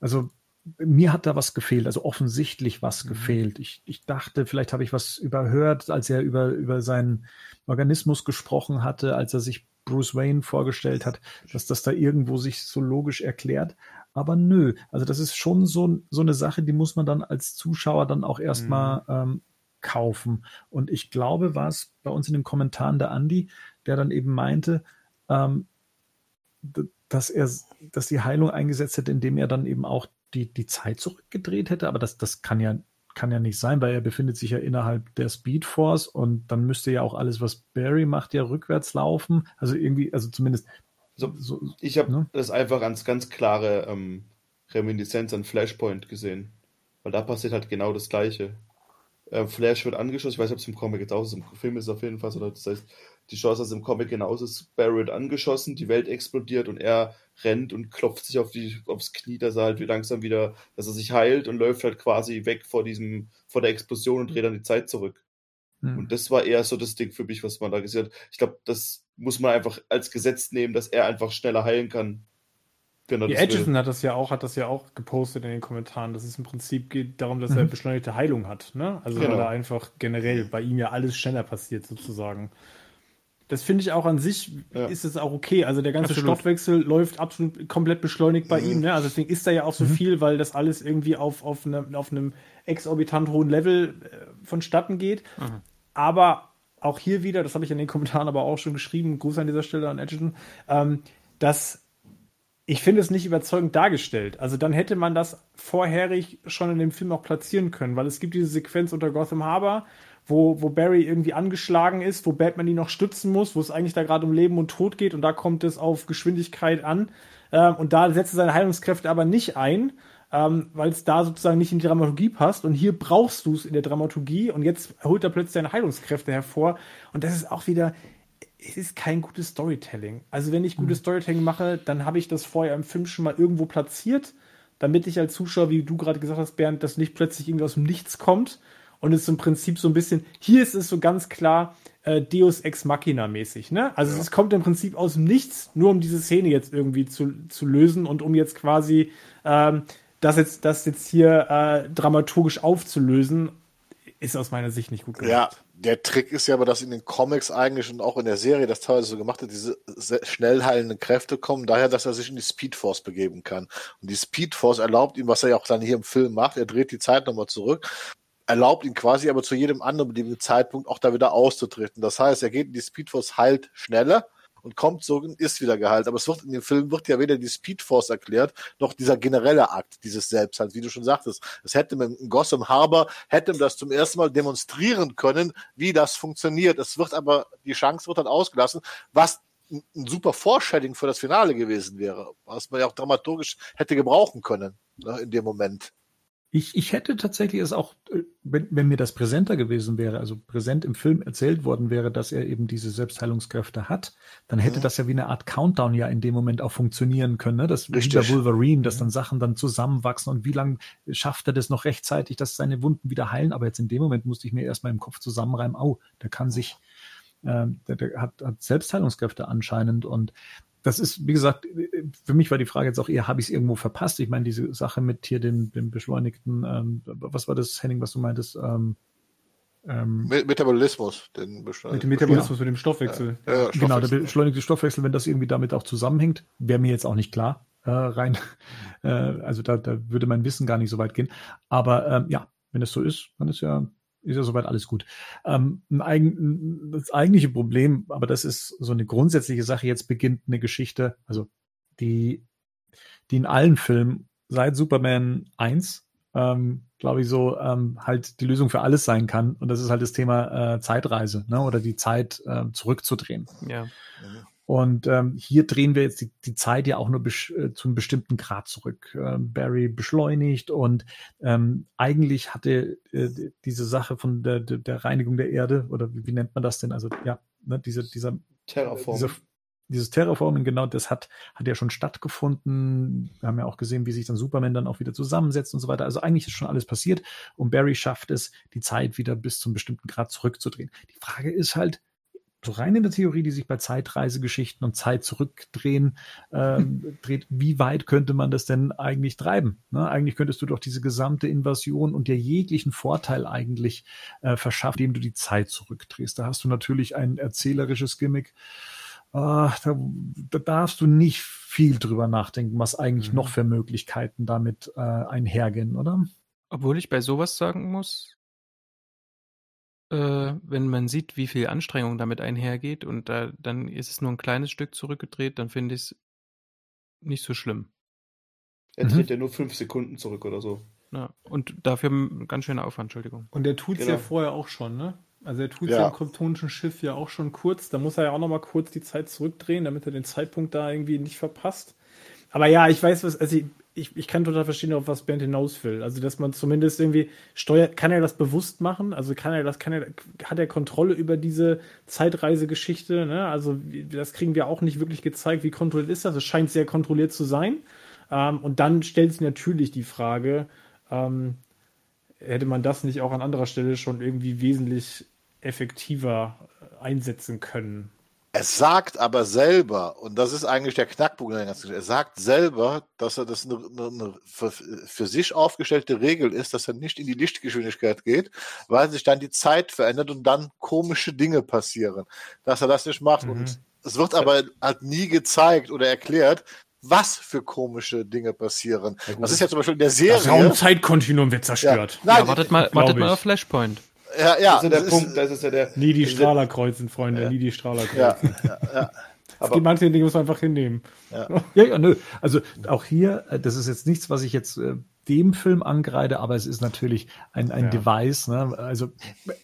also mir hat da was gefehlt, also offensichtlich was
Mhm.
gefehlt. Ich, ich dachte, vielleicht habe ich was überhört, als er über, über seinen Organismus gesprochen hatte, als er sich Bruce Wayne vorgestellt hat, dass das da irgendwo sich so logisch erklärt. Aber nö, also das ist schon so, so eine Sache, die muss man dann als Zuschauer dann auch erstmal ähm, kaufen. Und ich glaube, war es bei uns in den Kommentaren der Andi, der dann eben meinte, ähm, dass er, dass die Heilung eingesetzt hätte, indem er dann eben auch die, die Zeit zurückgedreht hätte, aber das, das kann ja, kann ja nicht sein, weil er befindet sich ja innerhalb der Speed Force und dann müsste ja auch alles, was Barry macht, ja rückwärts laufen. Also irgendwie, also zumindest
So,
so,
ich habe
Ne?
das einfach als ganz klare ähm, Reminiszenz an Flashpoint gesehen. Weil da passiert halt genau das Gleiche. Äh, Flash wird angeschossen, ich weiß nicht, ob es im Comic jetzt auch ist, im Film ist es auf jeden Fall so. Das heißt, die Chance, dass es im Comic genauso ist, wird angeschossen, die Welt explodiert und er rennt und klopft sich auf die, aufs Knie, dass er halt wie langsam wieder, dass er sich heilt und läuft halt quasi weg vor diesem, vor der Explosion und dreht dann die Zeit zurück.
hm.
Und das war eher so das Ding für mich, was man da gesehen hat. Ich glaube, das muss man einfach als Gesetz nehmen, dass er einfach schneller heilen kann.
Die
das will.
Edgerton hat das ja auch, hat das ja auch gepostet in den Kommentaren, dass es im Prinzip geht darum, dass er
Mhm.
beschleunigte Heilung hat. Ne? Also
Genau.
weil da einfach generell bei ihm ja alles schneller passiert sozusagen. Das finde ich auch an sich
Ja.
ist es auch okay. Also der ganze
Absolut.
Stoffwechsel läuft absolut komplett beschleunigt bei
Mhm.
ihm. Ne? Also deswegen ist da ja auch so viel, weil das alles irgendwie auf, auf, einem, auf einem exorbitant hohen Level äh, vonstatten geht. Aber auch hier wieder, das habe ich in den Kommentaren aber auch schon geschrieben, Gruß an dieser Stelle an Edgerton, ähm, dass ich finde es nicht überzeugend dargestellt. Also dann hätte man das vorherig schon in dem Film auch platzieren können, weil es gibt diese Sequenz unter Gotham Harbor, wo, wo Barry irgendwie angeschlagen ist, wo Batman ihn noch stützen muss, wo es eigentlich da gerade um Leben und Tod geht und da kommt es auf Geschwindigkeit an. Ähm, und da setzt er seine Heilungskräfte aber nicht ein, ähm, weil es da sozusagen nicht in die Dramaturgie passt. Und hier brauchst du es in der Dramaturgie und jetzt holt er plötzlich seine Heilungskräfte hervor. Und das ist auch wieder, es ist kein gutes Storytelling. Also wenn ich gutes Storytelling mache, dann habe ich das vorher im Film schon mal irgendwo platziert, damit ich als Zuschauer, wie du gerade gesagt hast, Bernd, das nicht plötzlich irgendwie aus dem Nichts kommt und es im Prinzip so ein bisschen, hier ist es so ganz klar äh, Deus Ex Machina mäßig, ne? Also es kommt im Prinzip aus dem Nichts, nur um diese Szene jetzt irgendwie zu, zu lösen und um jetzt quasi ähm, das jetzt, das jetzt hier äh, dramaturgisch aufzulösen, ist aus meiner Sicht nicht gut gemacht.
Ja, der Trick ist ja aber, dass in den Comics eigentlich und auch in der Serie das teilweise so gemacht hat, diese se- schnell heilenden Kräfte kommen daher, dass er sich in die Speedforce begeben kann. Und die Speedforce erlaubt ihm, was er ja auch dann hier im Film macht, er dreht die Zeit nochmal zurück, erlaubt ihn quasi aber zu jedem anderen beliebigen Zeitpunkt auch da wieder auszutreten. Das heißt, er geht in die Speedforce heilt schneller und kommt so und ist wieder geheilt. Aber es wird in dem Film wird ja weder die Speedforce erklärt, noch dieser generelle Akt dieses Selbstheils, wie du schon sagtest. Es hätte man in Gotham Harbor, hätte man das zum ersten Mal demonstrieren können, wie das funktioniert. Es wird aber, die Chance wird dann ausgelassen, was ein super Foreshadowing für das Finale gewesen wäre, was man ja auch dramaturgisch hätte gebrauchen können ne, in dem Moment.
Ich, ich hätte tatsächlich es auch, äh, wenn, wenn mir das präsenter gewesen wäre, also präsent im Film erzählt worden wäre, dass er eben diese Selbstheilungskräfte hat, dann hätte
Mhm.
das ja wie eine Art Countdown ja in dem Moment auch funktionieren können. Ne? Das wie
Richtig.
bei Wolverine, dass dann Sachen dann zusammenwachsen und wie lange schafft er das noch rechtzeitig, dass seine Wunden wieder heilen. Aber jetzt in dem Moment musste ich mir erstmal im Kopf zusammenreimen, au, der kann sich, ähm, der, der hat, hat Selbstheilungskräfte anscheinend und das ist, wie gesagt, für mich war die Frage jetzt auch eher, habe ich es irgendwo verpasst? Ich meine, diese Sache mit hier dem, dem beschleunigten, ähm, was war das, Henning, was du meintest? Ähm, ähm,
Me- Metabolismus, den.
Mit dem Metabolismus, mit dem Stoffwechsel.
Ja, ja,
genau, der
Stoffwechsel.
beschleunigte Stoffwechsel, wenn das irgendwie damit auch zusammenhängt, wäre mir jetzt auch nicht klar äh, rein. (laughs) Äh, also da, da würde mein Wissen gar nicht so weit gehen. Aber ähm, ja, wenn es so ist, dann ist ja ist ja soweit alles gut. Ähm, ein eigen, das eigentliche Problem, aber das ist so eine grundsätzliche Sache, jetzt beginnt eine Geschichte, also die, die in allen Filmen seit Superman 1, ähm, glaube ich, so ähm, halt die Lösung für alles sein kann. Und das ist halt das Thema äh, Zeitreise, ne? Oder die Zeit äh, zurückzudrehen.
Ja.
Und ähm, hier drehen wir jetzt die, die Zeit ja auch nur besch äh, zu einem bestimmten Grad zurück. Ähm, Barry beschleunigt und ähm, eigentlich hatte äh, diese Sache von der, der, Reinigung der Erde oder wie, wie nennt man das denn? Also ja, ne, diese, dieser
Terraform.
diese, dieses Terraforming, genau, das hat, hat ja schon stattgefunden. Wir haben ja auch gesehen, wie sich dann Superman dann auch wieder zusammensetzt und so weiter. Also eigentlich ist schon alles passiert und Barry schafft es, die Zeit wieder bis zum bestimmten Grad zurückzudrehen. Die Frage ist halt, so rein in der Theorie, die sich bei Zeitreisegeschichten und Zeit zurückdrehen, ähm, (laughs) dreht, wie weit könnte man das denn eigentlich treiben? Ne? Eigentlich könntest du doch diese gesamte Invasion und dir jeglichen Vorteil eigentlich äh, verschaffen, indem du die Zeit zurückdrehst. Da hast du natürlich ein erzählerisches Gimmick. Ah, da, da darfst du nicht viel drüber nachdenken, was eigentlich
Mhm.
noch für Möglichkeiten damit äh, einhergehen, oder?
Obwohl ich bei sowas sagen muss, äh, wenn man sieht, wie viel Anstrengung damit einhergeht und da, dann ist es nur ein kleines Stück zurückgedreht, dann finde ich es nicht so schlimm.
Er
Mhm.
dreht ja nur fünf Sekunden zurück oder so.
Ja. Und dafür ein ganz schöner Aufwand, Entschuldigung.
Und der tut's
Genau.
ja vorher auch schon, ne? Also er tut's ja.
Ja.
im kryptonischen Schiff ja auch schon kurz. Da muss er ja auch noch mal kurz die Zeit zurückdrehen, damit er den Zeitpunkt da irgendwie nicht verpasst. Aber ja, ich weiß was, also ich, ich, ich kann total verstehen, auf was Bernd hinaus will. Also, dass man zumindest irgendwie steuert, kann er das bewusst machen? Also kann er das, kann er, hat er Kontrolle über diese Zeitreisegeschichte? Ne? Also, das kriegen wir auch nicht wirklich gezeigt, wie kontrolliert ist das? Es scheint sehr kontrolliert zu sein. Ähm, und dann stellt sich natürlich die Frage, ähm, hätte man das nicht auch an anderer Stelle schon irgendwie wesentlich effektiver äh, einsetzen können?
Er sagt aber selber, und das ist eigentlich der Knackpunkt der ganzen Geschichte, er sagt selber, dass er das eine, eine für, für, sich aufgestellte Regel ist, dass er nicht in die Lichtgeschwindigkeit geht, weil sich dann die Zeit verändert und dann komische Dinge passieren. Dass er das nicht macht. Mhm. Und es wird aber halt nie gezeigt oder erklärt, was für komische Dinge passieren. Ja, das ist ja zum Beispiel in der Serie. Das
Raumzeitkontinuum wird zerstört.
Ja, Nein, ja, wartet mal, wartet mal auf Flashpoint.
Ja, ja.
Das ist ja der Punkt, das ist ja der.
Nie die Strahler kreuzen, Freunde, ja. nie die Strahler kreuzen. Ja, ja, ja. Aber, es gibt manche Dinge, muss man einfach hinnehmen.
Ja. ja, ja, nö. Also auch hier, äh, das ist jetzt nichts, was ich jetzt äh, dem Film angreide, aber es ist natürlich ein, ein ja. Device, ne? Also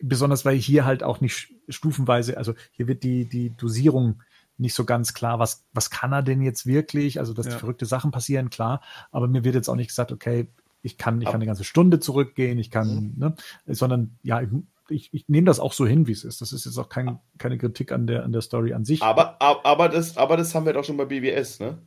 besonders weil hier halt auch nicht stufenweise, also hier wird die, die Dosierung nicht so ganz klar, was, was kann er denn jetzt wirklich? Also, dass ja. verrückte Sachen passieren, klar. Aber mir wird jetzt auch nicht gesagt, okay, ich kann, ich kann eine ganze Stunde zurückgehen, ich kann, mhm. ne, sondern ja, ich, ich nehme das auch so hin, wie es ist. Das ist jetzt auch kein, keine Kritik an der, an der Story an sich.
Aber, aber, das, aber das haben wir doch schon bei BWS, ne?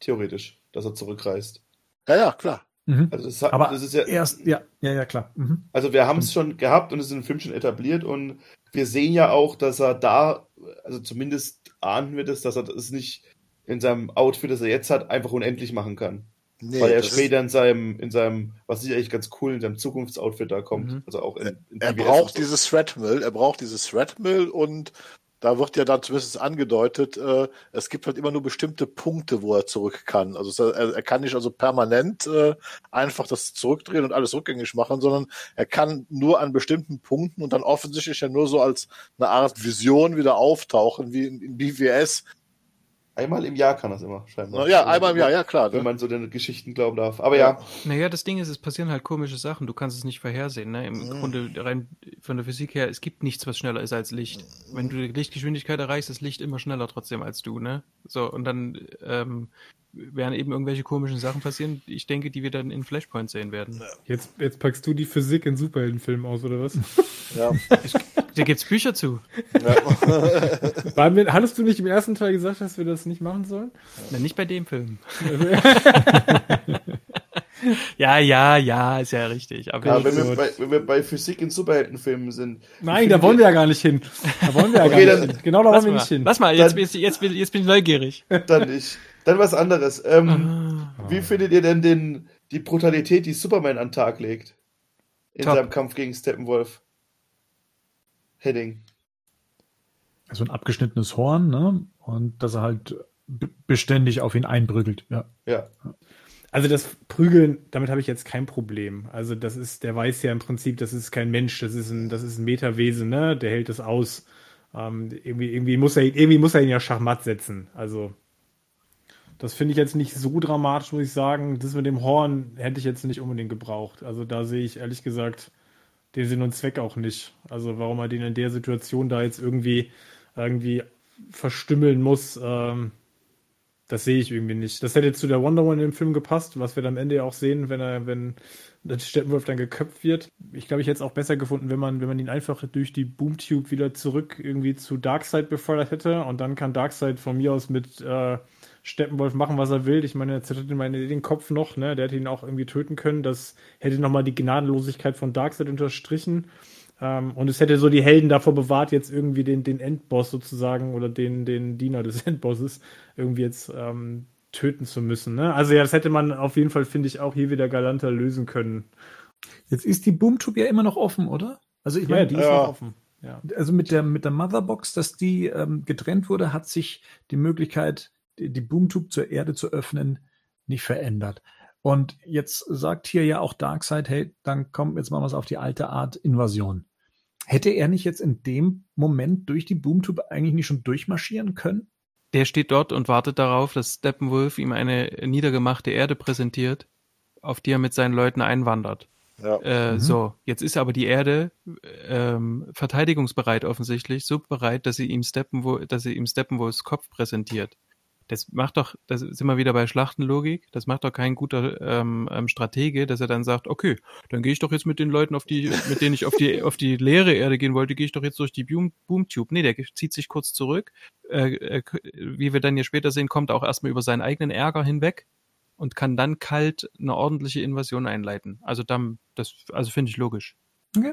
Theoretisch, dass er zurückreist.
Ja, ja, klar.
Mhm. Also das, aber das ist ja erst, ja, ja, ja, klar. Mhm.
Also wir haben es schon gehabt und es ist im Film schon etabliert und wir sehen ja auch, dass er da, also zumindest ahnen wir das, dass er das nicht in seinem Outfit, das er jetzt hat, einfach unendlich machen kann. Nee, Weil er später in seinem, in seinem, was ich eigentlich ganz cool, in seinem Zukunftsoutfit da kommt. Mhm. Also auch in,
in Er braucht dieses Threadmill, er braucht dieses Threadmill und da wird ja dann zumindest angedeutet, äh, es gibt halt immer nur bestimmte Punkte, wo er zurück kann. Also er, er kann nicht also permanent äh, einfach das zurückdrehen und alles rückgängig machen, sondern er kann nur an bestimmten Punkten und dann offensichtlich ja nur so als eine Art Vision wieder auftauchen, wie in, in BWS,
Einmal im Jahr kann das immer, scheinbar.
Ja, einmal im Jahr, ja klar.
Wenn man so den Geschichten glauben darf. Aber ja. ja.
Naja, das Ding ist, es passieren halt komische Sachen. Du kannst es nicht vorhersehen. Ne? Im mhm. Grunde rein von der Physik her, es gibt nichts, was schneller ist als Licht. Mhm. Wenn du die Lichtgeschwindigkeit erreichst, ist Licht immer schneller trotzdem als du. Ne? So, und dann ähm, werden eben irgendwelche komischen Sachen passieren. Ich denke, die wir dann in Flashpoint sehen werden.
Jetzt, jetzt packst du die Physik in Superheldenfilmen aus, oder was?
Ja. (laughs) da gibt's Bücher zu.
Ja. (laughs) Wir, hattest du nicht im ersten Teil gesagt, dass wir das nicht machen sollen?
Na, nicht bei dem Film. (laughs) (laughs) ja, ja, ja, ist ja richtig.
Aber ja, wenn, wir bei, wenn wir bei Physik in Superheldenfilmen sind.
Nein, da wollen wir ja gar nicht hin. Da wollen wir ja okay, gar nicht hin. Genau da wollen wir
nicht
hin.
Lass mal, jetzt, jetzt, jetzt, jetzt bin ich neugierig. (laughs)
Dann nicht. Dann was anderes. Ähm, ah. Wie findet ihr denn den, die Brutalität, die Superman an den Tag legt? In Top. seinem Kampf gegen Steppenwolf? Heading.
So ein abgeschnittenes Horn, ne? Und dass er halt beständig auf ihn einprügelt, ja.
Ja.
Also das Prügeln, damit habe ich jetzt kein Problem. Also das ist, der weiß ja im Prinzip, das ist kein Mensch, das ist ein, das ist ein Metawesen, ne? Der hält das aus. Ähm, irgendwie, irgendwie muss er, irgendwie muss er ihn ja schachmatt setzen. Also das finde ich jetzt nicht so dramatisch, muss ich sagen. Das mit dem Horn hätte ich jetzt nicht unbedingt gebraucht. Also da sehe ich ehrlich gesagt den Sinn und Zweck auch nicht. Also warum er den in der Situation da jetzt irgendwie irgendwie verstümmeln muss, ähm, das sehe ich irgendwie nicht. Das hätte zu der Wonder Woman im Film gepasst, was wir dann am Ende ja auch sehen, wenn er, wenn Steppenwolf dann geköpft wird. Ich glaube, ich hätte es auch besser gefunden, wenn man, wenn man ihn einfach durch die Boomtube wieder zurück irgendwie zu Darkseid befördert hätte und dann kann Darkseid von mir aus mit äh, Steppenwolf machen, was er will. Ich meine, er zerstört ihm den Kopf noch, ne? Der hätte ihn auch irgendwie töten können. Das hätte nochmal die Gnadenlosigkeit von Darkseid unterstrichen. Ähm, und es hätte so die Helden davor bewahrt, jetzt irgendwie den, den Endboss sozusagen oder den, den Diener des (laughs) Endbosses irgendwie jetzt ähm, töten zu müssen. Ne? Also ja, das hätte man auf jeden Fall, finde ich, auch hier wieder galanter lösen können.
Jetzt ist die Boomtube ja immer noch offen, oder? Also ich meine, ja, die ist noch offen. Ja. Also mit der, mit der Motherbox, dass die ähm, getrennt wurde, hat sich die Möglichkeit die Boomtube zur Erde zu öffnen, nicht verändert. Und jetzt sagt hier ja auch Darkseid, hey, dann kommt jetzt machen wir es auf die alte Art Invasion. Hätte er nicht jetzt in dem Moment durch die Boomtube eigentlich nicht schon durchmarschieren können?
Der steht dort und wartet darauf, dass Steppenwolf ihm eine niedergemachte Erde präsentiert, auf die er mit seinen Leuten einwandert. Ja. Äh, mhm. So, jetzt ist aber die Erde ähm, verteidigungsbereit offensichtlich, so bereit, dass sie ihm Steppenwolf, dass sie ihm Steppenwolfs Kopf präsentiert das macht doch, das sind wir wieder bei Schlachtenlogik, das macht doch kein guter ähm, ähm, Stratege, dass er dann sagt, okay, dann gehe ich doch jetzt mit den Leuten, auf die, mit denen ich auf die, auf die leere Erde gehen wollte, gehe ich doch jetzt durch die Boom, Boomtube. Nee, der zieht sich kurz zurück. Äh, äh, wie wir dann hier später sehen, kommt er auch erstmal über seinen eigenen Ärger hinweg und kann dann kalt eine ordentliche Invasion einleiten. Also dann, das, also finde ich logisch.
Okay.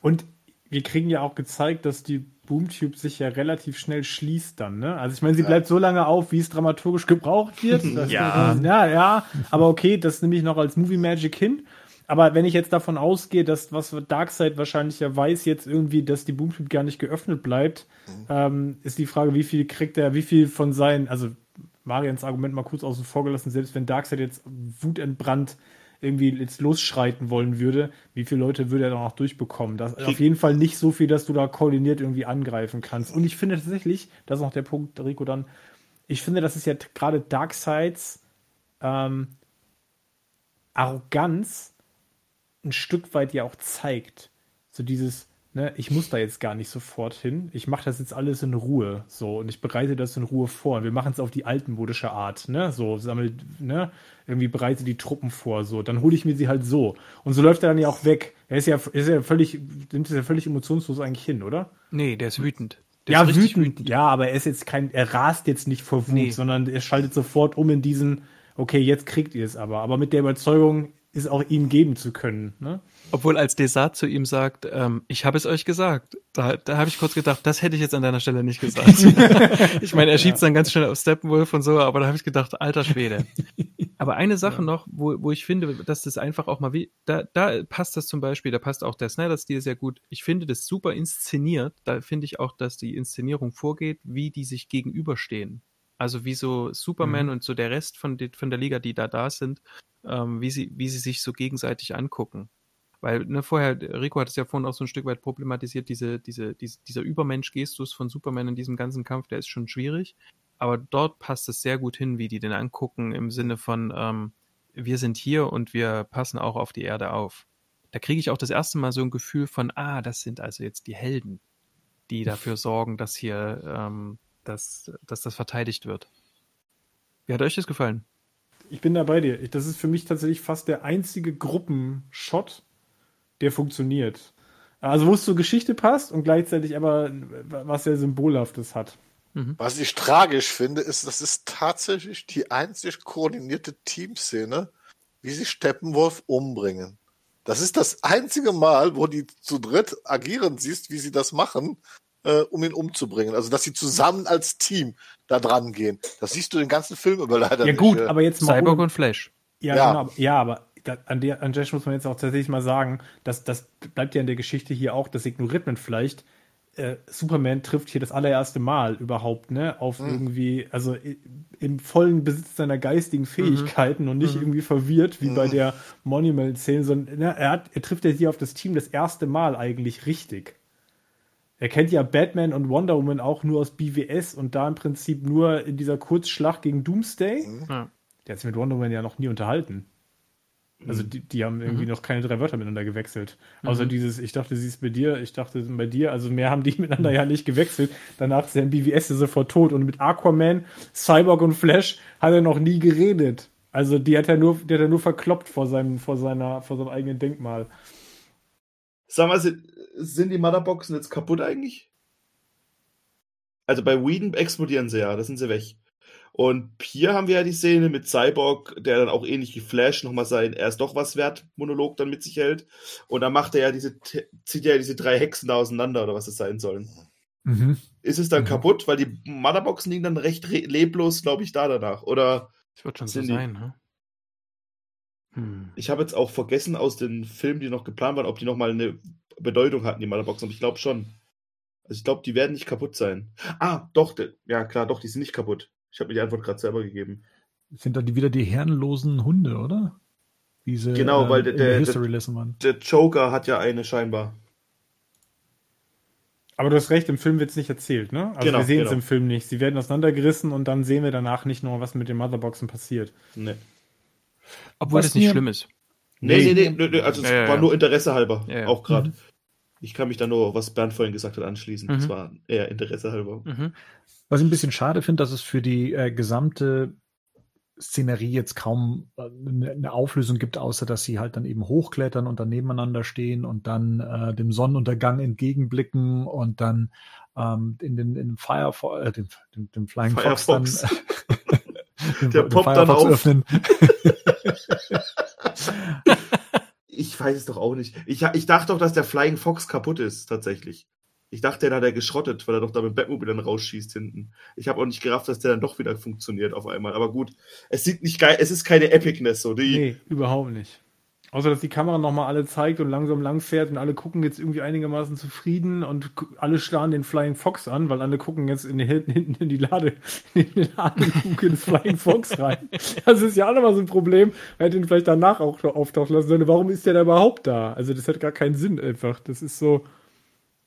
Und wir kriegen ja auch gezeigt, dass die Boomtube sich ja relativ schnell schließt dann, ne? Also ich meine, sie bleibt so lange auf, wie es dramaturgisch (laughs) gebraucht wird. (laughs)
Ja.
ja, ja. Aber okay, das nehme ich noch als Movie Magic hin. Aber wenn ich jetzt davon ausgehe, dass was Darkseid wahrscheinlich ja weiß jetzt irgendwie, dass die Boomtube gar nicht geöffnet bleibt, ähm, ist die Frage, wie viel kriegt er, wie viel von seinen, also Marians Argument mal kurz außen vor gelassen, selbst wenn Darkseid jetzt wutentbrannt irgendwie jetzt losschreiten wollen würde, wie viele Leute würde er dann auch durchbekommen? Das auf jeden Fall nicht so viel, dass du da koordiniert irgendwie angreifen kannst. Und ich finde tatsächlich, das ist noch der Punkt, Rico, dann, ich finde, das ist ja gerade Darkseids ähm, Arroganz ein Stück weit ja auch zeigt. So dieses, ne, ich muss da jetzt gar nicht sofort hin. Ich mache das jetzt alles in Ruhe, so und ich bereite das in Ruhe vor. Und wir machen es auf die altmodische Art, ne, so sammelt, ne, irgendwie bereite die Truppen vor, so. Dann hole ich mir sie halt so. Und so läuft er dann ja auch weg. Er ist ja, ist ja völlig, nimmt es ja völlig emotionslos eigentlich hin, oder?
Nee, der ist wütend. Der
ja,
ist richtig
wütend, Ja, aber er ist jetzt kein, er rast jetzt nicht vor Wut,
Nee.
sondern er schaltet sofort um in diesen, okay, jetzt kriegt ihr es aber. Aber mit der Überzeugung, es auch ihm geben zu können, ne?
Obwohl als Desart zu ihm sagt, ähm, ich habe es euch gesagt. Da, da habe ich kurz gedacht, das hätte ich jetzt an deiner Stelle nicht gesagt. (laughs) ich meine, er schiebt dann ganz schnell auf Steppenwolf und so, aber da habe ich gedacht, alter Schwede. (laughs) Aber eine Sache noch, wo, wo ich finde, dass das einfach auch mal wie, da, da passt das zum Beispiel, da passt auch der Snyder-Stil sehr gut. Ich finde das super inszeniert. Da finde ich auch, dass die Inszenierung vorgeht, wie die sich gegenüberstehen. Also wie so Superman und so der Rest von, de, von der Liga, die da da sind, ähm, wie, sie, wie sie sich so gegenseitig angucken. Weil, ne, vorher, Rico hat es ja vorhin auch so ein Stück weit problematisiert, diese, diese, diese, dieser Übermensch-Gestus von Superman in diesem ganzen Kampf, der ist schon schwierig. Aber dort passt es sehr gut hin, wie die den angucken, im Sinne von, ähm, wir sind hier und wir passen auch auf die Erde auf. Da kriege ich auch das erste Mal so ein Gefühl von, ah, das sind also jetzt die Helden, die dafür sorgen, dass hier, ähm, dass, dass das verteidigt wird. Wie hat euch das gefallen?
Ich bin da bei dir. Das ist für mich tatsächlich fast der einzige Gruppenshot, der funktioniert. Also wo es zur Geschichte passt und gleichzeitig aber was sehr Symbolhaftes hat.
Was ich tragisch finde, ist, das ist tatsächlich die einzig koordinierte Teamszene, wie sie Steppenwolf umbringen. Das ist das einzige Mal, wo die zu dritt agieren siehst, wie sie das machen, äh, um ihn umzubringen. Also, dass sie zusammen als Team da dran gehen. Das siehst du den ganzen Film über leider
Ja
nicht.
gut,
äh.
aber jetzt mal
Cyborg und Flash.
Ja,
Ja.
genau, aber- ja, aber an der an der Stelle muss man jetzt auch tatsächlich mal sagen, dass das bleibt ja in der Geschichte hier auch, das ignoriert man vielleicht. Äh, Superman trifft hier das allererste Mal überhaupt, ne, auf irgendwie, also i- im vollen Besitz seiner geistigen Fähigkeiten und nicht irgendwie verwirrt, wie bei der Monument-Szene, sondern ne, er, hat, er trifft ja hier auf das Team das erste Mal eigentlich richtig. Er kennt ja Batman und Wonder Woman auch nur aus BWS und da im Prinzip nur in dieser Kurzschlacht gegen Doomsday.
Ja.
Der hat sich mit Wonder Woman ja noch nie unterhalten. Also die, die haben irgendwie noch keine drei Wörter miteinander gewechselt. Außer dieses, ich dachte, sie ist bei dir, ich dachte, sie sind bei dir. Also mehr haben die (laughs) miteinander ja nicht gewechselt. Danach ist er im BWS ja sofort tot. Und mit Aquaman, Cyborg und Flash hat er noch nie geredet. Also die hat er nur, die hat er nur verkloppt vor seinem, vor seiner, vor seinem eigenen Denkmal.
Sag mal, sind, sind die Motherboxen jetzt kaputt eigentlich? Also bei Whedon explodieren sie ja, da sind sie weg. Und hier haben wir ja die Szene mit Cyborg, der dann auch ähnlich wie Flash nochmal sein Er ist doch was wert Monolog dann mit sich hält. Und dann macht er ja diese, zieht er ja diese drei Hexen da auseinander oder was es sein sollen.
Mhm.
Ist es dann
Mhm.
kaputt? Weil die Motherboxen liegen dann recht re- leblos, glaube ich, da danach. Oder
Das wird schon so sein, ne? Hm.
ich habe jetzt auch vergessen aus den Filmen, die noch geplant waren, ob die nochmal eine Bedeutung hatten, die Motherboxen. Aber ich glaube schon. Also ich glaube, die werden nicht kaputt sein. Ah, doch, ja klar, doch, die sind nicht kaputt. Ich habe mir die Antwort gerade selber gegeben.
Sind da die, wieder die herrenlosen Hunde, oder? Diese,
Genau, weil
äh,
der-
der
der- Joker hat ja eine scheinbar.
Aber du hast recht, im Film wird es nicht erzählt, ne? Also
Genau,
wir sehen es
genau.
im Film nicht. Sie werden auseinandergerissen und dann sehen wir danach nicht nur, was mit den Motherboxen passiert.
Nee.
Obwohl
Was
das nicht schlimm ist.
Nee,
Nee.
nee, nee, nee, also es
Ja, ja,
war
ja.
nur Interesse halber.
Ja, ja.
Auch gerade. Ich kann mich da nur, was Bernd vorhin gesagt hat, anschließen.
Mhm.
Es war eher Interesse halber.
Mhm.
Was ich ein bisschen schade finde, dass es für die äh, gesamte Szenerie jetzt kaum äh, eine eine Auflösung gibt, außer dass sie halt dann eben hochklettern und dann nebeneinander stehen und dann äh, dem Sonnenuntergang entgegenblicken und dann ähm, in den in dem Firefo äh, dem, dem, dem Flying
Firefox.
Fox dann (laughs) den,
Der
den
poppt dann auf.
öffnen.
Ich (laughs) ich weiß es doch auch nicht. Ich, ich dachte doch, dass der Flying Fox kaputt ist, tatsächlich. Ich dachte, der hat er geschrottet, weil er doch da mit Batmobile dann rausschießt hinten. Ich habe auch nicht gerafft, dass der dann doch wieder funktioniert auf einmal. Aber gut, es sieht nicht geil, es ist keine Epicness so. Die,
nee, überhaupt nicht. Außer, dass die Kamera nochmal alle zeigt und langsam lang fährt und alle gucken jetzt irgendwie einigermaßen zufrieden und alle starren den Flying Fox an, weil alle gucken jetzt in die, hinten in die Lade, (laughs) in die Ladeluke ins Flying Fox rein. Das ist ja auch nochmal so ein Problem. Man hätte ihn vielleicht danach auch auftauchen lassen sollen. Warum ist der da überhaupt da? Also, das hat gar keinen Sinn einfach. Das ist so.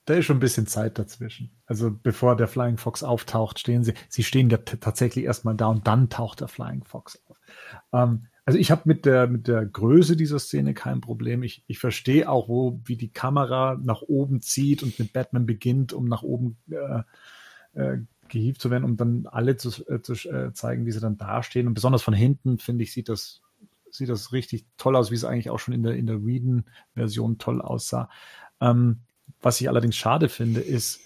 Da ist schon ein bisschen Zeit dazwischen. Also bevor der Flying Fox auftaucht, stehen sie, sie stehen ja tatsächlich erstmal da und dann taucht der Flying Fox auf. Ähm, also ich habe mit der, mit der Größe dieser Szene kein Problem. Ich, ich verstehe auch, wo, wie die Kamera nach oben zieht und mit Batman beginnt, um nach oben äh, äh, gehievt zu werden, um dann alle zu, äh, zu äh, zeigen, wie sie dann dastehen. Und besonders von hinten, finde ich, sieht das, sieht das richtig toll aus, wie es eigentlich auch schon in der, in der Whedon-Version toll aussah. Ähm, was ich allerdings schade finde, ist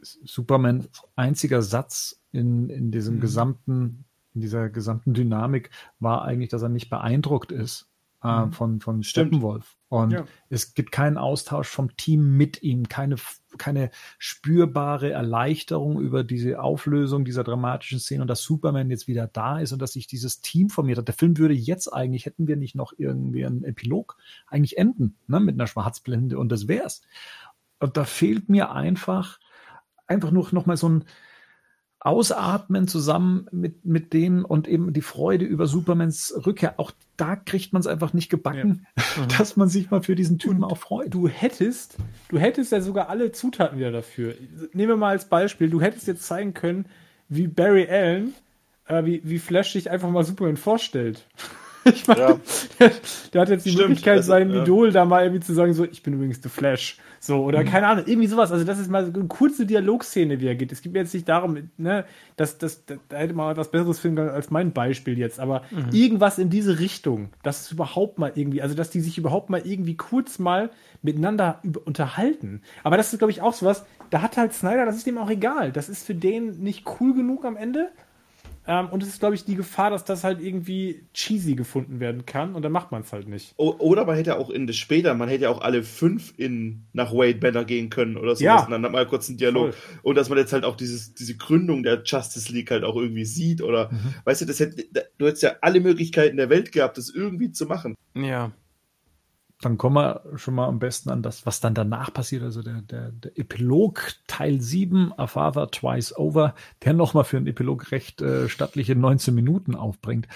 Superman einziger Satz in, in diesem mhm. gesamten in dieser gesamten Dynamik war eigentlich, dass er nicht beeindruckt ist äh, mhm. von, von Steppenwolf. Und ja. es gibt keinen Austausch vom Team mit ihm, keine, keine spürbare Erleichterung über diese Auflösung dieser dramatischen Szene und dass Superman jetzt wieder da ist und dass sich dieses Team formiert hat. Der Film würde jetzt eigentlich, hätten wir nicht noch irgendwie einen Epilog, eigentlich enden, ne, mit einer Schwarzblende und das wär's. Und da fehlt mir einfach, einfach nur noch mal so ein, Ausatmen zusammen mit, mit denen und eben die Freude über Supermans Rückkehr. Auch da kriegt man es einfach nicht gebacken, ja. (laughs) Mhm. dass man sich mal für diesen Typen auch freut.
Du hättest, du hättest ja sogar alle Zutaten wieder dafür. Nehmen wir mal als Beispiel, du hättest jetzt zeigen können, wie Barry Allen, äh, wie, wie Flash sich einfach mal Superman vorstellt. (laughs) Ich meine, ja. der, der, hat jetzt die Stimmt, Möglichkeit, seinem ja. Idol da mal irgendwie zu sagen, so, ich bin übrigens The Flash. So, oder mhm. keine Ahnung, irgendwie sowas. Also, das ist mal so eine kurze Dialogszene, wie er geht. Es geht mir jetzt nicht darum, ne, dass, dass, da hätte man etwas Besseres finden können als mein Beispiel jetzt, aber mhm. irgendwas in diese Richtung, dass es überhaupt mal irgendwie, also, dass die sich überhaupt mal irgendwie kurz mal miteinander unterhalten. Aber das ist, glaube ich, auch sowas, da hat halt Snyder, das ist dem auch egal. Das ist für den nicht cool genug am Ende. Ähm, und es ist, glaube ich, die Gefahr, dass das halt irgendwie cheesy gefunden werden kann und dann macht man es halt nicht.
oder man hätte auch in das später, man hätte ja auch alle fünf in nach Wade Banner gehen können oder so.
Ja.
Und dann hat man kurz einen Dialog. Voll. Und dass man jetzt halt auch dieses, diese Gründung der Justice League halt auch irgendwie sieht oder, mhm. weißt du, das hätte, du hättest ja alle Möglichkeiten der Welt gehabt, das irgendwie zu machen.
Ja
dann kommen wir schon mal am besten an das, was dann danach passiert. Also der, der, der Epilog Teil 7, A Father Twice Over, der nochmal für einen Epilog recht äh, stattliche 19 Minuten aufbringt.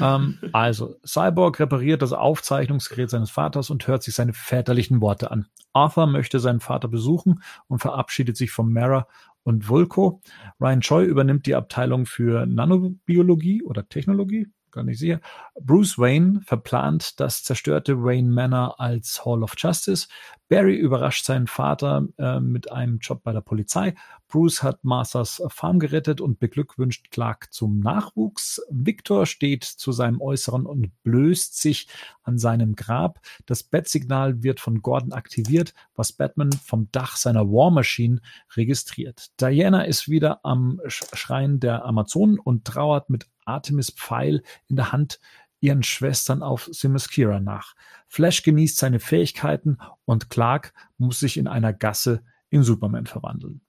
ähm, also, Cyborg repariert das Aufzeichnungsgerät seines Vaters und hört sich seine väterlichen Worte an. Arthur möchte seinen Vater besuchen und verabschiedet sich von Mara und Vulko. Ryan Choi übernimmt die Abteilung für Nanobiologie oder Technologie, gar nicht sicher. Bruce Wayne verplant das zerstörte Wayne Manor als Hall of Justice. Barry überrascht seinen Vater äh, mit einem Job bei der Polizei. Bruce hat Marthas Farm gerettet und beglückwünscht Clark zum Nachwuchs. Victor steht zu seinem Äußeren und blößt sich an seinem Grab. Das Bettsignal wird von Gordon aktiviert, was Batman vom Dach seiner War Machine registriert. Diana ist wieder am Schrein der Amazonen und trauert mit Artemis Pfeil in der Hand ihren Schwestern auf Themyscira nach. Flash genießt seine Fähigkeiten und Clark muss sich in einer Gasse in Superman verwandeln.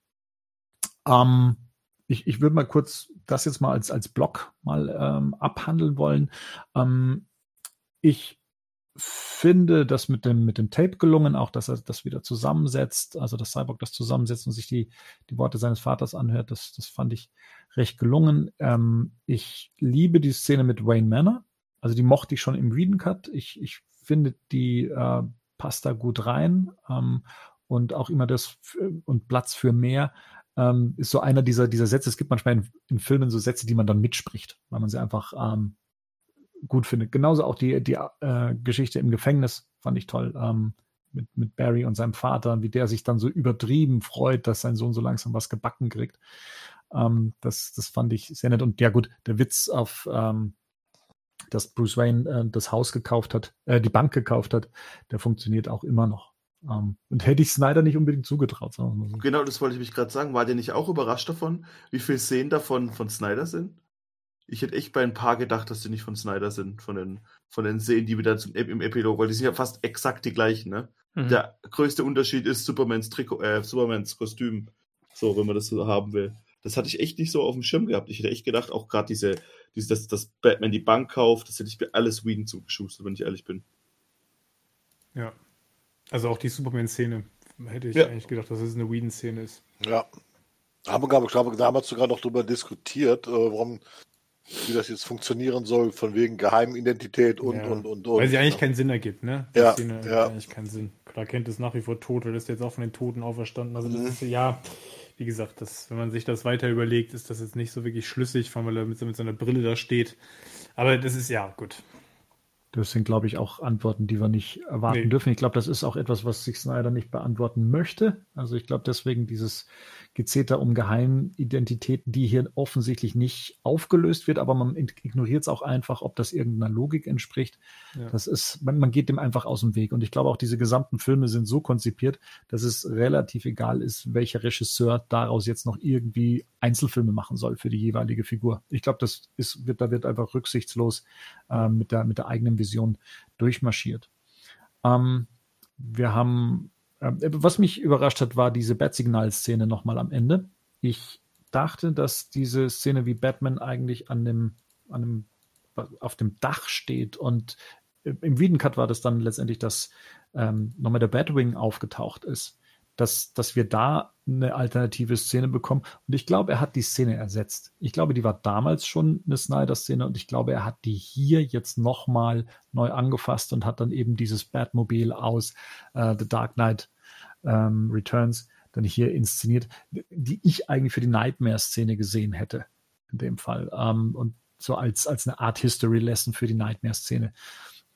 Ähm, ich, ich würde mal kurz das jetzt mal als, als Block mal ähm, abhandeln wollen. Ähm, ich finde das mit dem, mit dem Tape gelungen, auch dass er das wieder zusammensetzt, also dass Cyborg das zusammensetzt und sich die, die Worte seines Vaters anhört, das, das fand ich recht gelungen. Ähm, ich liebe die Szene mit Wayne Manor, also die mochte ich schon im Reading Cut. Ich, ich finde, die äh, passt da gut rein ähm, und auch immer das und Platz für mehr ähm, ist so einer dieser, dieser Sätze. Es gibt manchmal in, in, Filmen so Sätze, die man dann mitspricht, weil man sie einfach ähm, gut findet. Genauso auch die, die äh, Geschichte im Gefängnis fand ich toll. Ähm, mit, mit Barry und seinem Vater, wie der sich dann so übertrieben freut, dass sein Sohn so langsam was gebacken kriegt. Ähm, das, das fand ich sehr nett. Und ja gut, der Witz auf ähm, dass Bruce Wayne äh, das Haus gekauft hat, äh, die Bank gekauft hat, der funktioniert auch immer noch. Ähm, und hätte ich Snyder nicht unbedingt zugetraut.
Genau, das wollte ich mich gerade sagen. War der nicht auch überrascht davon, wie viele Szenen davon von Snyder sind? Ich hätte echt bei ein paar gedacht, dass die nicht von Snyder sind, von den, von den Szenen, die wir da zum, im Epilog, weil die sind ja fast exakt die gleichen, ne? Mhm. Der größte Unterschied ist Supermans Trikot, äh, Supermans Kostüm. So, wenn man das so haben will. Das hatte ich echt nicht so auf dem Schirm gehabt. Ich hätte echt gedacht, auch gerade diese, diese, dass, dass Batman die Bank kauft, das hätte ich mir alles Whedon zugeschustert, wenn ich ehrlich bin.
Ja. Also auch die Superman-Szene hätte ich ja. eigentlich gedacht, dass es eine Whedon-Szene ist.
Ja. Haben wir, glaube ich, damals sogar noch darüber diskutiert, äh, warum wie das jetzt funktionieren soll, von wegen Geheimidentität und, ja. und, und, und.
Weil sie eigentlich ja. keinen Sinn ergibt, ne?
Die ja, Szene
ja. eigentlich keinen Sinn. Klar kennt es nach wie vor tot, weil ist jetzt auch von den Toten auferstanden. Also das mhm. ist, ja, wie gesagt, das, wenn man sich das weiter überlegt, ist das jetzt nicht so wirklich schlüssig, vor allem weil er mit, mit seiner Brille da steht. Aber das ist, ja, gut.
Das sind, glaube ich, auch Antworten, die wir nicht erwarten nee. dürfen. Ich glaube, das ist auch etwas, was sich Snyder nicht beantworten möchte. Also ich glaube, deswegen dieses Gezeter um Geheimidentitäten, die hier offensichtlich nicht aufgelöst wird, aber man ignoriert es auch einfach, ob das irgendeiner Logik entspricht. Ja. Das ist, man, man geht dem einfach aus dem Weg. Und ich glaube auch, diese gesamten Filme sind so konzipiert, dass es relativ egal ist, welcher Regisseur daraus jetzt noch irgendwie Einzelfilme machen soll für die jeweilige Figur. Ich glaube, das ist, wird, da wird einfach rücksichtslos äh, mit, der, mit der eigenen Vision durchmarschiert. Ähm, wir haben was mich überrascht hat, war diese Bat-Signal-Szene nochmal am Ende. Ich dachte, dass diese Szene wie Batman eigentlich an dem, an dem, auf dem Dach steht und im Wiedencut war das dann letztendlich, dass ähm, nochmal der Batwing aufgetaucht ist dass, dass wir da eine alternative Szene bekommen. Und ich glaube, er hat die Szene ersetzt. Ich glaube, die war damals schon eine Snyder-Szene und ich glaube, er hat die hier jetzt nochmal neu angefasst und hat dann eben dieses Batmobil aus äh, The Dark Knight ähm, Returns dann hier inszeniert, die ich eigentlich für die Nightmare-Szene gesehen hätte, in dem Fall. Ähm, und so als, als eine Art History-Lesson für die Nightmare-Szene.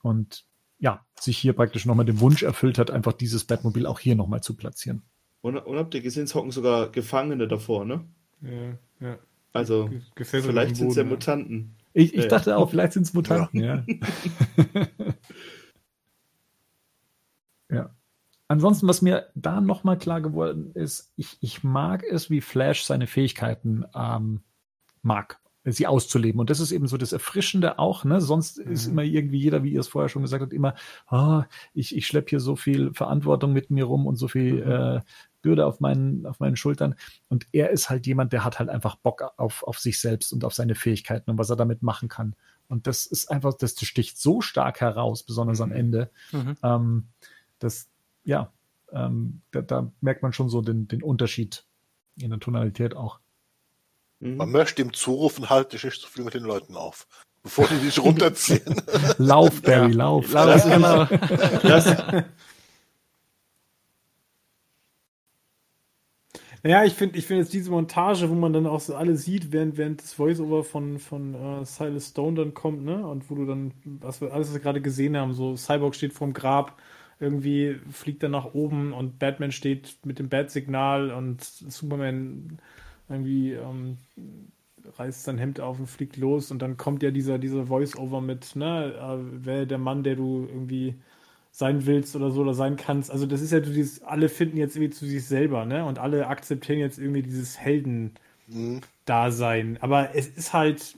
Und ja, sich hier praktisch nochmal den Wunsch erfüllt hat, einfach dieses Batmobil auch hier nochmal zu platzieren.
Und, und habt ihr gesehen, es hocken sogar Gefangene davor, ne?
Ja, ja.
Also, vielleicht sind es ja Mutanten.
Ich, ich ja, dachte auch, vielleicht sind es Mutanten, ja. Ja. (laughs) (laughs) ja. Ansonsten, was mir da nochmal klar geworden ist, ich, ich mag es, wie Flash seine Fähigkeiten ähm, mag sie auszuleben. Und das ist eben so das Erfrischende auch. Ne? Sonst mhm. ist immer irgendwie jeder, wie ihr es vorher schon gesagt habt, immer, oh, ich, ich schleppe hier so viel Verantwortung mit mir rum und so viel mhm. äh, Bürde auf meinen, auf meinen Schultern. Und er ist halt jemand, der hat halt einfach Bock auf, auf sich selbst und auf seine Fähigkeiten und was er damit machen kann. Und das ist einfach, das sticht so stark heraus, besonders am mhm. Ende. Mhm. Ähm, das, ja, ähm, da, da merkt man schon so den, den Unterschied in der Tonalität auch.
Mhm. Man möchte ihm zurufen, halt dich nicht so viel mit den Leuten auf, bevor die dich (laughs) runterziehen.
lauf, Barry, ja. lauf.
lauf. Ja, genau. (laughs) Das, Naja, ich finde ich finde jetzt diese Montage, wo man dann auch so alle sieht, während, während das Voice-Over von, von uh, Silas Stone dann kommt, ne? Und wo du dann, was wir alles was wir gerade gesehen haben, so Cyborg steht vorm Grab, irgendwie fliegt er nach oben und Batman steht mit dem Bat-Signal und Superman irgendwie ähm, reißt sein Hemd auf und fliegt los und dann kommt ja dieser, dieser Voice-Over mit, ne, äh, wer der Mann, der du irgendwie sein willst oder so oder sein kannst. Also das ist ja dieses, alle finden jetzt irgendwie zu sich selber, ne? Und alle akzeptieren jetzt irgendwie dieses Helden-Dasein. Mhm. Aber es ist halt,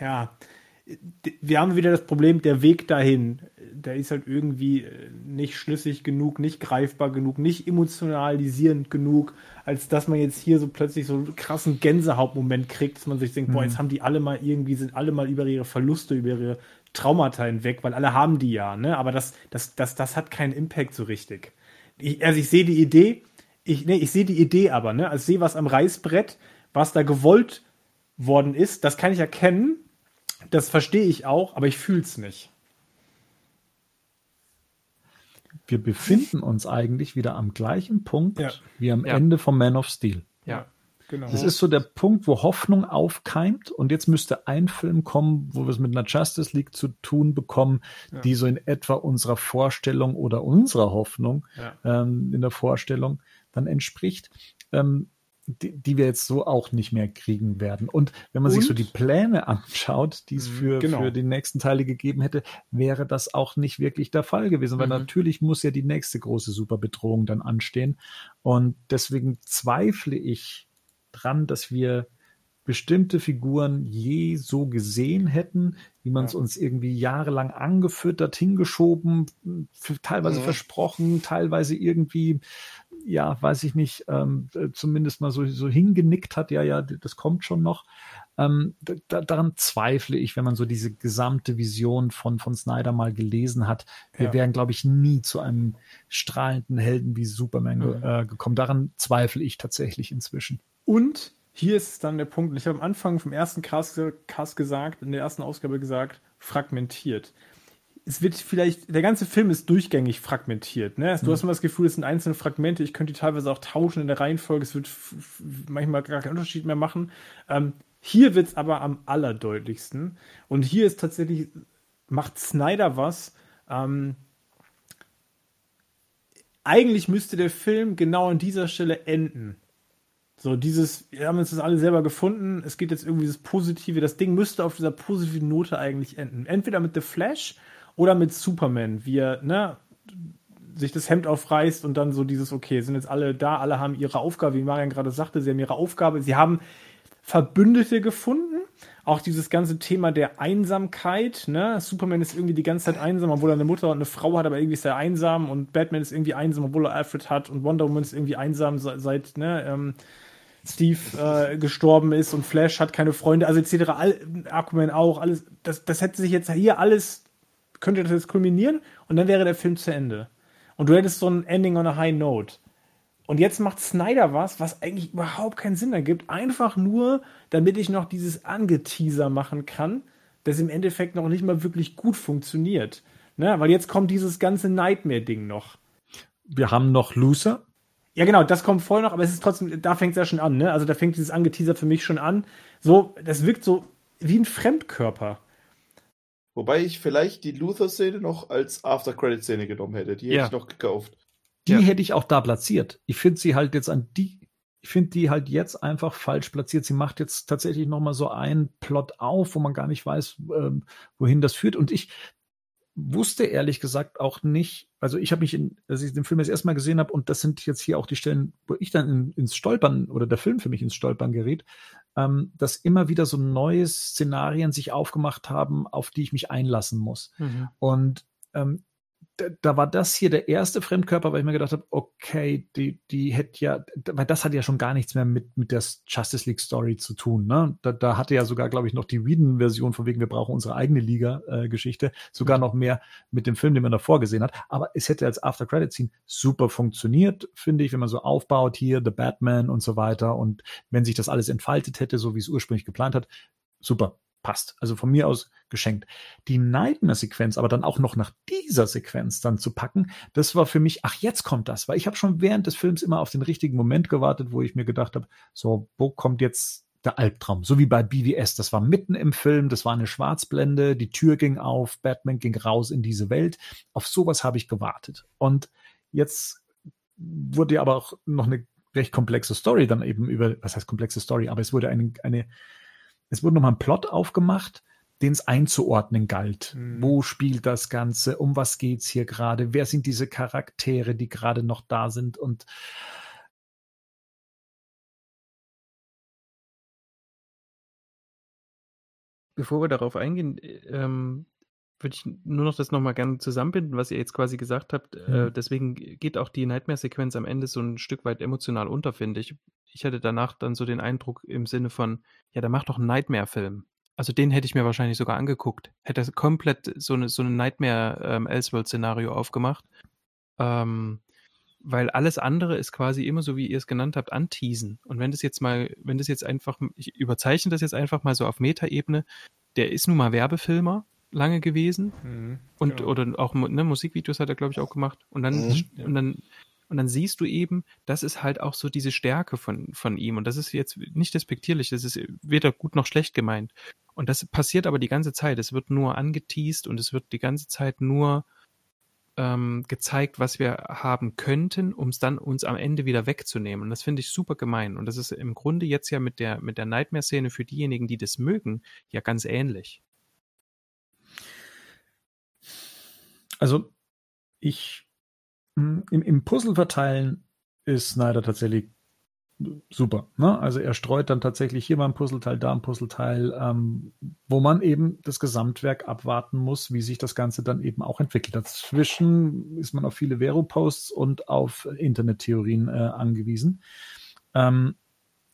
ja, wir haben wieder das Problem, der Weg dahin, der ist halt irgendwie äh, nicht schlüssig genug, nicht greifbar genug, nicht emotionalisierend genug, als dass man jetzt hier so plötzlich so einen krassen Gänsehautmoment kriegt, dass man sich denkt, mhm. boah, jetzt haben die alle mal irgendwie, sind alle mal über ihre Verluste, über ihre Traumata hinweg, weil alle haben die ja, ne? Aber das, das, das, das hat keinen Impact so richtig. Ich, also ich sehe die Idee, ich, nee, ich sehe die Idee aber, ne? Also ich sehe was am Reißbrett, was da gewollt worden ist, das kann ich erkennen, das verstehe ich auch, aber ich fühle es nicht.
Wir befinden uns eigentlich wieder am gleichen Punkt ja. wie am ja. Ende von Man of Steel.
Ja,
genau. Das ist so der Punkt, wo Hoffnung aufkeimt und jetzt müsste ein Film kommen, wo wir es mit einer Justice League zu tun bekommen, ja. die so in etwa unserer Vorstellung oder unserer Hoffnung ähm, in der Vorstellung dann entspricht. Ähm, die, die wir jetzt so auch nicht mehr kriegen werden. Und wenn man und? sich so die Pläne (laughs) anschaut, die es mhm, für, genau. für den nächsten Teile gegeben hätte, wäre das auch nicht wirklich der Fall gewesen, weil mhm. natürlich muss ja die nächste große Superbedrohung dann anstehen. Und deswegen zweifle ich dran, dass wir bestimmte Figuren je so gesehen hätten, wie man es ja. uns irgendwie jahrelang angefüttert, hingeschoben, teilweise ja. versprochen, teilweise irgendwie, ja, weiß ich nicht, ähm, zumindest mal so, so hingenickt hat, ja, ja, das kommt schon noch. Ähm, da, daran zweifle ich, wenn man so diese gesamte Vision von, von Snyder mal gelesen hat. Wir ja. wären, glaube ich, nie zu einem strahlenden Helden wie Superman mhm. äh, gekommen. Daran zweifle ich tatsächlich inzwischen.
Und hier ist dann der Punkt, ich habe am Anfang vom ersten Cast, Cast gesagt, in der ersten Ausgabe gesagt, fragmentiert es wird vielleicht, der ganze Film ist durchgängig fragmentiert. Ne? Du mhm. hast immer das Gefühl, es sind einzelne Fragmente. Ich könnte die teilweise auch tauschen in der Reihenfolge. Es wird manchmal gar keinen Unterschied mehr machen. Ähm, hier wird es aber am allerdeutlichsten. Und hier ist tatsächlich, macht Snyder was. Ähm, eigentlich müsste der Film genau an dieser Stelle enden. So, dieses, wir haben uns das alle selber gefunden, es geht jetzt irgendwie das Positive, das Ding müsste auf dieser positiven Note eigentlich enden. Entweder mit The Flash oder mit Superman, wie er, ne, sich das Hemd aufreißt und dann so dieses, okay, sind jetzt alle da, alle haben ihre Aufgabe, wie Marian gerade sagte, sie haben ihre Aufgabe, sie haben Verbündete gefunden. Auch dieses ganze Thema der Einsamkeit. Ne? Superman ist irgendwie die ganze Zeit einsam, obwohl er eine Mutter und eine Frau hat, aber irgendwie ist er einsam. Und Batman ist irgendwie einsam, obwohl er Alfred hat. Und Wonder Woman ist irgendwie einsam seit ne, ähm, Steve äh, gestorben ist. Und Flash hat keine Freunde. Also etc. All, Aquaman auch. Alles. Das, das hätte sich jetzt hier alles könnte das jetzt kulminieren und dann wäre der Film zu Ende. Und du hättest so ein Ending on a high note. Und jetzt macht Snyder was, was eigentlich überhaupt keinen Sinn ergibt. Einfach nur, damit ich noch dieses Angeteaser machen kann, das im Endeffekt noch nicht mal wirklich gut funktioniert. Ne? Weil jetzt kommt dieses ganze Nightmare-Ding noch.
Wir haben noch Loser.
Ja, genau, das kommt voll noch, aber es ist trotzdem, da fängt es ja schon an, ne? Also da fängt dieses Angeteaser für mich schon an. So, das wirkt so wie ein Fremdkörper.
Wobei ich vielleicht die Luther-Szene noch als After-Credit-Szene genommen hätte. Die hätte ja. ich noch gekauft.
Die ja. hätte ich auch da platziert. Ich finde sie halt jetzt an die, ich finde die halt jetzt einfach falsch platziert. Sie macht jetzt tatsächlich nochmal so einen Plot auf, wo man gar nicht weiß, ähm, wohin das führt. Und ich wusste ehrlich gesagt auch nicht, also ich habe mich, in, als ich den Film jetzt erstmal gesehen habe, und das sind jetzt hier auch die Stellen, wo ich dann in, ins Stolpern oder der Film für mich ins Stolpern gerät, ähm, dass immer wieder so neue Szenarien sich aufgemacht haben, auf die ich mich einlassen muss. Mhm. Und ähm, da, war das hier der erste Fremdkörper, weil ich mir gedacht habe, okay, die, die hätte ja, weil das hat ja schon gar nichts mehr mit, mit der Justice League Story zu tun. Ne? Da, da hatte ja sogar, glaube ich, noch die Whedon-Version von wegen, wir brauchen unsere eigene Liga-Geschichte, äh, sogar noch mehr mit dem Film, den man davor gesehen hat. Aber es hätte als After-Credit-Scene super funktioniert, finde ich, wenn man so aufbaut hier, The Batman und so weiter. Und wenn sich das alles entfaltet hätte, so wie es ursprünglich geplant hat, super, passt. Also von mir aus geschenkt. Die Nightmare-Sequenz aber dann auch noch nach dieser Sequenz dann zu packen, das war für mich, ach, jetzt kommt das, weil ich habe schon während des Films immer auf den richtigen Moment gewartet, wo ich mir gedacht habe, so, wo kommt jetzt der Albtraum? So wie bei BVS, das war mitten im Film, das war eine Schwarzblende, die Tür ging auf, Batman ging raus in diese Welt. Auf sowas habe ich gewartet. Und jetzt wurde aber auch noch eine recht komplexe Story dann eben über, was heißt komplexe Story, aber es wurde eine, eine es wurde nochmal ein Plot aufgemacht, den es einzuordnen galt. Mhm. Wo spielt das Ganze? Um was geht's hier gerade? Wer sind diese Charaktere, die gerade noch da sind? Und
Bevor wir darauf eingehen, ähm, würde ich nur noch das nochmal gerne zusammenbinden, was ihr jetzt quasi gesagt habt. Mhm. Äh, deswegen geht auch die Nightmare-Sequenz am Ende so ein Stück weit emotional unter, finde ich. Ich hatte danach dann so den Eindruck im Sinne von, ja, der macht doch einen Nightmare-Film. Also den hätte ich mir wahrscheinlich sogar angeguckt. Hätte komplett so eine so eine Nightmare ähm, aufgemacht. Ähm, weil alles andere ist quasi immer so, wie ihr es genannt habt, anteasen. Und wenn das jetzt mal, wenn das jetzt einfach, ich überzeichne das jetzt einfach mal so auf Metaebene, der ist nun mal Werbefilmer, lange gewesen. Mhm, und genau. oder auch ne, Musikvideos hat er, glaube ich, auch gemacht. Und dann, mhm, und dann und dann siehst du eben, das ist halt auch so diese Stärke von, von ihm. Und das ist jetzt nicht despektierlich, das ist weder gut noch schlecht gemeint. Und das passiert aber die ganze Zeit. Es wird nur angeteased und es wird die ganze Zeit nur ähm, gezeigt, was wir haben könnten, um es dann uns am Ende wieder wegzunehmen. Und das finde ich super gemein. Und das ist im Grunde jetzt ja mit der, mit der Nightmare-Szene für diejenigen, die das mögen, ja ganz ähnlich.
Also ich hm, im, im Puzzle verteilen ist Snyder tatsächlich super. Ne? Also er streut dann tatsächlich hier mal ein Puzzleteil, da ein Puzzleteil, ähm, wo man eben das Gesamtwerk abwarten muss, wie sich das Ganze dann eben auch entwickelt. Dazwischen ist man auf viele Vero-Posts und auf Internettheorien äh, angewiesen. Ähm,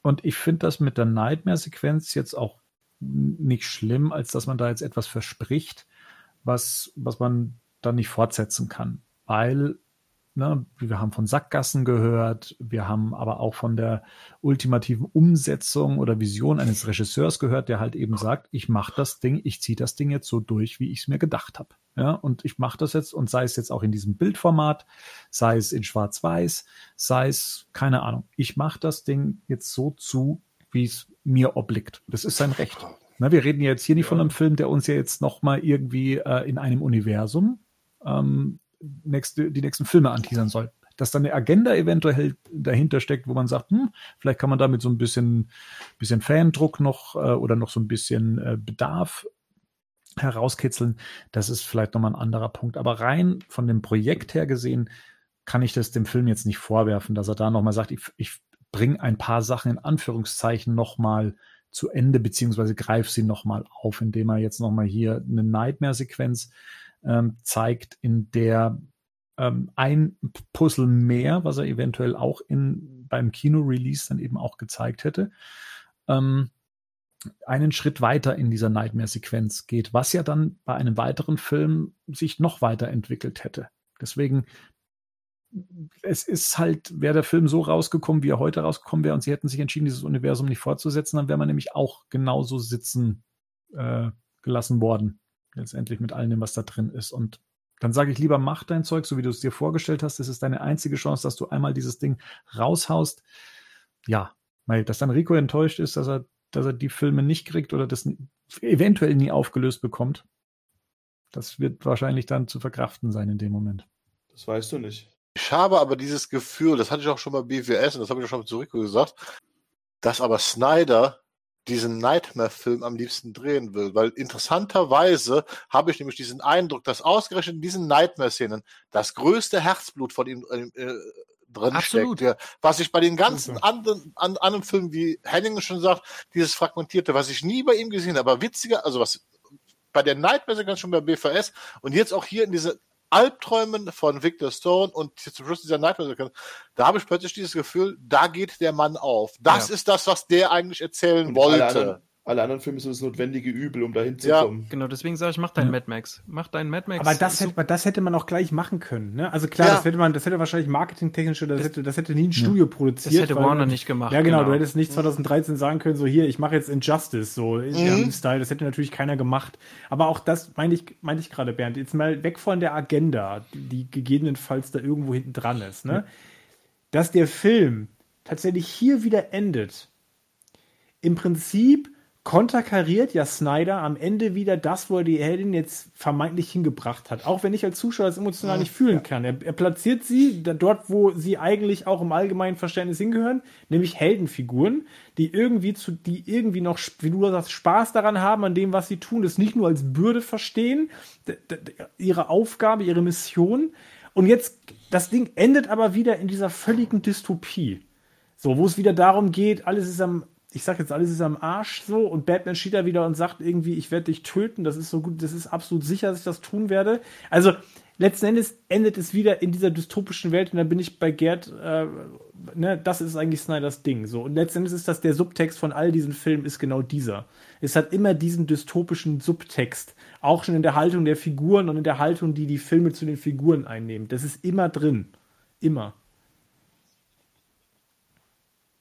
und ich finde das mit der Nightmare-Sequenz jetzt auch nicht schlimm, als dass man da jetzt etwas verspricht, was, was man dann nicht fortsetzen kann. Weil Ne, wir haben von Sackgassen gehört, wir haben aber auch von der ultimativen Umsetzung oder Vision eines Regisseurs gehört, der halt eben sagt, ich mache das Ding, ich ziehe das Ding jetzt so durch, wie ich es mir gedacht habe. Ja, und ich mache das jetzt und sei es jetzt auch in diesem Bildformat, sei es in Schwarz-Weiß, sei es keine Ahnung. Ich mache das Ding jetzt so zu, wie es mir obliegt. Das ist sein Recht. Na, wir reden jetzt hier nicht ja. von einem Film, der uns ja jetzt noch mal irgendwie äh, in einem Universum ähm, nächste, die nächsten Filme anteasern soll. Dass dann eine Agenda eventuell dahinter steckt, wo man sagt, hm, vielleicht kann man damit so ein bisschen, bisschen Fandruck noch äh, oder noch so ein bisschen äh, Bedarf herauskitzeln. Das ist vielleicht nochmal ein anderer Punkt. Aber rein von dem Projekt her gesehen, kann ich das dem Film jetzt nicht vorwerfen, dass er da nochmal sagt, ich, ich bringe ein paar Sachen in Anführungszeichen nochmal zu Ende, beziehungsweise greife sie nochmal auf, indem er jetzt nochmal hier eine Nightmare-Sequenz ähm, zeigt, in der ähm, ein Puzzle mehr, was er eventuell auch in, beim Kino-Release dann eben auch gezeigt hätte, ähm, einen Schritt weiter in dieser Nightmare-Sequenz geht, was ja dann bei einem weiteren Film sich noch weiterentwickelt hätte. Deswegen, es ist halt, wäre der Film so rausgekommen, wie er heute rausgekommen wäre, und sie hätten sich entschieden, dieses Universum nicht fortzusetzen, dann wäre man nämlich auch genauso sitzen äh, gelassen worden letztendlich mit allem, was da drin ist. Und dann sage ich lieber, mach dein Zeug, so wie du es dir vorgestellt hast. Das ist deine einzige Chance, dass du einmal dieses Ding raushaust. Ja, weil dass dann Rico enttäuscht ist, dass er, dass er die Filme nicht kriegt oder das eventuell nie aufgelöst bekommt. Das wird wahrscheinlich dann zu verkraften sein in dem Moment.
Das weißt du nicht.
Ich habe aber dieses Gefühl, das hatte ich auch schon bei BWS und das habe ich auch schon zu Rico gesagt, dass aber Snyder diesen Nightmare-Film am liebsten drehen will. Weil interessanterweise habe ich nämlich diesen Eindruck, dass ausgerechnet in diesen Nightmare-Szenen das größte Herzblut von ihm äh, drin Absolut. steckt. Ja, was ich bei den ganzen okay. anderen, an, anderen Filmen, wie Henning schon sagt, dieses Fragmentierte, was ich nie bei ihm gesehen habe, aber witziger, also was bei der Nightmare schon bei BVS und jetzt auch hier in diese Albträumen von Victor Stone und zum Schluss dieser Nightmare, da habe ich plötzlich dieses Gefühl, da geht der Mann auf. Das ja. ist das, was der eigentlich erzählen und wollte
alle anderen Filme sind das notwendige Übel, um dahin zu ja. kommen.
Genau, deswegen sage ich, mach deinen ja. Mad Max. Mach deinen Mad Max.
Aber das, hätte, das hätte man auch gleich machen können. Ne? Also klar, ja. das hätte man, das hätte wahrscheinlich marketingtechnisch, das, das hätte, das hätte nie ein Studio produziert. Das
hätte weil, Warner nicht gemacht.
Ja, genau, genau, du hättest nicht 2013 sagen können, so hier, ich mache jetzt Injustice, so mhm. Style. Das hätte natürlich keiner gemacht. Aber auch das meine ich, meine ich gerade, Bernd. Jetzt mal weg von der Agenda, die gegebenenfalls da irgendwo hinten dran ist. Ne? Dass der Film tatsächlich hier wieder endet. Im Prinzip konterkariert ja Snyder am Ende wieder das, wo er die Heldin jetzt vermeintlich hingebracht hat. Auch wenn ich als Zuschauer das emotional nicht fühlen kann. Er, er platziert sie dort, wo sie eigentlich auch im allgemeinen Verständnis hingehören, nämlich Heldenfiguren, die irgendwie zu, die irgendwie noch, wie du sagst, Spaß daran haben, an dem, was sie tun, das nicht nur als Bürde verstehen, ihre Aufgabe, ihre Mission. Und jetzt, das Ding endet aber wieder in dieser völligen Dystopie. So, wo es wieder darum geht, alles ist am ich sag jetzt, alles ist am Arsch so und Batman steht da wieder und sagt irgendwie, ich werde dich töten, das ist so gut, das ist absolut sicher, dass ich das tun werde. Also letzten Endes endet es wieder in dieser dystopischen Welt und dann bin ich bei Gerd, äh, ne, das ist eigentlich Snyders Ding. So. Und letzten Endes ist das der Subtext von all diesen Filmen, ist genau dieser. Es hat immer diesen dystopischen Subtext, auch schon in der Haltung der Figuren und in der Haltung, die die Filme zu den Figuren einnehmen. Das ist immer drin. Immer.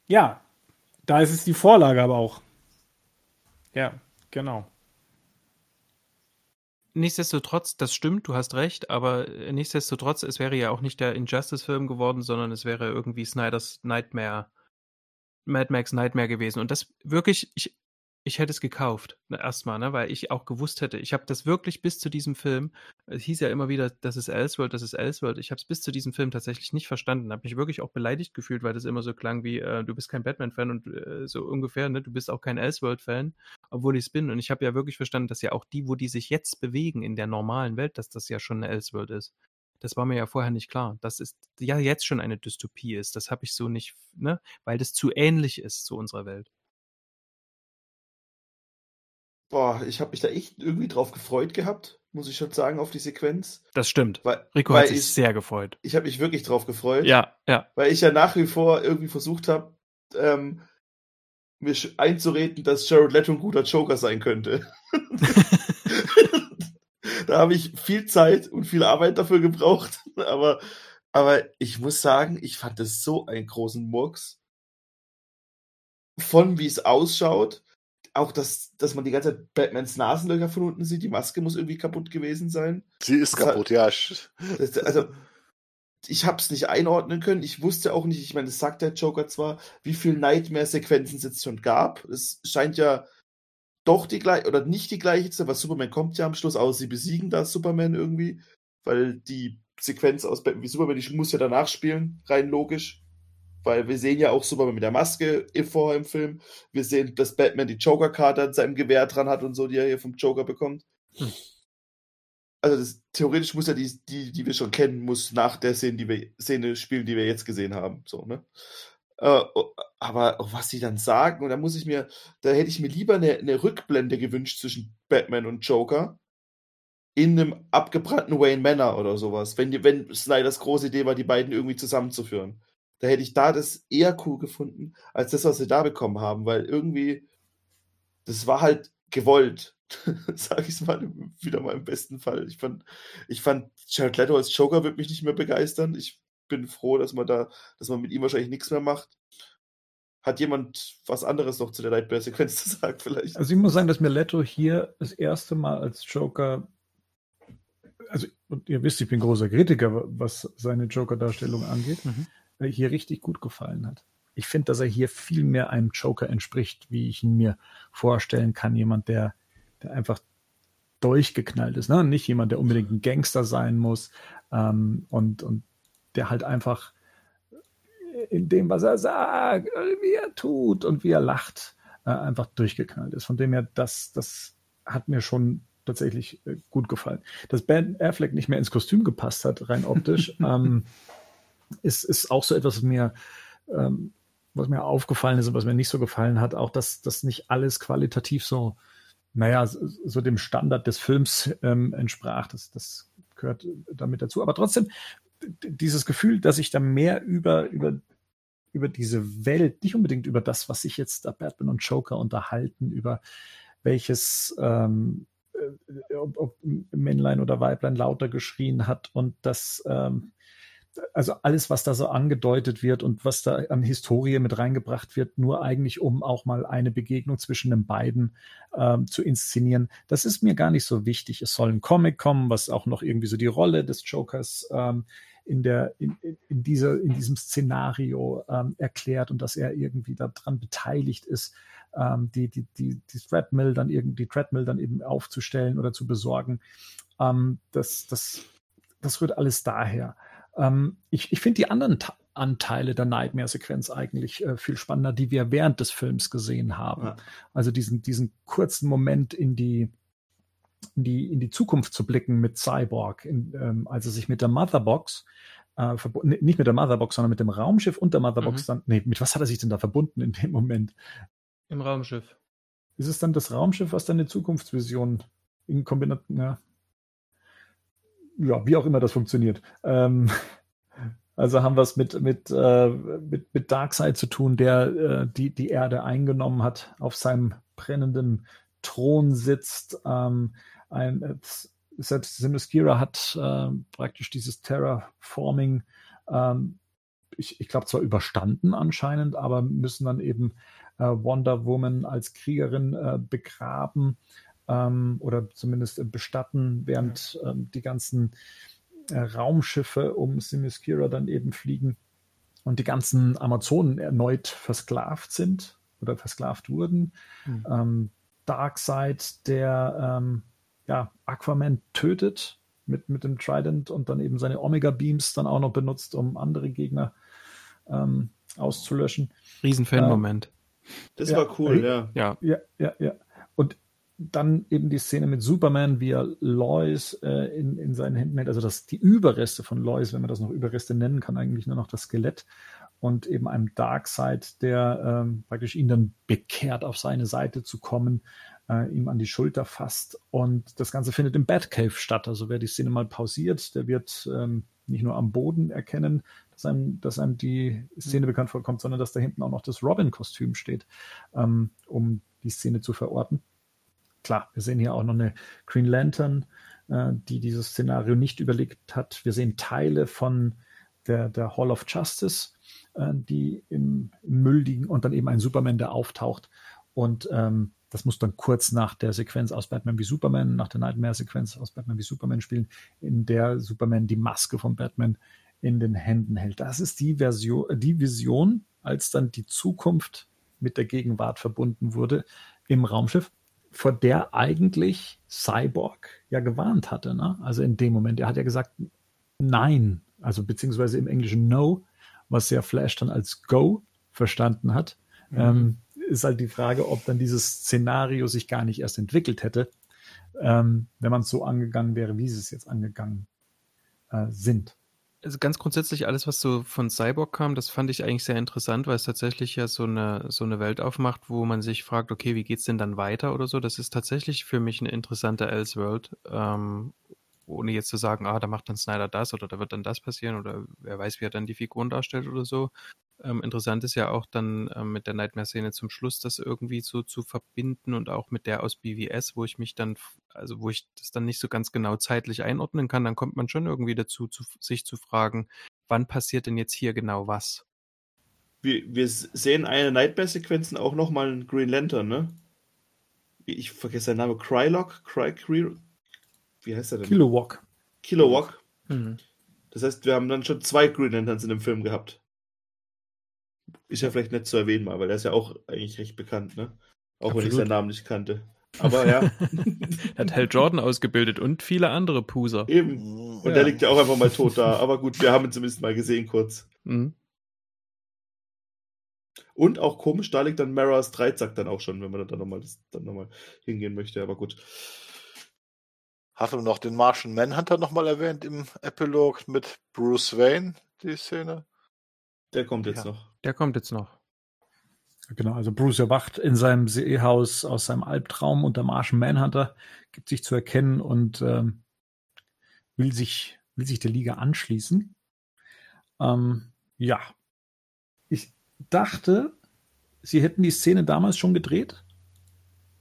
Ja, da ist es die Vorlage aber auch. Ja, genau.
Nichtsdestotrotz, das stimmt, du hast recht, aber nichtsdestotrotz, es wäre ja auch nicht der Injustice-Film geworden, sondern es wäre irgendwie Snyders Nightmare, Mad Max Nightmare gewesen. Und das wirklich, ich, ich hätte es gekauft, ne, erstmal, ne, weil ich auch gewusst hätte, ich habe das wirklich bis zu diesem Film, es hieß ja immer wieder, das ist Elseworld, das ist Elseworld, ich habe es bis zu diesem Film tatsächlich nicht verstanden, habe mich wirklich auch beleidigt gefühlt, weil das immer so klang wie, äh, du bist kein Batman-Fan und äh, so ungefähr, ne, du bist auch kein Elseworld-Fan, obwohl ich es bin und ich habe ja wirklich verstanden, dass ja auch die, wo die sich jetzt bewegen in der normalen Welt, dass das ja schon eine Elseworld ist. Das war mir ja vorher nicht klar, dass es ja jetzt schon eine Dystopie ist. Das habe ich so nicht, ne, weil das zu ähnlich ist zu unserer Welt.
Boah, ich habe mich da echt irgendwie drauf gefreut gehabt, muss ich schon sagen, auf die Sequenz.
Das stimmt.
Weil,
Rico
weil
hat sich
ich,
sehr gefreut.
ich habe mich wirklich drauf gefreut.
Ja, ja.
Weil ich ja nach wie vor irgendwie versucht habe, ähm, mir einzureden, dass Jared Leto ein guter Joker sein könnte. (laughs) da habe ich viel Zeit und viel Arbeit dafür gebraucht. Aber, aber ich muss sagen, ich fand es so einen großen Murks. Von wie es ausschaut. Auch, dass, dass man die ganze Zeit Batmans Nasenlöcher von unten sieht. Die Maske muss irgendwie kaputt gewesen sein.
Sie ist
Das hat-
kaputt, ja. sch-
Das, also, ich habe es nicht einordnen können. Ich wusste auch nicht, ich meine, das sagt der Joker zwar, wie viele Nightmare-Sequenzen es jetzt schon gab. Es scheint ja doch die gleiche, oder nicht die gleiche zu sein, weil Superman kommt ja am Schluss aus, sie besiegen da Superman irgendwie, weil die Sequenz aus Batman wie Superman, die muss ja danach spielen, rein logisch. Weil wir sehen ja auch Superman mit der Maske vorher im Film. Wir sehen, dass Batman die Joker-Karte an seinem Gewehr dran hat und so, die er hier vom Joker bekommt.
Hm.
Also das, theoretisch muss ja die, die, die wir schon kennen, muss nach der Szene, die wir, Szene spielen, die wir jetzt gesehen haben. So, ne? Äh, aber auch was sie dann sagen, und da muss ich mir, da hätte ich mir lieber eine, eine Rückblende gewünscht zwischen Batman und Joker in einem abgebrannten Wayne Manor oder sowas, wenn, die- wenn Snyders große Idee war, die beiden irgendwie zusammenzuführen. Da hätte ich da das eher cool gefunden, als das, was wir da bekommen haben, weil irgendwie, das war halt gewollt, (laughs) sage ich es mal wieder mal im besten Fall. Ich fand, ich fand Jared Leto als Joker wird mich nicht mehr begeistern. Ich bin froh, dass man da, dass man mit ihm wahrscheinlich nichts mehr macht. Hat jemand was anderes noch zu der Nightmare-Sequenz (laughs) zu sagen, vielleicht?
Also ich muss sagen, dass mir Leto hier das erste Mal als Joker, also und ihr wisst, ich bin großer Kritiker, was seine Joker-Darstellung angeht,
Mhm.
Hier richtig gut gefallen hat. Ich finde, dass er hier viel mehr einem Joker entspricht, wie ich ihn mir vorstellen kann. Jemand, der, der einfach durchgeknallt ist. Ne? Nicht jemand, der unbedingt ein Gangster sein muss ähm, und, und der halt einfach in dem, was er sagt, wie er tut und wie er lacht, äh, einfach durchgeknallt ist. Von dem her, das, das hat mir schon tatsächlich äh, gut gefallen. Dass Ben Affleck nicht mehr ins Kostüm gepasst hat, rein optisch, (laughs) ähm, ist, ist auch so etwas, was mir, ähm, was mir aufgefallen ist und was mir nicht so gefallen hat. Auch, dass das nicht alles qualitativ so, naja, so, so dem Standard des Films ähm, entsprach. Das, das gehört damit dazu. Aber trotzdem, dieses Gefühl, dass ich da mehr über, über, über diese Welt, nicht unbedingt über das, was sich jetzt da Batman und Joker unterhalten, über welches ähm, äh, ob, ob Männlein oder Weiblein lauter geschrien hat und das ähm, also alles, was da so angedeutet wird und was da an Historie mit reingebracht wird, nur eigentlich, um auch mal eine Begegnung zwischen den beiden ähm, zu inszenieren. Das ist mir gar nicht so wichtig. Es soll ein Comic kommen, was auch noch irgendwie so die Rolle des Jokers ähm, in, der, in, in, dieser, in diesem Szenario ähm, erklärt und dass er irgendwie daran beteiligt ist, ähm, die, die, die, die Treadmill dann irgendwie, die dann eben aufzustellen oder zu besorgen. Ähm, das, das, das rührt alles daher. Ähm, ich ich finde die anderen Ta Anteile der Nightmare-Sequenz eigentlich äh, viel spannender, die wir während des Films gesehen haben.
Ja.
Also diesen, diesen kurzen Moment in die, in die, in die Zukunft zu blicken mit Cyborg, in, ähm, als er sich mit der Motherbox, äh, nicht mit der Motherbox, sondern mit dem Raumschiff und der Motherbox
Mhm.
dann, nee, mit was hat er sich denn da verbunden in dem Moment?
Im Raumschiff.
Ist es dann das Raumschiff, was dann eine Zukunftsvision in Kombination, ja, ja, wie auch immer das funktioniert. Ähm, (laughs) also haben wir es mit, mit, äh, mit, mit Darkseid zu tun, der äh, die, die Erde eingenommen hat, auf seinem brennenden Thron sitzt. Ähm, ein, äh, selbst Themyscira hat äh, praktisch dieses Terraforming, ähm, ich, ich glaube zwar überstanden anscheinend, aber müssen dann eben äh, Wonder Woman als Kriegerin äh, begraben ähm, oder zumindest äh, bestatten, während ähm, die ganzen äh, Raumschiffe um Themyscira dann eben fliegen und die ganzen Amazonen erneut versklavt sind oder versklavt wurden.
Mhm.
Ähm, Darkseid, der ähm, ja, Aquaman tötet mit, mit dem Trident und dann eben seine Omega-Beams dann auch noch benutzt, um andere Gegner ähm, auszulöschen.
Riesen-Fan-Moment.
Das
Ja.
war cool, ja.
Ja.
Ja, ja, ja. Dann eben die Szene mit Superman, wie er Lois äh, in, in seinen Händen hält, also das, die Überreste von Lois, wenn man das noch Überreste nennen kann, eigentlich nur noch das Skelett und eben einem Darkseid, der ähm, praktisch ihn dann bekehrt, auf seine Seite zu kommen, äh, ihm an die Schulter fasst. Und das Ganze findet im Batcave statt. Also wer die Szene mal pausiert, der wird ähm, nicht nur am Boden erkennen, dass einem, dass einem die Szene mhm. bekannt vorkommt, sondern dass da hinten auch noch das Robin-Kostüm steht, ähm, um die Szene zu verorten. Klar, wir sehen hier auch noch eine Green Lantern, äh, die dieses Szenario nicht überlegt hat. Wir sehen Teile von der, der Hall of Justice, äh, die im, Müll liegen und dann eben ein Superman, der auftaucht. Und ähm, das muss dann kurz nach der Sequenz aus Batman wie Superman, nach der Nightmare-Sequenz aus Batman wie Superman spielen, in der Superman die Maske von Batman in den Händen hält. Das ist die Version, die Vision, als dann die Zukunft mit der Gegenwart verbunden wurde im Raumschiff, vor der eigentlich Cyborg ja gewarnt hatte. Ne? Also in dem Moment, er hat ja gesagt, nein, also beziehungsweise im Englischen no, was ja Flash dann als go verstanden hat. Mhm. Ähm, ist halt die Frage, ob dann dieses Szenario sich gar nicht erst entwickelt hätte, ähm, wenn man es so angegangen wäre, wie sie es jetzt angegangen äh, sind
also ganz grundsätzlich alles, was so von Cyborg kam, das fand ich eigentlich sehr interessant, weil es tatsächlich ja so eine, so eine Welt aufmacht, wo man sich fragt, okay, wie geht's denn dann weiter oder so. Das ist tatsächlich für mich eine interessante Elseworld. Ähm, ohne jetzt zu sagen, ah, da macht dann Snyder das oder da wird dann das passieren oder wer weiß, wie er dann die Figuren darstellt oder so. Ähm, interessant ist ja auch dann ähm, mit der Nightmare-Szene zum Schluss das irgendwie so zu verbinden und auch mit der aus BWS, wo ich mich dann, also wo ich das dann nicht so ganz genau zeitlich einordnen kann, dann kommt man schon irgendwie dazu, zu, sich zu fragen, wann passiert denn jetzt hier genau was?
Wir, wir sehen eine Nightmare-Sequenzen auch nochmal in Green Lantern, ne? Ich vergesse seinen Namen, Krylock? Cry, Cry, wie heißt er denn?
Kilowog.
Kilowog. Mhm. Das heißt, wir haben dann schon zwei Green Lanterns in dem Film gehabt. Ist ja vielleicht nett zu erwähnen mal, weil er ist ja auch eigentlich recht bekannt, ne? Auch Absolut. wenn ich seinen Namen nicht kannte. Aber ja. (laughs)
hat Hal Jordan ausgebildet und viele andere Puser.
Eben. Und ja. der liegt ja auch einfach mal tot da. Aber gut, wir haben ihn zumindest mal gesehen kurz. Mhm. Und auch komisch, da liegt dann Maras Dreizack dann auch schon, wenn man dann nochmal noch hingehen möchte. Aber gut.
Hast du noch den Martian Manhunter nochmal erwähnt im Epilog mit Bruce Wayne, die Szene?
Der kommt jetzt ja. noch.
Der kommt jetzt noch.
Genau, also Bruce erwacht in seinem Seehaus aus seinem Albtraum und der Martian Manhunter gibt sich zu erkennen und ähm, will sich will sich der Liga anschließen. Ähm, ja, ich dachte, sie hätten die Szene damals schon gedreht,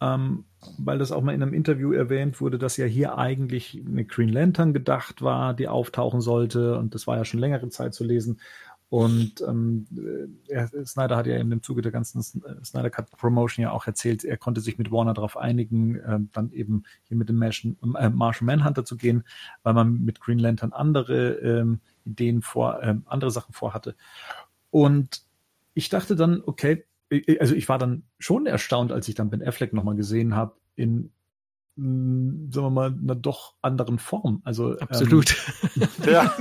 ähm, weil das auch mal in einem Interview erwähnt wurde, dass ja hier eigentlich eine Green Lantern gedacht war, die auftauchen sollte. Und das war ja schon längere Zeit zu lesen. Und ähm, er, Snyder hat ja in dem Zuge der ganzen Snyder Cut Promotion ja auch erzählt, er konnte sich mit Warner darauf einigen, äh, dann eben hier mit dem Martian, äh, Martian Manhunter zu gehen, weil man mit Green Lantern andere ähm, Ideen vor, äh, andere Sachen vorhatte. Und ich dachte dann, okay, also ich war dann schon erstaunt, als ich dann Ben Affleck nochmal gesehen habe in mh, sagen wir mal, einer doch anderen Form. Also
absolut. Ähm, (laughs) ja.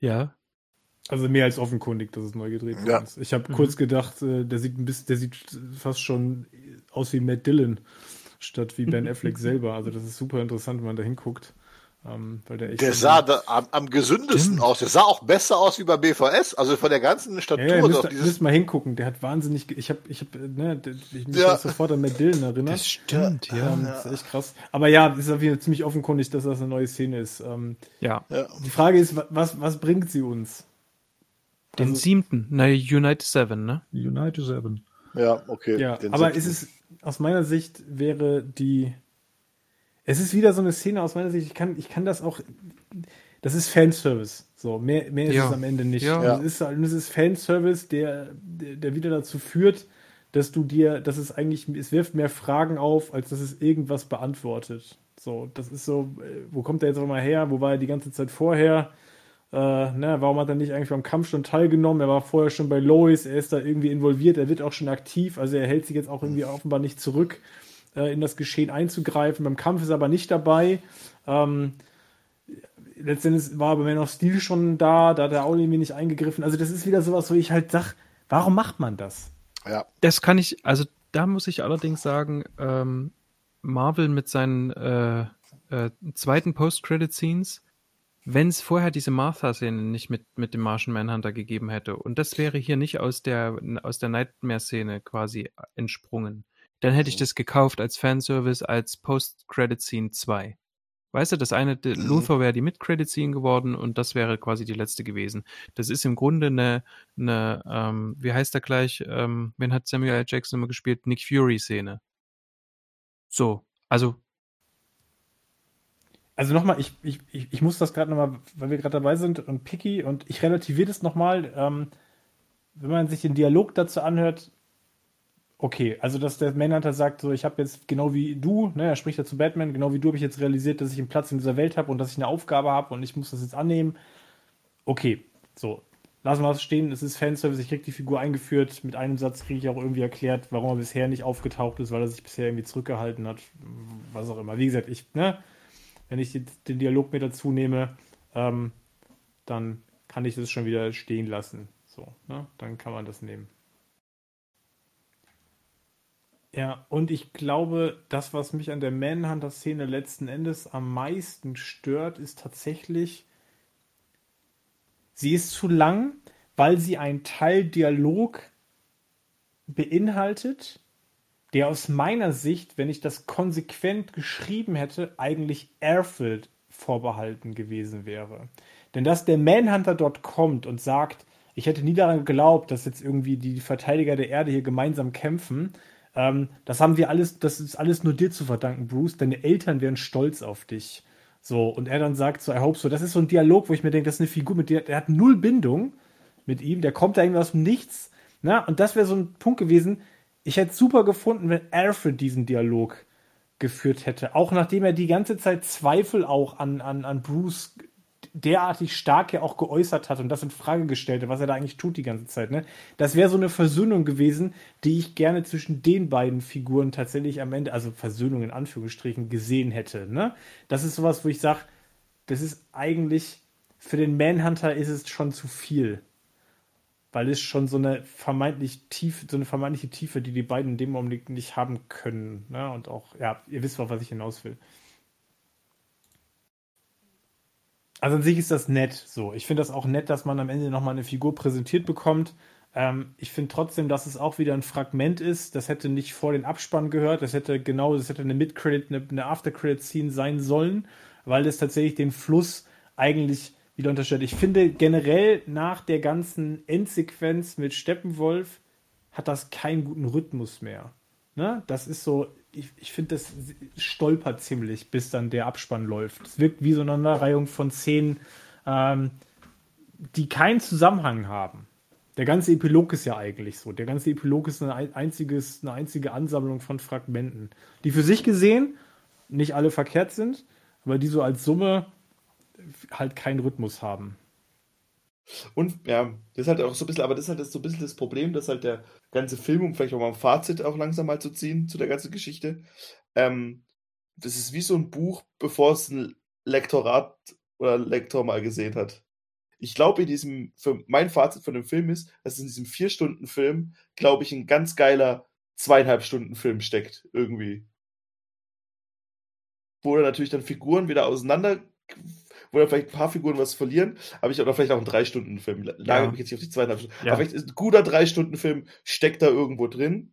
ja. Also mehr als offenkundig, dass es neu gedreht ja. ist. Ich habe mhm. kurz gedacht, äh, der sieht ein bisschen, der sieht fast schon aus wie Matt Dillon statt wie Ben (laughs) Affleck selber. Also das ist super interessant, wenn man da hinguckt.
Ähm, der, der sah da am, am gesündesten Stimmt. aus. Der sah auch besser aus wie bei BVS. Also von der ganzen Statur. Ja,
ja, müsst, dieses... müsst mal hingucken. Der hat wahnsinnig. Ich habe, ich habe, ne, ich mich ja. sofort an Matt Dillon erinnert.
Das stimmt, ja.
Ähm, Das ist echt krass. Aber ja, ist auf jeden Fall ziemlich offenkundig, dass das eine neue Szene ist. Ähm,
ja.
Die Frage ist, was, was bringt sie uns?
Den also, siebten, na, United Seven, ne?
United Seven.
Ja, okay.
Ja, aber ist es, aus meiner Sicht wäre die es ist wieder so eine Szene aus meiner Sicht, ich kann, ich kann das auch, das ist Fanservice. So, mehr, mehr ist ja. es am Ende nicht. Ja. Also es, ist, es ist Fanservice, der, der, der wieder dazu führt, dass du dir, dass es eigentlich, es wirft mehr Fragen auf, als dass es irgendwas beantwortet. So, das ist so, äh, wo kommt er jetzt nochmal her? Wo war er die ganze Zeit vorher? Äh, ne, warum hat er nicht eigentlich beim Kampf schon teilgenommen? Er war vorher schon bei Lois, er ist da irgendwie involviert, er wird auch schon aktiv, also er hält sich jetzt auch irgendwie offenbar nicht zurück äh, in das Geschehen einzugreifen. Beim Kampf ist er aber nicht dabei. Ähm, letztendlich war aber Man of Steel schon da, da hat er auch irgendwie nicht eingegriffen. Also das ist wieder sowas, wo ich halt sag, warum macht man das?
Ja. Das kann ich, also da muss ich allerdings sagen, ähm, Marvel mit seinen äh, äh, zweiten Post-Credit-Scenes, wenn es vorher diese Martha-Szene nicht mit, mit dem Martian Manhunter gegeben hätte, und das wäre hier nicht aus der, aus der Nightmare-Szene quasi entsprungen, dann hätte ich das gekauft als Fanservice, als Post-Credit-Scene 2. Weißt du, das eine, mhm. Luther wäre die Mid-Credit-Scene geworden und das wäre quasi die letzte gewesen. Das ist im Grunde eine, eine ähm, wie heißt er gleich, ähm, wen hat Samuel L. Jackson immer gespielt? Nick Fury-Szene. So, also.
Also nochmal, ich, ich, ich, ich muss das gerade nochmal, weil wir gerade dabei sind und Picky und ich relativiere das nochmal. Ähm, wenn man sich den Dialog dazu anhört, okay, also dass der Manhunter sagt, so ich habe jetzt genau wie du, ne, er spricht ja zu Batman, genau wie du habe ich jetzt realisiert, dass ich einen Platz in dieser Welt habe und dass ich eine Aufgabe habe und ich muss das jetzt annehmen. Okay, so, lassen wir es stehen, es ist Fanservice, ich kriege die Figur eingeführt, mit einem Satz kriege ich auch irgendwie erklärt, warum er bisher nicht aufgetaucht ist, weil er sich bisher irgendwie zurückgehalten hat, was auch immer. Wie gesagt, ich, ne, wenn ich den Dialog mit dazu nehme, ähm, dann kann ich das schon wieder stehen lassen. So, ne? Dann kann man das nehmen. Ja, und ich glaube, das, was mich an der Manhunter-Szene letzten Endes am meisten stört, ist tatsächlich, sie ist zu lang, weil sie einen Teil Dialog beinhaltet, der aus meiner Sicht, wenn ich das konsequent geschrieben hätte, eigentlich Airfield vorbehalten gewesen wäre. Denn dass der Manhunter dort kommt und sagt, ich hätte nie daran geglaubt, dass jetzt irgendwie die Verteidiger der Erde hier gemeinsam kämpfen, ähm, das haben wir alles, das ist alles nur dir zu verdanken, Bruce. Deine Eltern wären stolz auf dich. So, und er dann sagt so, I hope so. Das ist so ein Dialog, wo ich mir denke, das ist eine Figur, mit der, der hat null Bindung mit ihm, der kommt da irgendwie aus dem Nichts. Na, und das wäre so ein Punkt gewesen. Ich hätte super gefunden, wenn Alfred diesen Dialog geführt hätte. Auch nachdem er die ganze Zeit Zweifel auch an, an, an Bruce derartig stark ja auch geäußert hat und das in Frage gestellt hat, was er da eigentlich tut die ganze Zeit. Ne? Das wäre so eine Versöhnung gewesen, die ich gerne zwischen den beiden Figuren tatsächlich am Ende, also Versöhnung in Anführungsstrichen, gesehen hätte. Ne? Das ist sowas, wo ich sage, das ist eigentlich, für den Manhunter ist es schon zu viel. Weil es schon so eine vermeintlich tief, so eine vermeintliche Tiefe, die die beiden in dem Augenblick nicht haben können. Ne? Und auch, ja, ihr wisst, auf was ich hinaus will. Also an sich ist das nett so. Ich finde das auch nett, dass man am Ende nochmal eine Figur präsentiert bekommt. Ähm, ich finde trotzdem, dass es auch wieder ein Fragment ist. Das hätte nicht vor den Abspann gehört. Das hätte genau, das hätte eine Mid-Credit, eine, eine After-Credit-Scene sein sollen, weil es tatsächlich den Fluss eigentlich wieder unterstellt. Ich finde generell nach der ganzen Endsequenz mit Steppenwolf hat das keinen guten Rhythmus mehr. Ne? Das ist so, ich, ich finde, das stolpert ziemlich, bis dann der Abspann läuft. Es wirkt wie so eine Aneinanderreihung von Szenen, ähm, die keinen Zusammenhang haben. Der ganze Epilog ist ja eigentlich so. Der ganze Epilog ist eine, einziges, eine einzige Ansammlung von Fragmenten, die für sich gesehen nicht alle verkehrt sind, aber die so als Summe halt keinen Rhythmus haben.
Und ja, das ist halt auch so ein bisschen, aber das ist halt so ein bisschen das Problem, dass halt der ganze Film, um vielleicht auch mal ein Fazit auch langsam mal zu ziehen zu der ganzen Geschichte, ähm, das ist wie so ein Buch, bevor es ein Lektorat oder Lektor mal gesehen hat. Ich glaube, in diesem, mein Fazit von dem Film ist, dass in diesem vier Stunden Film, glaube ich, ein ganz geiler zweieinhalb Stunden Film steckt, irgendwie. Wo natürlich dann Figuren wieder auseinander wo dann vielleicht ein paar Figuren was verlieren, aber ich oder vielleicht auch einen Drei-Stunden-Film. Lage ja. mich jetzt nicht auf die zweieinhalb Stunden. Ja. Aber vielleicht ist ein guter Drei-Stunden-Film, steckt da irgendwo drin,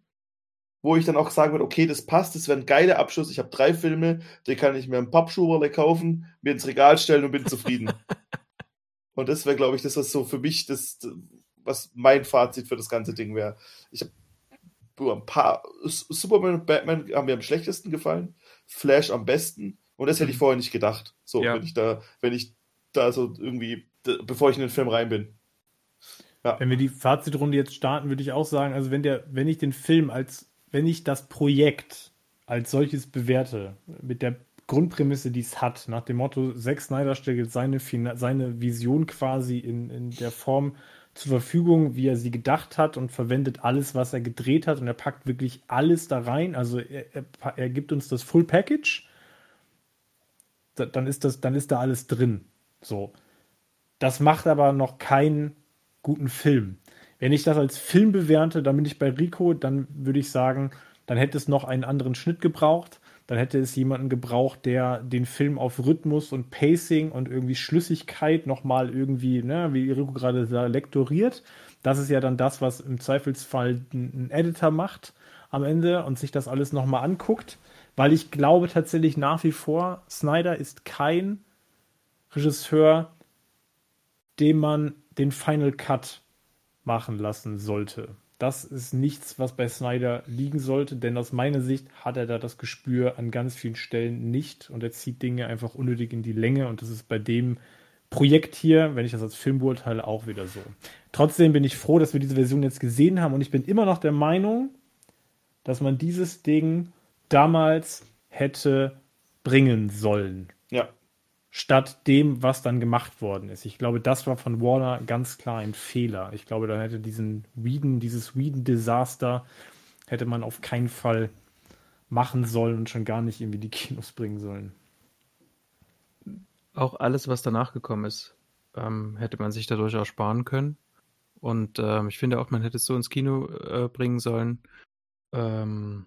wo ich dann auch sagen würde, okay, das passt, das wäre ein geiler Abschluss. Ich habe drei Filme, die kann ich mir im Pappschuberle kaufen, mir ins Regal stellen und bin zufrieden. (laughs) und das wäre, glaube ich, das, was so für mich das, was mein Fazit für das ganze Ding wäre. Ich habe ein paar Superman und Batman haben mir am schlechtesten gefallen, Flash am besten und das hätte ich mhm. vorher nicht gedacht. So, ja. wenn ich da, wenn ich da so irgendwie, bevor ich in den Film rein bin.
Ja. Wenn wir die Fazitrunde jetzt starten, würde ich auch sagen, also wenn der, wenn ich den Film als, wenn ich das Projekt als solches bewerte, mit der Grundprämisse, die es hat, nach dem Motto, Zack Snyder stellt seine, seine Vision quasi in, in der Form zur Verfügung, wie er sie gedacht hat und verwendet alles, was er gedreht hat und er packt wirklich alles da rein. Also er, er, er gibt uns das Full Package dann ist das, dann ist da alles drin. So. Das macht aber noch keinen guten Film. Wenn ich das als Film bewerte, dann bin ich bei Rico, dann würde ich sagen, dann hätte es noch einen anderen Schnitt gebraucht. Dann hätte es jemanden gebraucht, der den Film auf Rhythmus und Pacing und irgendwie Schlüssigkeit nochmal irgendwie, ne, wie Rico gerade da lektoriert. Das ist ja dann das, was im Zweifelsfall ein Editor macht am Ende und sich das alles nochmal anguckt. Weil ich glaube tatsächlich nach wie vor, Snyder ist kein Regisseur, dem man den Final Cut machen lassen sollte. Das ist nichts, was bei Snyder liegen sollte, denn aus meiner Sicht hat er da das Gespür an ganz vielen Stellen nicht und er zieht Dinge einfach unnötig in die Länge und das ist bei dem Projekt hier, wenn ich das als Film beurteile, auch wieder so. Trotzdem bin ich froh, dass wir diese Version jetzt gesehen haben und ich bin immer noch der Meinung, dass man dieses Ding damals hätte bringen sollen.
Ja
statt dem, was dann gemacht worden ist. Ich glaube, das war von Warner ganz klar ein Fehler. Ich glaube, da hätte diesen Whedon, dieses Whedon-Desaster hätte man auf keinen Fall machen sollen und schon gar nicht irgendwie die Kinos bringen sollen.
Auch alles, was danach gekommen ist, ähm, hätte man sich dadurch auch sparen können. Und ähm, ich finde auch, man hätte es so ins Kino äh, bringen sollen. Ähm,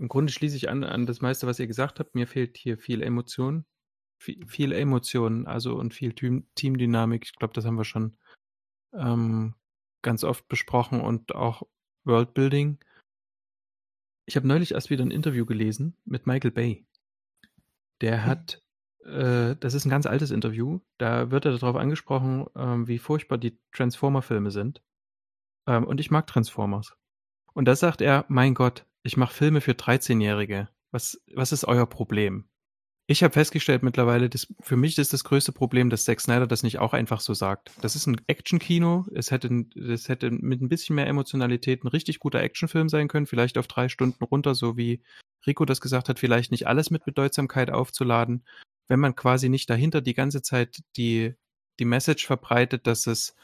Im Grunde schließe ich an, an das meiste, was ihr gesagt habt. Mir fehlt hier viel Emotion viel, viel Emotionen, also und viel Team, Teamdynamik. Ich glaube, das haben wir schon ähm, ganz oft besprochen und auch Worldbuilding. Ich habe neulich erst wieder ein Interview gelesen mit Michael Bay. Der mhm. hat, äh, das ist ein ganz altes Interview, da wird er darauf angesprochen, ähm, wie furchtbar die Transformer-Filme sind. Ähm, und ich mag Transformers. Und da sagt er, mein Gott, ich mache Filme für 13-Jährige. Was, was ist euer Problem? Ich habe festgestellt mittlerweile, dass für mich ist das größte Problem, dass Zack Snyder das nicht auch einfach so sagt. Das ist ein Action-Kino. Es hätte, es hätte mit ein bisschen mehr Emotionalität ein richtig guter Actionfilm sein können, vielleicht auf drei Stunden runter, so wie Rico das gesagt hat, vielleicht nicht alles mit Bedeutsamkeit aufzuladen. Wenn man quasi nicht dahinter die ganze Zeit die, die Message verbreitet, dass es,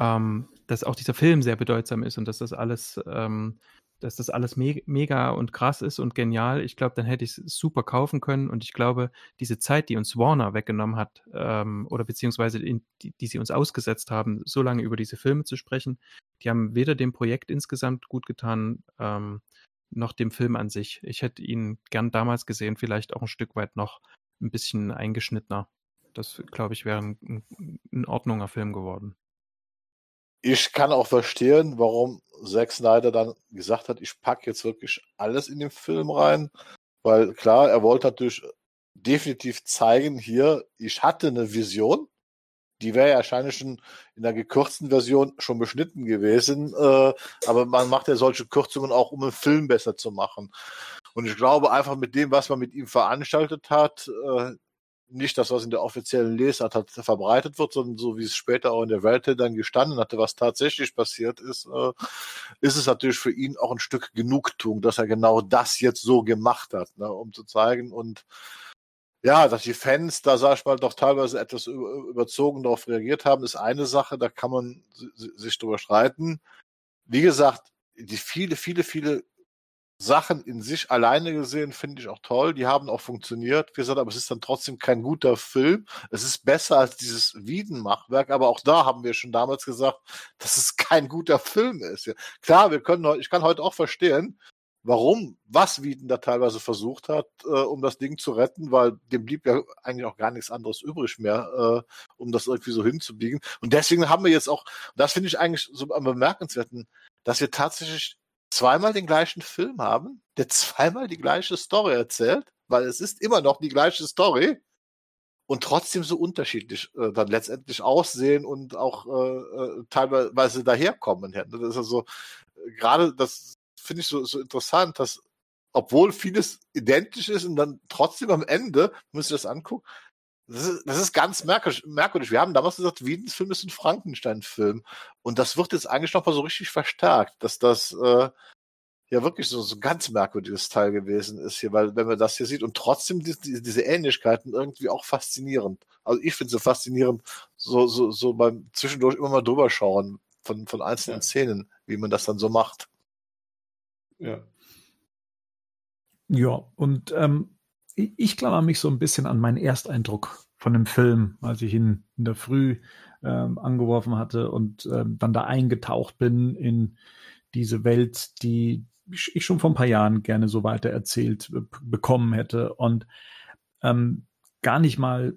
ähm, dass auch dieser Film sehr bedeutsam ist und dass das alles ähm, dass das alles me mega und krass ist und genial, ich glaube, dann hätte ich es super kaufen können. Und ich glaube, diese Zeit, die uns Warner weggenommen hat, ähm, oder beziehungsweise in, die, die sie uns ausgesetzt haben, so lange über diese Filme zu sprechen, die haben weder dem Projekt insgesamt gut getan, ähm, noch dem Film an sich. Ich hätte ihn gern damals gesehen, vielleicht auch ein Stück weit noch ein bisschen eingeschnittener. Das, glaube ich, wäre ein, ein in Ordnunger Film geworden
ich kann auch verstehen, warum Zack Snyder dann gesagt hat, ich packe jetzt wirklich alles in den Film rein, weil klar, er wollte natürlich definitiv zeigen, hier, ich hatte eine Vision, die wäre ja wahrscheinlich schon in der gekürzten Version schon beschnitten gewesen, äh, aber man macht ja solche Kürzungen auch, um einen Film besser zu machen. Und ich glaube einfach mit dem, was man mit ihm veranstaltet hat, äh, nicht das, was in der offiziellen Lesart hat, verbreitet wird, sondern so wie es später auch in der Welt dann gestanden hatte, was tatsächlich passiert ist, äh, ist es natürlich für ihn auch ein Stück Genugtuung, dass er genau das jetzt so gemacht hat, ne, um zu zeigen und ja, dass die Fans da, sag ich mal, doch teilweise etwas überzogen darauf reagiert haben, ist eine Sache, da kann man sich drüber streiten. Wie gesagt, die viele, viele, viele Sachen in sich alleine gesehen finde ich auch toll. Die haben auch funktioniert. Wie gesagt, aber es ist dann trotzdem kein guter Film. Es ist besser als dieses Wiedenmachwerk, aber auch da haben wir schon damals gesagt, dass es kein guter Film ist. Klar, wir können, ich kann heute auch verstehen, warum, was Wieden da teilweise versucht hat, äh, um das Ding zu retten, weil dem blieb ja eigentlich auch gar nichts anderes übrig mehr, äh, um das irgendwie so hinzubiegen. Und deswegen haben wir jetzt auch, das finde ich eigentlich so am bemerkenswerten, dass wir tatsächlich zweimal den gleichen Film haben, der zweimal die gleiche Story erzählt, weil es ist immer noch die gleiche Story und trotzdem so unterschiedlich äh, dann letztendlich aussehen und auch äh, äh teilweise daherkommen. Das ist also gerade das finde ich so, so interessant, dass obwohl vieles identisch ist und dann trotzdem am Ende, muss ich das angucken, das ist, das ist ganz merkwürdig. Wir haben damals gesagt, Wiedens Film ist ein Frankenstein-Film. Und das wird jetzt eigentlich noch mal so richtig verstärkt, dass das äh, ja wirklich so, so ein ganz merkwürdiges Teil gewesen ist hier, weil wenn man das hier sieht und trotzdem die, die, diese Ähnlichkeiten irgendwie auch faszinierend. Also ich finde sie faszinierend, so, so, so beim zwischendurch immer mal drüber schauen von, von einzelnen ja. Szenen, wie man das dann so macht.
Ja. Ja, und ähm, ich klammer mich so ein bisschen an meinen Ersteindruck von dem Film, als ich ihn in der Früh ähm, angeworfen hatte und ähm, dann da eingetaucht bin in diese Welt, die ich schon vor ein paar Jahren gerne so weiter erzählt äh, bekommen hätte und ähm, gar nicht mal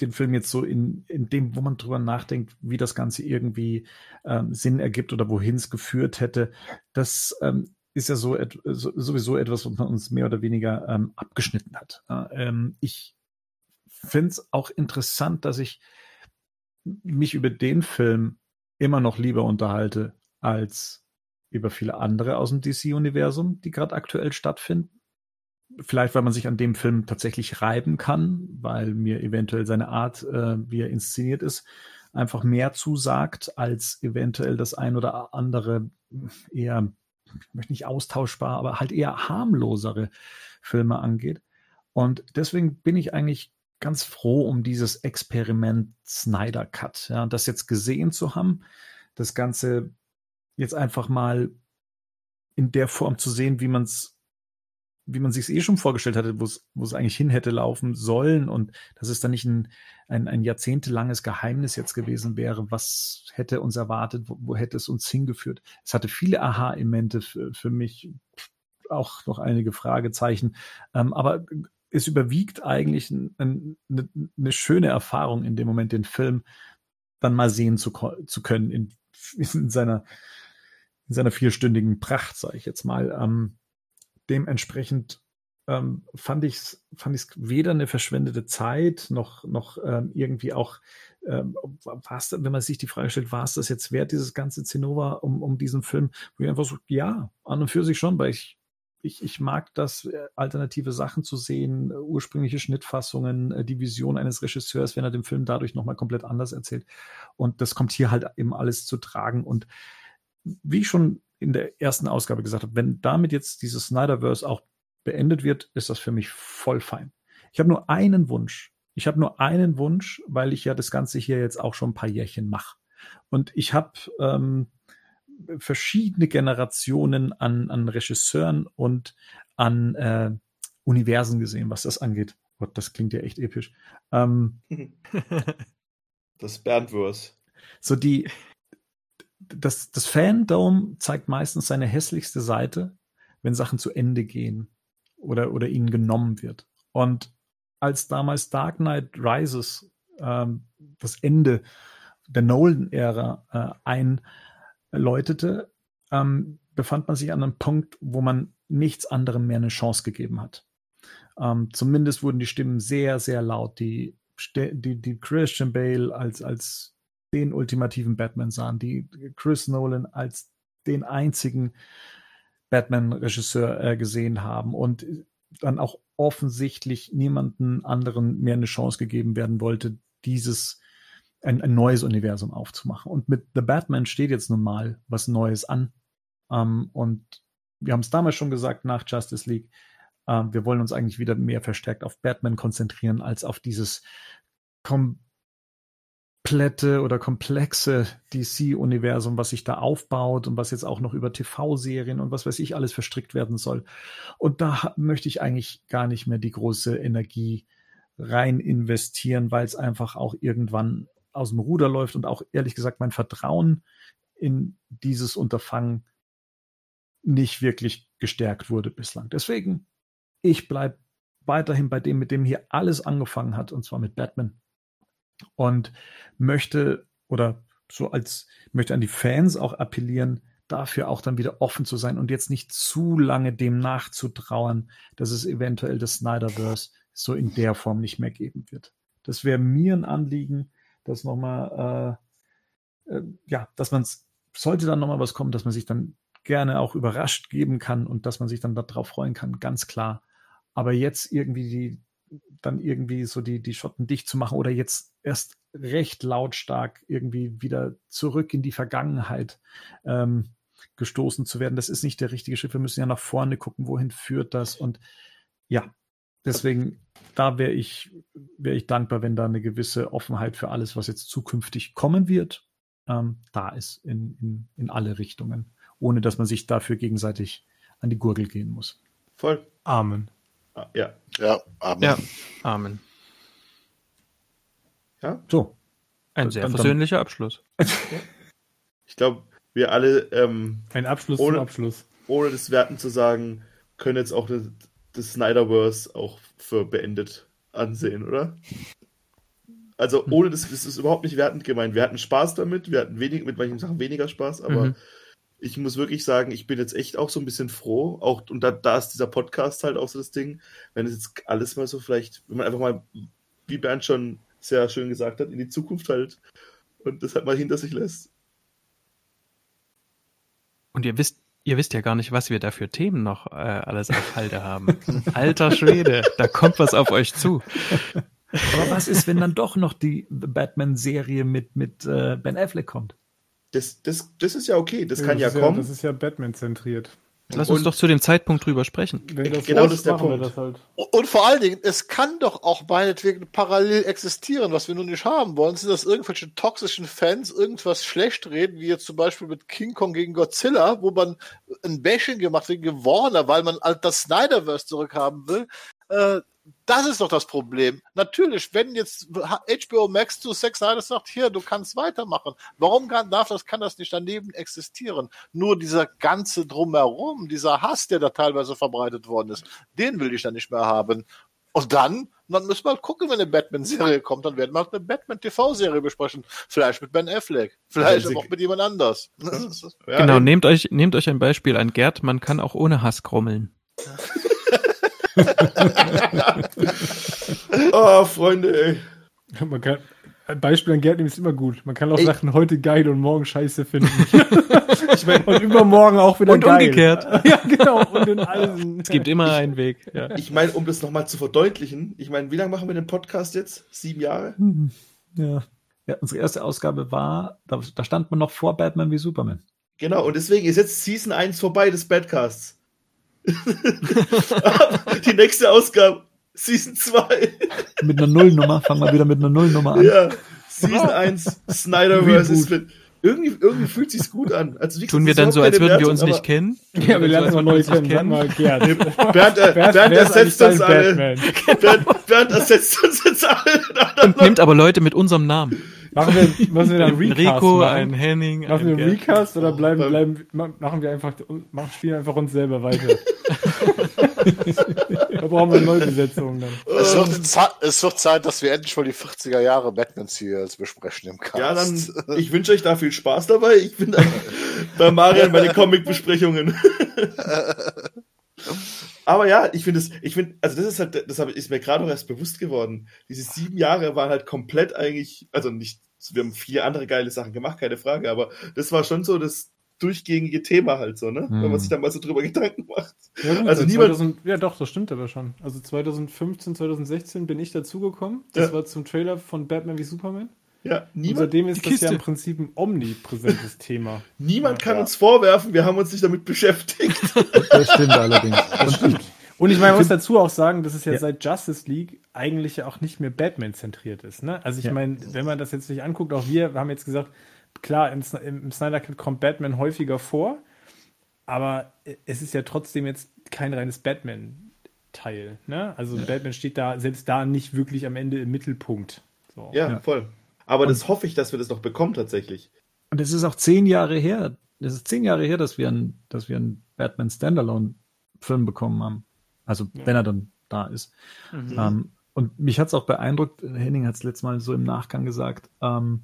den Film jetzt so in, in dem, wo man drüber nachdenkt, wie das Ganze irgendwie ähm, Sinn ergibt oder wohin es geführt hätte, das ähm, ist ja so, et so, sowieso etwas, was man uns mehr oder weniger ähm, abgeschnitten hat. Ähm, ich finde es auch interessant, dass ich mich über den Film immer noch lieber unterhalte als über viele andere aus dem DC-Universum, die gerade aktuell stattfinden. Vielleicht, weil man sich an dem Film tatsächlich reiben kann, weil mir eventuell seine Art, äh, wie er inszeniert ist, einfach mehr zusagt als eventuell das ein oder andere eher, ich möchte nicht austauschbar, aber halt eher harmlosere Filme angeht. Und deswegen bin ich eigentlich ganz froh um dieses Experiment Snyder Cut. Ja, das jetzt gesehen zu haben, das Ganze jetzt einfach mal in der Form zu sehen, wie man es wie man sich es eh schon vorgestellt hatte, wo es eigentlich hin hätte laufen sollen und dass es dann nicht ein, ein, ein jahrzehntelanges Geheimnis jetzt gewesen wäre, was hätte uns erwartet, wo, wo hätte es uns hingeführt. Es hatte viele Aha-Elemente für, für mich, auch noch einige Fragezeichen, ähm, aber es überwiegt eigentlich eine, eine, eine schöne Erfahrung in dem Moment, den Film dann mal sehen zu, zu können in, (laughs) in seiner in seiner vierstündigen Pracht, sage ich jetzt mal. Ähm, dementsprechend ähm, fand ich es fand ich's weder eine verschwendete Zeit noch, noch ähm, irgendwie auch, ähm, war's, wenn man sich die Frage stellt, war es das jetzt wert, dieses ganze Zinnober um, um diesen Film, wo ich einfach so, ja, an und für sich schon, weil ich ich, ich mag das, äh, alternative Sachen zu sehen, ursprüngliche Schnittfassungen, äh, die Vision eines Regisseurs, wenn er den Film dadurch nochmal komplett anders erzählt. Und das kommt hier halt eben alles zu tragen. Und wie ich schon in der ersten Ausgabe gesagt habe, wenn damit jetzt dieses Snyderverse auch beendet wird, ist das für mich voll fein. Ich habe nur einen Wunsch. Ich habe nur einen Wunsch, weil ich ja das Ganze hier jetzt auch schon ein paar Jährchen mache. Und ich habe ähm, verschiedene Generationen an, an Regisseuren und an äh, Universen gesehen, was das angeht. Gott, das klingt ja echt episch. Ähm, (laughs)
das Berndwurst.
So die, das, das Fandom zeigt meistens seine hässlichste Seite, wenn Sachen zu Ende gehen oder, oder ihnen genommen wird. Und als damals Dark Knight Rises ähm, das Ende der Nolan-Ära äh, einläutete, ähm, befand man sich an einem Punkt, wo man nichts anderem mehr eine Chance gegeben hat. Ähm, zumindest wurden die Stimmen sehr, sehr laut. Die, die, die Christian Bale als, als den ultimativen Batman sahen, die Chris Nolan als den einzigen Batman-Regisseur äh, gesehen haben und dann auch offensichtlich niemanden anderen mehr eine Chance gegeben werden wollte, dieses ein, ein neues Universum aufzumachen. Und mit The Batman steht jetzt nun mal was Neues an. Ähm, und wir haben es damals schon gesagt nach Justice League. Äh, wir wollen uns eigentlich wieder mehr verstärkt auf Batman konzentrieren als auf dieses kom komplette oder komplexe DC-Universum, was sich da aufbaut und was jetzt auch noch über TV-Serien und was weiß ich alles verstrickt werden soll. Und da möchte ich eigentlich gar nicht mehr die große Energie rein investieren, weil es einfach auch irgendwann aus dem Ruder läuft und auch ehrlich gesagt mein Vertrauen in dieses Unterfangen nicht wirklich gestärkt wurde bislang. Deswegen, ich bleibe weiterhin bei dem, mit dem hier alles angefangen hat, und zwar mit Batman und möchte oder so als möchte an die Fans auch appellieren, dafür auch dann wieder offen zu sein und jetzt nicht zu lange dem nachzutrauern, dass es eventuell das Snyderverse so in der Form nicht mehr geben wird. Das wäre mir ein Anliegen, dass nochmal, äh, äh, ja, dass man es, sollte dann nochmal was kommen, dass man sich dann gerne auch überrascht geben kann und dass man sich dann darauf freuen kann, ganz klar. Aber jetzt irgendwie die, dann irgendwie so die, die Schotten dicht zu machen oder jetzt erst recht lautstark irgendwie wieder zurück in die Vergangenheit ähm, gestoßen zu werden. Das ist nicht der richtige Schritt. Wir müssen ja nach vorne gucken, wohin führt das. Und ja, deswegen, da wäre ich, wäre ich dankbar, wenn da eine gewisse Offenheit für alles, was jetzt zukünftig kommen wird, ähm, da ist in, in, in alle Richtungen, ohne dass man sich dafür gegenseitig an die Gurgel gehen muss.
Voll.
Amen.
Ah, ja.
Ja, Amen.
Ja, Amen.
Ja.
So.
Ein sehr
Dann- dann-
versöhnlicher Abschluss. (laughs)
Ich glaube, wir alle ähm,
Ein Abschluss
Ohne-
Abschluss.
ohne das Werten zu sagen, können jetzt auch das, das Snyderverse auch für beendet ansehen, oder? Also ohne das, das ist überhaupt nicht wertend gemeint. Wir hatten Spaß damit, wir hatten wenig, mit manchen Sachen weniger Spaß, aber
Mhm.
ich muss wirklich sagen, ich bin jetzt echt auch so ein bisschen froh, auch und da, da ist dieser Podcast halt auch so das Ding, wenn es jetzt alles mal so vielleicht, wenn man einfach mal, wie Bernd schon sehr schön gesagt hat, in die Zukunft halt und das halt mal hinter sich lässt.
Und ihr wisst, ihr wisst ja gar nicht, was wir da für Themen noch äh, alles auf Halde haben. (laughs) Alter Schwede, da kommt was auf euch zu.
Aber was ist, wenn dann doch noch die Batman-Serie mit, mit äh, Ben Affleck kommt?
Das, das, das ist ja okay, das kann ja
ist
kommen.
das ist ja Batman-zentriert.
Lass uns
Und-
doch zu dem Zeitpunkt drüber sprechen.
Das
Genau das ist der Punkt.
das halt.
Und vor allen Dingen, es kann doch auch meinetwegen parallel existieren. Was wir nun nicht haben wollen, sind, dass irgendwelche toxischen Fans irgendwas schlecht reden, wie jetzt zum Beispiel mit King Kong gegen Godzilla, wo man ein Bashing gemacht hat gegen Warner, weil man halt das Snyderverse zurückhaben will. Äh, das ist doch das Problem. Natürlich, wenn jetzt HBO Max zu Sex Snyder sagt, hier, du kannst weitermachen. Warum kann, darf das, kann das nicht daneben existieren? Nur dieser ganze Drumherum, dieser Hass, der da teilweise verbreitet worden ist, den will ich dann nicht mehr haben. Und dann, dann müssen wir halt gucken, wenn eine Batman-Serie kommt, dann werden wir halt eine Batman-TV-Serie besprechen. Vielleicht mit Ben Affleck. Vielleicht aber auch mit jemand anders.
Ja,
genau, nehmt euch, nehmt euch ein Beispiel an Gerd, man kann auch ohne Hass grummeln. (laughs) (laughs)
Oh, Freunde, ey.
Man kann, ein Beispiel an Gerd nehmen ist immer gut. Man kann auch Sachen heute geil und morgen scheiße finden. (laughs)
Ich meine,
und übermorgen auch wieder
Und
geil.
umgekehrt. (laughs)
ja, genau. Und in allen.
Es gibt immer einen Weg. Ja.
ich meine, um das nochmal zu verdeutlichen, ich meine, wie lange machen wir den Podcast jetzt? Sieben Jahre?
Ja. ja. Unsere erste Ausgabe war, da, da stand man noch vor Batman wie Superman.
Genau, und deswegen ist jetzt Season 1 vorbei des Badcasts. (laughs) Die nächste Ausgabe, Season 2.
Mit einer Nullnummer, fangen wir wieder mit einer Nullnummer an.
Ja, Season 1, Snyderverse
Reboot.
ist mit. Irgendwie, irgendwie fühlt sich's gut an. Also, wie
Tun wir dann so, als würden
keine
wir uns
Wertung,
nicht kennen?
Ja, wir lernen mal
So,
neu kennen.
uns
mal, Gerd.
aber Bernd, äh, Bernd ersetzt uns alle. Bernd, Bernd ersetzt uns jetzt alle.
Und nimmt aber Leute mit unserem Namen.
Machen wir, müssen wir dann
Ein
Recast
Rico,
machen?
ein Henning,
Machen wir
ein
einen
Gerd.
Recast oder bleiben, bleiben, ma- machen wir einfach, machen, spielen einfach uns selber weiter. (laughs) da brauchen wir Neubesetzungen dann.
Es wird, Zeit, es wird Zeit, dass wir endlich mal die 40er Jahre Batman-Serials besprechen im Cast.
Ja, dann, ich wünsche euch da viel Spaß dabei. Ich bin dann (laughs) bei Marian bei den Comic-Besprechungen. (laughs) Aber ja, ich finde es, ich finde, also das ist halt, das ist mir gerade noch erst bewusst geworden. Diese sieben Jahre waren halt komplett eigentlich, also nicht, wir haben viele andere geile Sachen gemacht, keine Frage, aber das war schon so das durchgängige Thema halt so, ne? Wenn
Hm.
man sich da mal so drüber (laughs) Gedanken macht.
Ja, gut,
Also
seit
niemand-
2000, ja doch, das stimmt aber schon. Also 2015, 2016 bin ich dazugekommen. Das
Ja.
war zum Trailer von Batman wie Superman.
Ja,
Und
niemand,
seitdem ist das ja im Prinzip ein omnipräsentes Thema.
niemand kann
Ja.
uns vorwerfen, wir haben uns nicht damit beschäftigt. (laughs)
Das stimmt allerdings. Und
Und ich meine, man muss dazu auch sagen, dass es ja,
Ja.
seit Justice League eigentlich ja auch nicht mehr Batman-zentriert ist. Ne? Also ich
Ja.
meine, wenn man das jetzt sich anguckt, auch wir, wir haben jetzt gesagt, klar, im, im Snyder Cut kommt Batman häufiger vor, aber es ist ja trotzdem jetzt kein reines Batman-Teil. Ne? Also Batman steht da selbst da nicht wirklich am Ende im Mittelpunkt. So.
Ja,
Ja.
voll. Aber das hoffe ich, dass wir das noch bekommen tatsächlich.
Und es ist auch zehn Jahre her. Es ist zehn Jahre her, dass wir einen, dass wir einen Batman Standalone-Film bekommen haben. Also wenn er dann da ist.
Mhm.
Ähm, und mich hat es auch beeindruckt, Henning hat es letztes Mal so im Nachgang gesagt, ähm,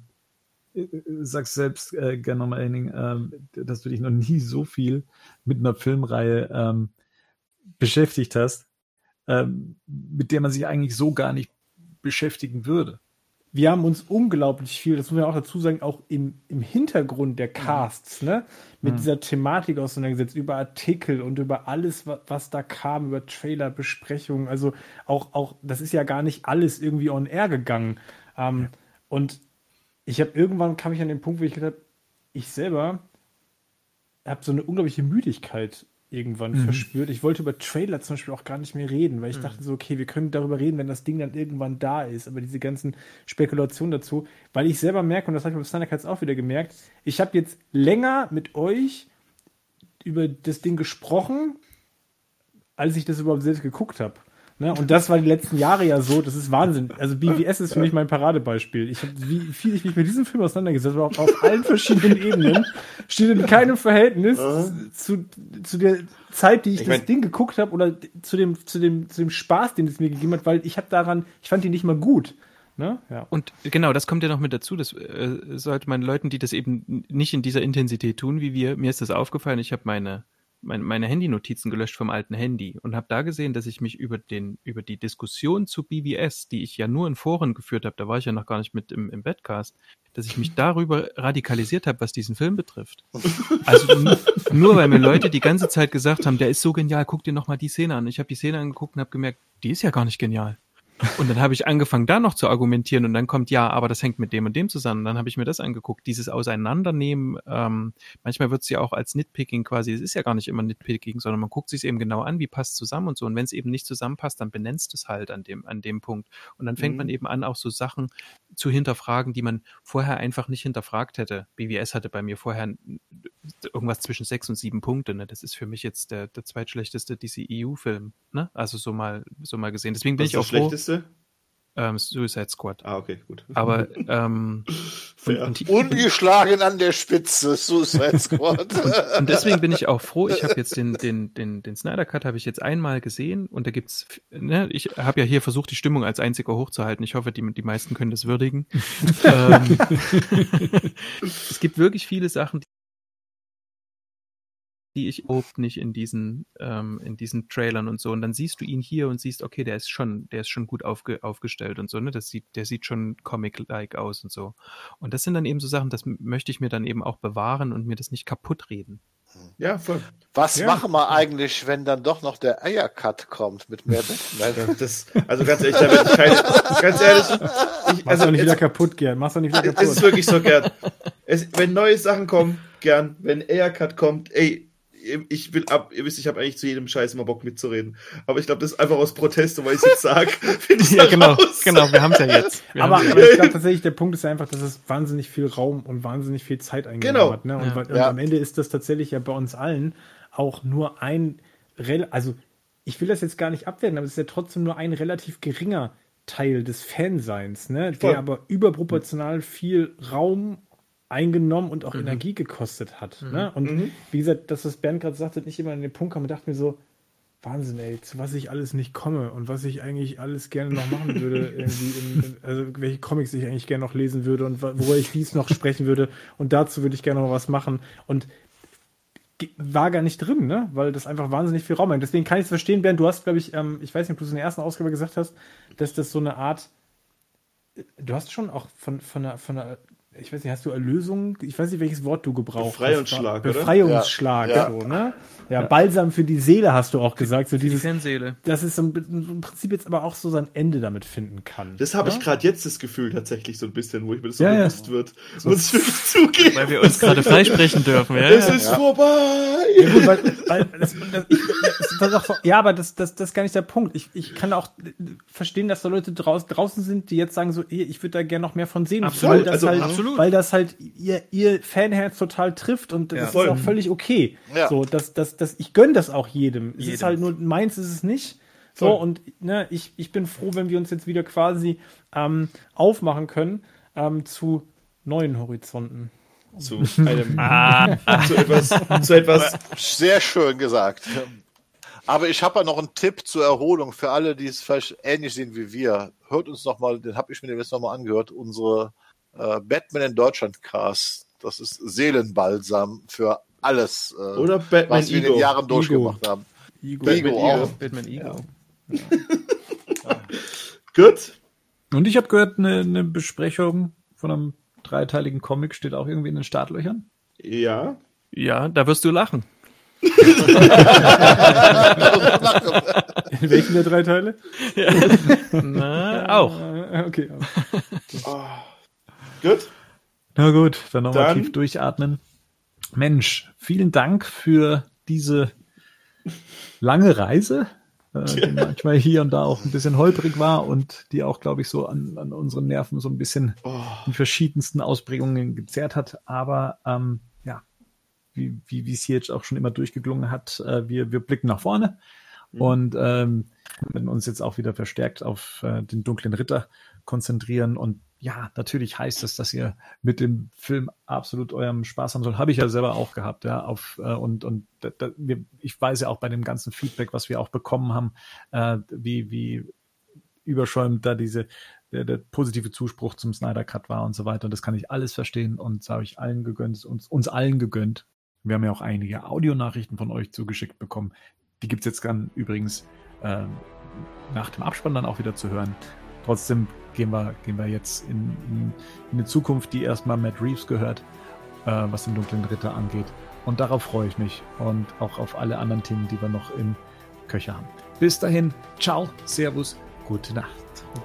äh, äh, sagst selbst äh, gerne nochmal, Henning, ähm, dass du dich noch nie so viel mit einer Filmreihe ähm, beschäftigt hast, ähm, mit der man sich eigentlich so gar nicht beschäftigen würde.
Wir haben uns unglaublich viel, das muss man auch dazu sagen, auch im, im Hintergrund der Casts, ne, mit
Mhm.
dieser Thematik auseinandergesetzt, über Artikel und über alles, was, was da kam, über Trailer, Besprechungen, also auch, auch, das ist ja gar nicht alles irgendwie on air gegangen. Ähm, Und ich habe irgendwann kam ich an den Punkt, wo ich gedacht habe, ich selber habe so eine unglaubliche Müdigkeit irgendwann
Mhm.
verspürt. Ich wollte über Trailer zum Beispiel auch gar nicht mehr reden, weil ich dachte so, okay, wir können darüber reden, wenn das Ding dann irgendwann da ist. Aber diese ganzen Spekulationen dazu, weil ich selber merke, und das habe ich beim Snyder Cuts auch wieder gemerkt, ich habe jetzt länger mit euch über das Ding gesprochen, als ich das überhaupt selbst geguckt habe. Ne? Und das war die letzten Jahre ja so, das ist Wahnsinn. Also BVS ist für mich mein Paradebeispiel. Ich habe, wie viel ich mich mit diesem Film auseinandergesetzt habe, auf, auf allen verschiedenen (laughs) Ebenen, steht in keinem Verhältnis zu, zu der Zeit, die ich,
Ich
das
mein-
Ding geguckt habe oder zu dem, zu, dem, zu dem Spaß, den es mir gegeben hat, weil ich habe daran, ich fand ihn nicht mal gut. Ne? Ja.
Und genau, das kommt ja noch mit dazu. Das äh, sollte man Leuten, die das eben nicht in dieser Intensität tun wie wir, mir ist das aufgefallen, ich habe meine, meine, meine Handynotizen gelöscht vom alten Handy und habe da gesehen, dass ich mich über, den, über die Diskussion zu BBS, die ich ja nur in Foren geführt habe, da war ich ja noch gar nicht mit im, im Bedcast, dass ich mich (laughs) darüber radikalisiert habe, was diesen Film betrifft. Also (laughs) nur weil mir Leute die ganze Zeit gesagt haben, der ist so genial, guck dir noch mal die Szene an. Ich habe die Szene angeguckt und habe gemerkt, die ist ja gar nicht genial. Und dann habe ich angefangen, da noch zu argumentieren und dann kommt, ja, aber das hängt mit dem und dem zusammen. Dann habe ich mir das angeguckt. Dieses Auseinandernehmen, ähm, manchmal wird es ja auch als Nitpicking quasi, es ist ja gar nicht immer Nitpicking, sondern man guckt sich eben genau an, wie passt zusammen und so. Und wenn es eben nicht zusammenpasst, dann benennst es halt an dem, an dem Punkt. Und dann fängt
Mhm.
man eben an, auch so Sachen zu hinterfragen, die man vorher einfach nicht hinterfragt hätte. BWS hatte bei mir vorher irgendwas zwischen sechs und sieben Punkte. Ne? Das ist für mich jetzt der, der zweitschlechteste DCEU-Film. Ne? Also so mal, so mal gesehen. Deswegen bin
Was ist
ich auch
das
froh.
Schlechteste?
Ähm, Suicide Squad.
Ah, okay, gut.
Aber (laughs) ähm, und, und, die-
Ungeschlagen an der Spitze, Suicide (laughs) Squad.
und deswegen bin ich auch froh. Ich habe jetzt den, den, den, den Snyder Cut habe ich jetzt einmal gesehen und da gibt's, ne, ich habe ja hier versucht, die Stimmung als einziger hochzuhalten. Ich hoffe, die, die meisten können das würdigen. (laughs) ähm, es gibt wirklich viele Sachen, die ich überhaupt nicht in diesen, ähm, in diesen Trailern und so. Und dann siehst du ihn hier und siehst, okay, der ist schon, der ist schon gut aufge, aufgestellt und so, ne? Das sieht, der sieht schon comic-like aus und so. Und das sind dann eben so Sachen, das möchte ich mir dann eben auch bewahren und mir das nicht kaputt reden.
Ja, voll.
Was
Ja.
machen wir eigentlich, wenn dann doch noch der Eiercut kommt mit mehr Batman?
Das, also ganz ehrlich, da ich keine, ganz ehrlich, ich,
Mach's
also
doch nicht wieder kaputt, Gerd. Mach's doch nicht wieder
es ist
kaputt.
wirklich so gern. Es, wenn neue Sachen kommen, gern. Wenn Aircut kommt, ey, ich will ab, ihr wisst, ich habe eigentlich zu jedem Scheiß immer Bock mitzureden. Aber ich glaube, das ist einfach aus Protest, und weil ich es jetzt sage, finde (laughs) ich
Ja, genau,
raus.
genau, wir haben es ja jetzt. (laughs) Wir
Aber, aber ich glaube tatsächlich, der Punkt ist einfach, dass es wahnsinnig viel Raum und wahnsinnig viel Zeit eingenommen
Genau.
hat. Ne? Und,
Ja.
und
Ja.
am Ende ist das tatsächlich ja bei uns allen auch nur ein, rel- also ich will das jetzt gar nicht abwerten, aber es ist ja trotzdem nur ein relativ geringer Teil des Fanseins, ne?
Voll.
der aber überproportional viel Raum eingenommen und auch Energie gekostet hat. Ne? Und
Mhm.
wie gesagt, das, was Bernd gerade sagte, nicht immer an den Punkt kam und dachte mir so, Wahnsinn, ey, zu was ich alles nicht komme und was ich eigentlich alles gerne noch machen (laughs) würde, irgendwie in, in, also welche Comics ich eigentlich gerne noch lesen würde und worüber ich dies noch sprechen würde und dazu würde ich gerne noch was machen und war gar nicht drin, ne? Weil das einfach wahnsinnig viel Raum hat. Deswegen kann ich es verstehen, Bernd, du hast, glaube ich, ähm, ich weiß nicht, ob du es in der ersten Ausgabe gesagt hast, dass das so eine Art, du hast schon auch von, von einer, von einer ich weiß nicht, hast du Erlösung? Ich weiß nicht, welches Wort du gebraucht
Befreiungsschlag,
hast.
oder?
Befreiungsschlag,
Ja,
so, ne? Ja, Balsam für die Seele hast du auch gesagt. So
Die
dieses,
Fanseele.
dass es im, Prinzip jetzt aber auch so sein Ende damit finden kann.
Das habe ich
ne?
gerade jetzt das Gefühl tatsächlich so ein bisschen, wo ich mir das so
Ja, ja.
bewusst wird. Muss ich wirklich zugeben.
Weil wir uns gerade freisprechen dürfen, ja?
es
ja.
ist vorbei.
Ja, gut, weil, weil das, das, ich, das, das auch, so- ja, aber das, das, das ist gar nicht der Punkt. Ich, ich kann auch verstehen, dass da Leute draus, draußen sind, die jetzt sagen so, ey, ich würde da gerne noch mehr von sehen.
Absolut,
also
halt,
absolut.
Weil das halt ihr, ihr Fanherz total trifft und das
Ja.
ist
Voll.
auch völlig okay.
Ja.
So, das, das, das, ich gönne das auch jedem. Es ist
Jedem.
halt nur, meins ist es nicht. So,
Voll.
und ne, ich, ich bin froh, wenn wir uns jetzt wieder quasi ähm, aufmachen können ähm, zu neuen Horizonten.
Zu einem, zu etwas, zu etwas,
Sehr schön gesagt. Aber ich habe ja noch einen Tipp zur Erholung für alle, die es vielleicht ähnlich sehen wie wir. Hört uns noch mal, den habe ich mir jetzt noch mal angehört, unsere äh, Batman in Deutschland Cast. Das ist Seelenbalsam für alles, äh,
oder Batman
was wir in den
Ego.
Jahren durchgemacht haben.
Igo.
Batman
Ego auch.
Batman Ego. (laughs)
Gut.
Und ich habe gehört, eine, eine Besprechung von einem dreiteiligen Comic steht auch irgendwie in den Startlöchern.
Ja.
Ja, da wirst du lachen. (laughs)
In welchen der drei Teile? (laughs)
Na, auch.
Äh, Okay.
Gut.
Na gut, dann nochmal tief durchatmen. Mensch, vielen Dank für diese lange Reise, äh, die manchmal hier und da auch ein bisschen holprig war und die auch, glaube ich, so an, an unseren Nerven so ein bisschen
Oh,
in verschiedensten Ausprägungen gezerrt hat. Aber ähm, ja, wie, wie es hier jetzt auch schon immer durchgeklungen hat, äh, wir, wir blicken nach vorne. Und ähm, werden uns jetzt auch wieder verstärkt auf äh, den dunklen Ritter konzentrieren und ja, natürlich heißt es, dass ihr mit dem Film absolut eurem Spaß haben sollt. Habe ich ja selber auch gehabt, ja. Auf, äh, und und da, da, wir, ich weiß ja auch bei dem ganzen Feedback, was wir auch bekommen haben, äh, wie, wie überschäumend da diese, der, der positive Zuspruch zum Snyder Cut war und so weiter. Und das kann ich alles verstehen und das habe ich allen gegönnt, uns, uns allen gegönnt. Wir haben ja auch einige Audionachrichten von euch zugeschickt bekommen. Die gibt es jetzt dann übrigens äh, nach dem Abspann dann auch wieder zu hören. Trotzdem gehen wir, gehen wir jetzt in, in, in eine Zukunft, die erstmal Matt Reeves gehört, äh, was den dunklen Ritter angeht. Und darauf freue ich mich und auch auf alle anderen Themen, die wir noch im Köcher haben. Bis dahin, ciao, Servus, gute Nacht.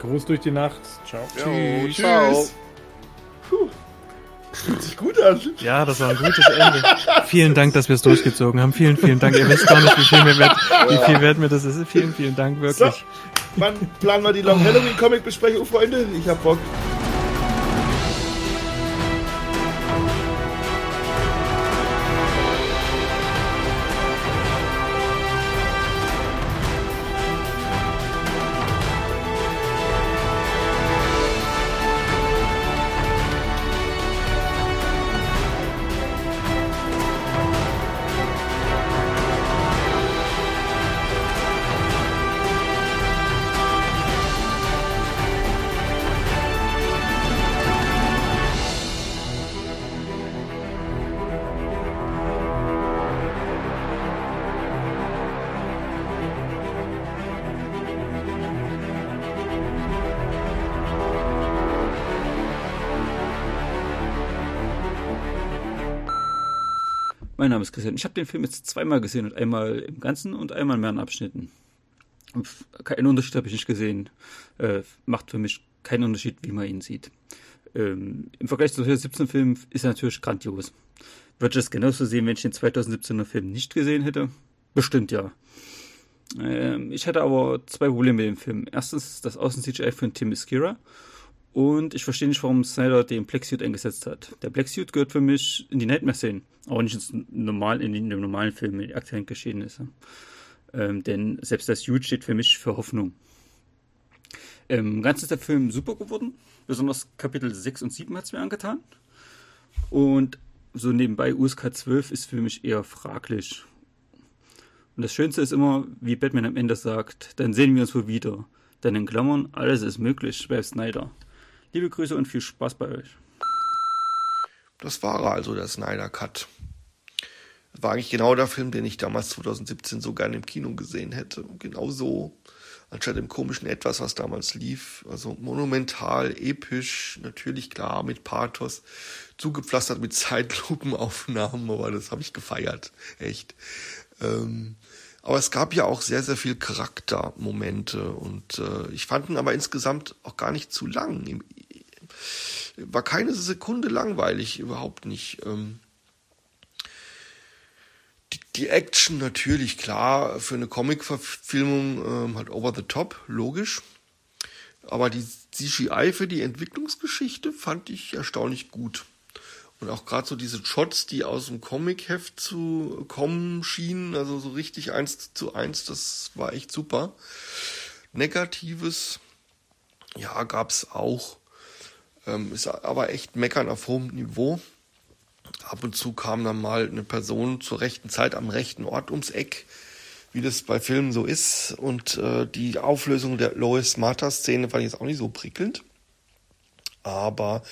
Gruß durch die Nacht. Ciao.
Jo,
Tschüss.
ciao.
Puh. Fühlt sich gut an.
Ja, das war ein gutes Ende. vielen Dank, dass wir es durchgezogen haben. Vielen, vielen Dank. Ihr wisst gar nicht, wie viel, mir wert, wie viel wert mir das ist. Vielen, vielen Dank,
So,
wirklich.
Wann planen wir die Long Halloween Comic Besprechung, Freunde? Ich hab Bock.
Mein Name ist Christian. Ich habe den Film jetzt zweimal gesehen und einmal im Ganzen und einmal in mehreren Abschnitten. Keinen Unterschied habe ich nicht gesehen. Äh, macht für mich keinen Unterschied, wie man ihn sieht. Ähm, Im Vergleich zu 2017 Film ist er natürlich grandios. Würde ich es genauso sehen, wenn ich den 2017er Film nicht gesehen hätte? Bestimmt ja. Ähm, ich hatte aber zwei Probleme mit dem Film. Erstens das Außen-CGI von Tim Iskira und ich verstehe nicht, warum Snyder den Black Suit eingesetzt hat. Der Black Suit gehört für mich in die Nightmare-Szenen, aber nicht ins normal, in, den normalen Film, in die aktuellen Geschehnisse. Ähm, denn selbst das Suit steht für mich für Hoffnung. Ähm, ganz ist der Film super geworden. Besonders Kapitel 6 und 7 hat es mir angetan. Und so nebenbei USK 12 ist für mich eher fraglich. Und das Schönste ist immer, wie Batman am Ende sagt, dann sehen wir uns wohl wieder. Denn in Klammern, alles ist möglich bei Snyder. Liebe Grüße und viel Spaß bei euch.
Das war also der Snyder Cut. War eigentlich genau der Film, den ich damals 2017 so gerne im Kino gesehen hätte. Genau so. Anstatt dem komischen Etwas, was damals lief. Also monumental, episch, natürlich klar, mit Pathos, zugepflastert mit Zeitlupenaufnahmen, aber das habe ich gefeiert. Echt. Ähm, aber es gab ja auch sehr, sehr viel Charaktermomente und äh, ich fand ihn aber insgesamt auch gar nicht zu lang. Im- War keine Sekunde langweilig, überhaupt nicht. Ähm, die, die Action natürlich klar für eine Comic-Verfilmung ähm, halt over the top, logisch. Aber die CGI für die Entwicklungsgeschichte fand ich erstaunlich gut. Und auch gerade so diese Shots, die aus dem Comic-Heft zu kommen schienen, also so richtig eins zu eins, das war echt super. Negatives, ja, gab's auch. Ähm, ist aber echt meckern auf hohem Niveau. Ab und zu kam dann mal eine Person zur rechten Zeit am rechten Ort ums Eck, wie das bei Filmen so ist. Und äh, die Auflösung der Lois Martha-Szene fand ich jetzt auch nicht so prickelnd. Aber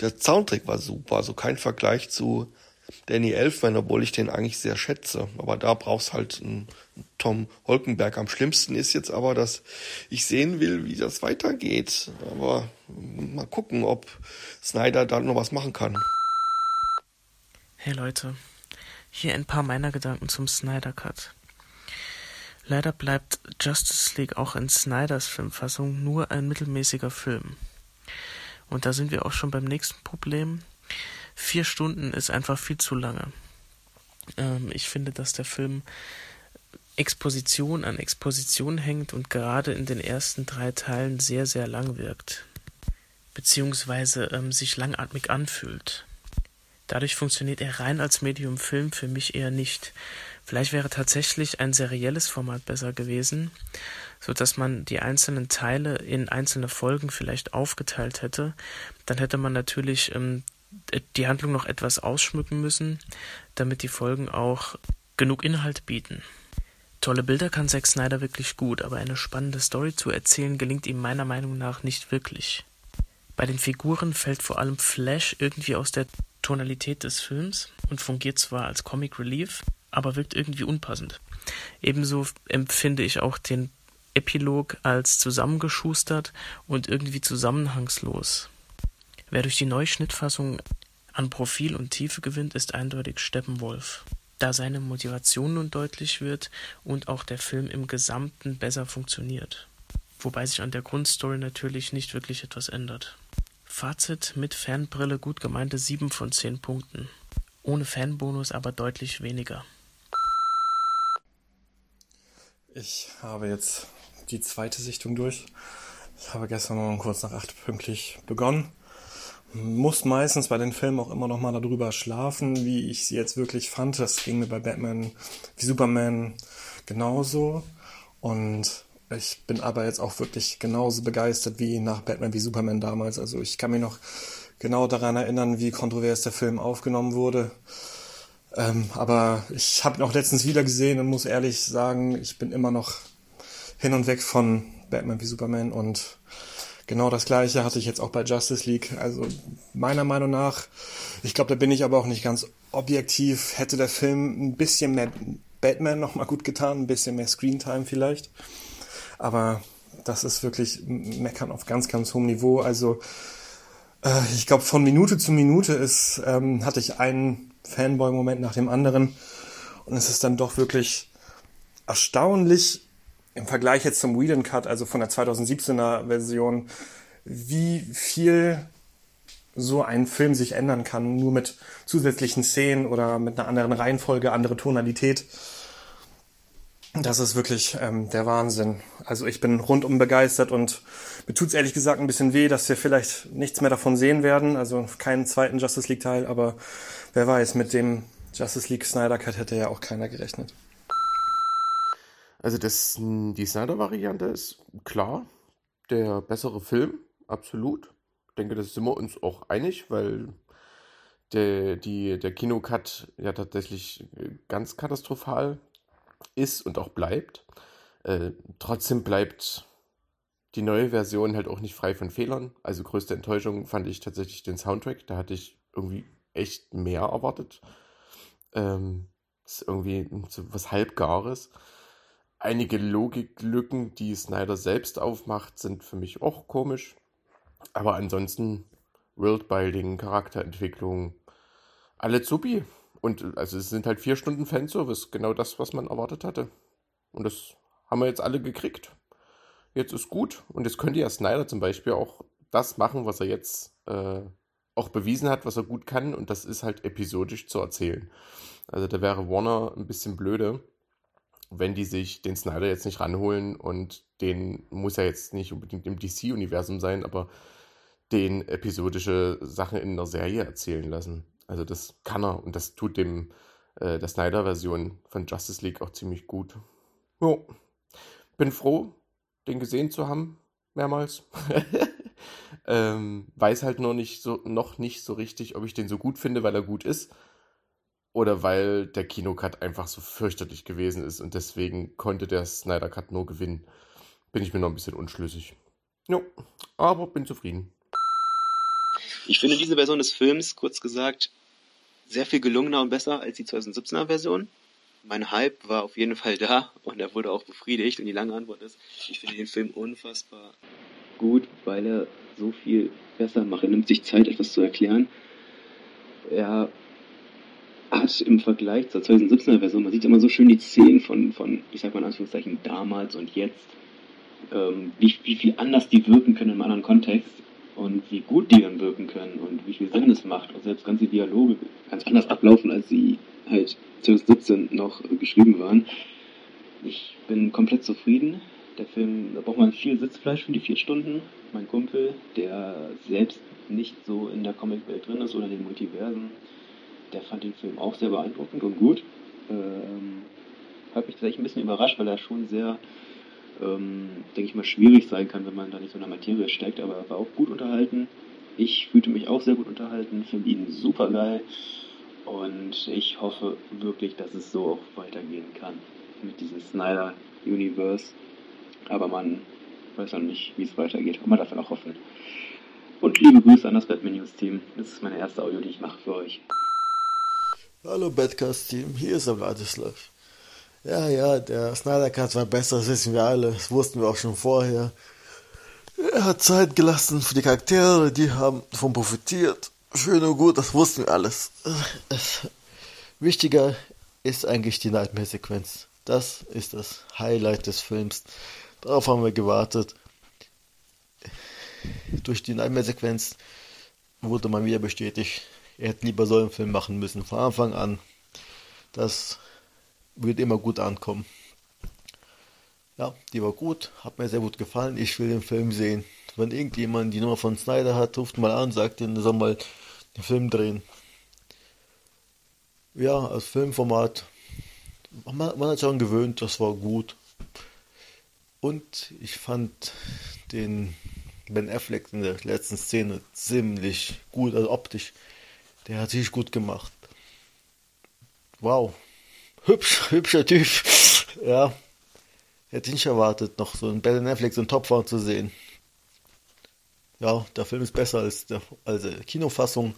der Soundtrack war super, also kein Vergleich zu Danny Elfman, obwohl ich den eigentlich sehr schätze. Aber da brauchst halt einen Tom Holkenberg. Am schlimmsten ist jetzt aber, dass ich sehen will, wie das weitergeht. Aber mal gucken, ob Snyder da noch was machen kann.
Hey Leute, hier ein paar meiner Gedanken zum Snyder Cut. Leider bleibt Justice League auch in Snyders Filmfassung nur ein mittelmäßiger Film. Und da sind wir auch schon beim nächsten Problem. Vier Stunden ist einfach viel zu lange. Ähm, ich finde, dass der Film Exposition an Exposition hängt und gerade in den ersten drei Teilen sehr, sehr lang wirkt. Beziehungsweise ähm, sich langatmig anfühlt. Dadurch funktioniert er rein als Medium Film für mich eher nicht. Vielleicht wäre tatsächlich ein serielles Format besser gewesen, so dass man die einzelnen Teile in einzelne Folgen vielleicht aufgeteilt hätte, dann hätte man natürlich ähm, die Handlung noch etwas ausschmücken müssen, damit die Folgen auch genug Inhalt bieten. Tolle Bilder kann Zack Snyder wirklich gut, aber eine spannende Story zu erzählen gelingt ihm meiner Meinung nach nicht wirklich. Bei den Figuren fällt vor allem Flash irgendwie aus der Tonalität des Films und fungiert zwar als Comic Relief, aber wirkt irgendwie unpassend. Ebenso empfinde ich auch den Epilog als zusammengeschustert und irgendwie zusammenhangslos. Wer durch die Neuschnittfassung an Profil und Tiefe gewinnt, ist eindeutig Steppenwolf da seine Motivation nun deutlich wird und auch der Film im Gesamten besser funktioniert. Wobei sich an der Grundstory natürlich nicht wirklich etwas ändert. Fazit mit Fanbrille gut gemeinte 7 von 10 Punkten. Ohne Fanbonus aber deutlich weniger.
Ich habe jetzt die zweite Sichtung durch. Ich habe gestern Morgen kurz nach 8 pünktlich begonnen muss meistens bei den Filmen auch immer noch mal darüber schlafen, wie ich sie jetzt wirklich fand. Das ging mir bei Batman wie Superman genauso. Und ich bin aber jetzt auch wirklich genauso begeistert wie nach Batman wie Superman damals. Also ich kann mich noch genau daran erinnern, wie kontrovers der Film aufgenommen wurde. Ähm, aber ich habe ihn auch letztens wieder gesehen und muss ehrlich sagen, ich bin immer noch hin und weg von Batman wie Superman und Genau das gleiche hatte ich jetzt auch bei Justice League. Also meiner Meinung nach, ich glaube, da bin ich aber auch nicht ganz objektiv, hätte der Film ein bisschen mehr Batman nochmal gut getan, ein bisschen mehr Screentime vielleicht. Aber das ist wirklich Meckern auf ganz, ganz hohem Niveau. Also äh, ich glaube, von Minute zu Minute ist, ähm, hatte ich einen Fanboy-Moment nach dem anderen. Und es ist dann doch wirklich erstaunlich, im Vergleich jetzt zum Whedon Cut, also von der 2017er Version, wie viel so ein Film sich ändern kann, nur mit zusätzlichen Szenen oder mit einer anderen Reihenfolge, andere Tonalität. Das ist wirklich ähm, der Wahnsinn. Also ich bin rundum begeistert und mir tut's ehrlich gesagt ein bisschen weh, dass wir vielleicht nichts mehr davon sehen werden. Also keinen zweiten Justice League Teil, aber wer weiß, mit dem Justice League Snyder Cut hätte ja auch keiner gerechnet.
Also das, die Snyder-Variante ist klar der bessere Film, absolut. Ich denke, das sind wir uns auch einig, weil der, der Kinocut ja tatsächlich äh, ganz katastrophal ist und auch bleibt. Äh, trotzdem bleibt die neue Version halt auch nicht frei von Fehlern. Also größte Enttäuschung fand ich tatsächlich den Soundtrack. Da hatte ich irgendwie echt mehr erwartet. Ähm, ist irgendwie so was Halbgares. Einige Logiklücken, die Snyder selbst aufmacht, sind für mich auch komisch. Aber ansonsten Worldbuilding, Charakterentwicklung, alle Zubi. Und also es sind halt vier Stunden Fanservice, genau das, was man erwartet hatte. Und das haben wir jetzt alle gekriegt. Jetzt ist gut. Und jetzt könnte ja Snyder zum Beispiel auch das machen, was er jetzt äh, auch bewiesen hat, was er gut kann. Und das ist halt episodisch zu erzählen. Also da wäre Warner ein bisschen blöde, wenn die sich den Snyder jetzt nicht ranholen und den muss ja jetzt nicht unbedingt im DC-Universum sein, aber den episodische Sachen in einer Serie erzählen lassen. Also das kann er und das tut dem äh, der Snyder-Version von Justice League auch ziemlich gut. Jo, bin froh, den gesehen zu haben, mehrmals. (laughs) ähm, weiß halt noch nicht so noch nicht so richtig, ob ich den so gut finde, weil er gut ist oder weil der Kinocut einfach so fürchterlich gewesen ist und deswegen konnte der Snyder Cut nur gewinnen. Bin ich mir noch ein bisschen unschlüssig. Jo, aber bin zufrieden.
Ich finde diese Version des Films, kurz gesagt, sehr viel gelungener und besser als die 2017er Version. Mein Hype war auf jeden Fall da und er wurde auch befriedigt. Und die lange Antwort ist, ich finde den Film unfassbar gut, weil er so viel besser macht. Er nimmt sich Zeit, etwas zu erklären. Er hat im Vergleich zur 2017er Version, man sieht immer so schön die Szenen von, von ich sag mal in Anführungszeichen, damals und jetzt, ähm, wie, wie viel anders die wirken können im anderen Kontext und wie gut die dann wirken können und wie viel Sinn es macht und selbst ganze Dialoge ganz anders ablaufen, als sie halt 2017 noch geschrieben waren. Ich bin komplett zufrieden. Der Film, da braucht man viel Sitzfleisch für die vier Stunden. Mein Kumpel, der selbst nicht so in der Comicwelt drin ist oder in den Multiversen, der fand den Film auch sehr beeindruckend und gut. Ähm, hat mich tatsächlich ein bisschen überrascht, weil er schon sehr ähm, denke ich mal, schwierig sein kann, wenn man da nicht so in der Materie steckt, aber er war auch gut unterhalten. Ich fühlte mich auch sehr gut unterhalten, finde ihn super geil und ich hoffe wirklich, dass es so auch weitergehen kann mit diesem Snyder Universe. Aber man weiß noch nicht, wie es weitergeht. Und man darf auch hoffen. Und liebe Grüße an das Batman News Team. Das ist meine erste Audio, die ich mache für euch.
Hallo Badcast Team, hier ist der Vladislav. Ja, ja, der Snyder Cut war besser, das wissen wir alle, das wussten wir auch schon vorher. Er hat Zeit gelassen für die Charaktere, die haben davon profitiert. Schön und gut, das wussten wir alles. Wichtiger ist eigentlich die Nightmare-Sequenz. Das ist das Highlight des Films. Darauf haben wir gewartet. Durch die Nightmare-Sequenz wurde man wieder bestätigt, er hätte lieber so einen Film machen müssen, von Anfang an. Das wird immer gut ankommen. Ja, die war gut, hat mir sehr gut gefallen. Ich will den Film sehen. Wenn irgendjemand die Nummer von Snyder hat, ruft mal an, sagt ihnen, soll mal den Film drehen. Ja, als Filmformat, man, man hat schon gewöhnt, das war gut. Und ich fand den Ben Affleck in der letzten Szene ziemlich gut, also optisch. Der hat sich gut gemacht. Wow. Hübsch, hübscher Typ. ja. Hätte ich nicht erwartet, noch so einen Ben Affleck, so einen Topfahrer zu sehen. Ja, der Film ist besser als, der, als die Kinofassung,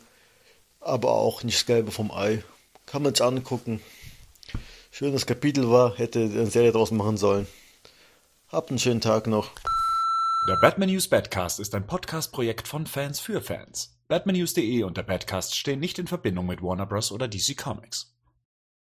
aber auch nicht Gelbe vom Ei. Kann man sich angucken. Schönes Kapitel war, hätte eine Serie draus machen sollen. Habt einen schönen Tag noch.
Der Batman News Badcast ist ein Podcast-Projekt von Fans für Fans. Batmannews.de und der Badcast stehen nicht in Verbindung mit Warner Bros. oder DC Comics.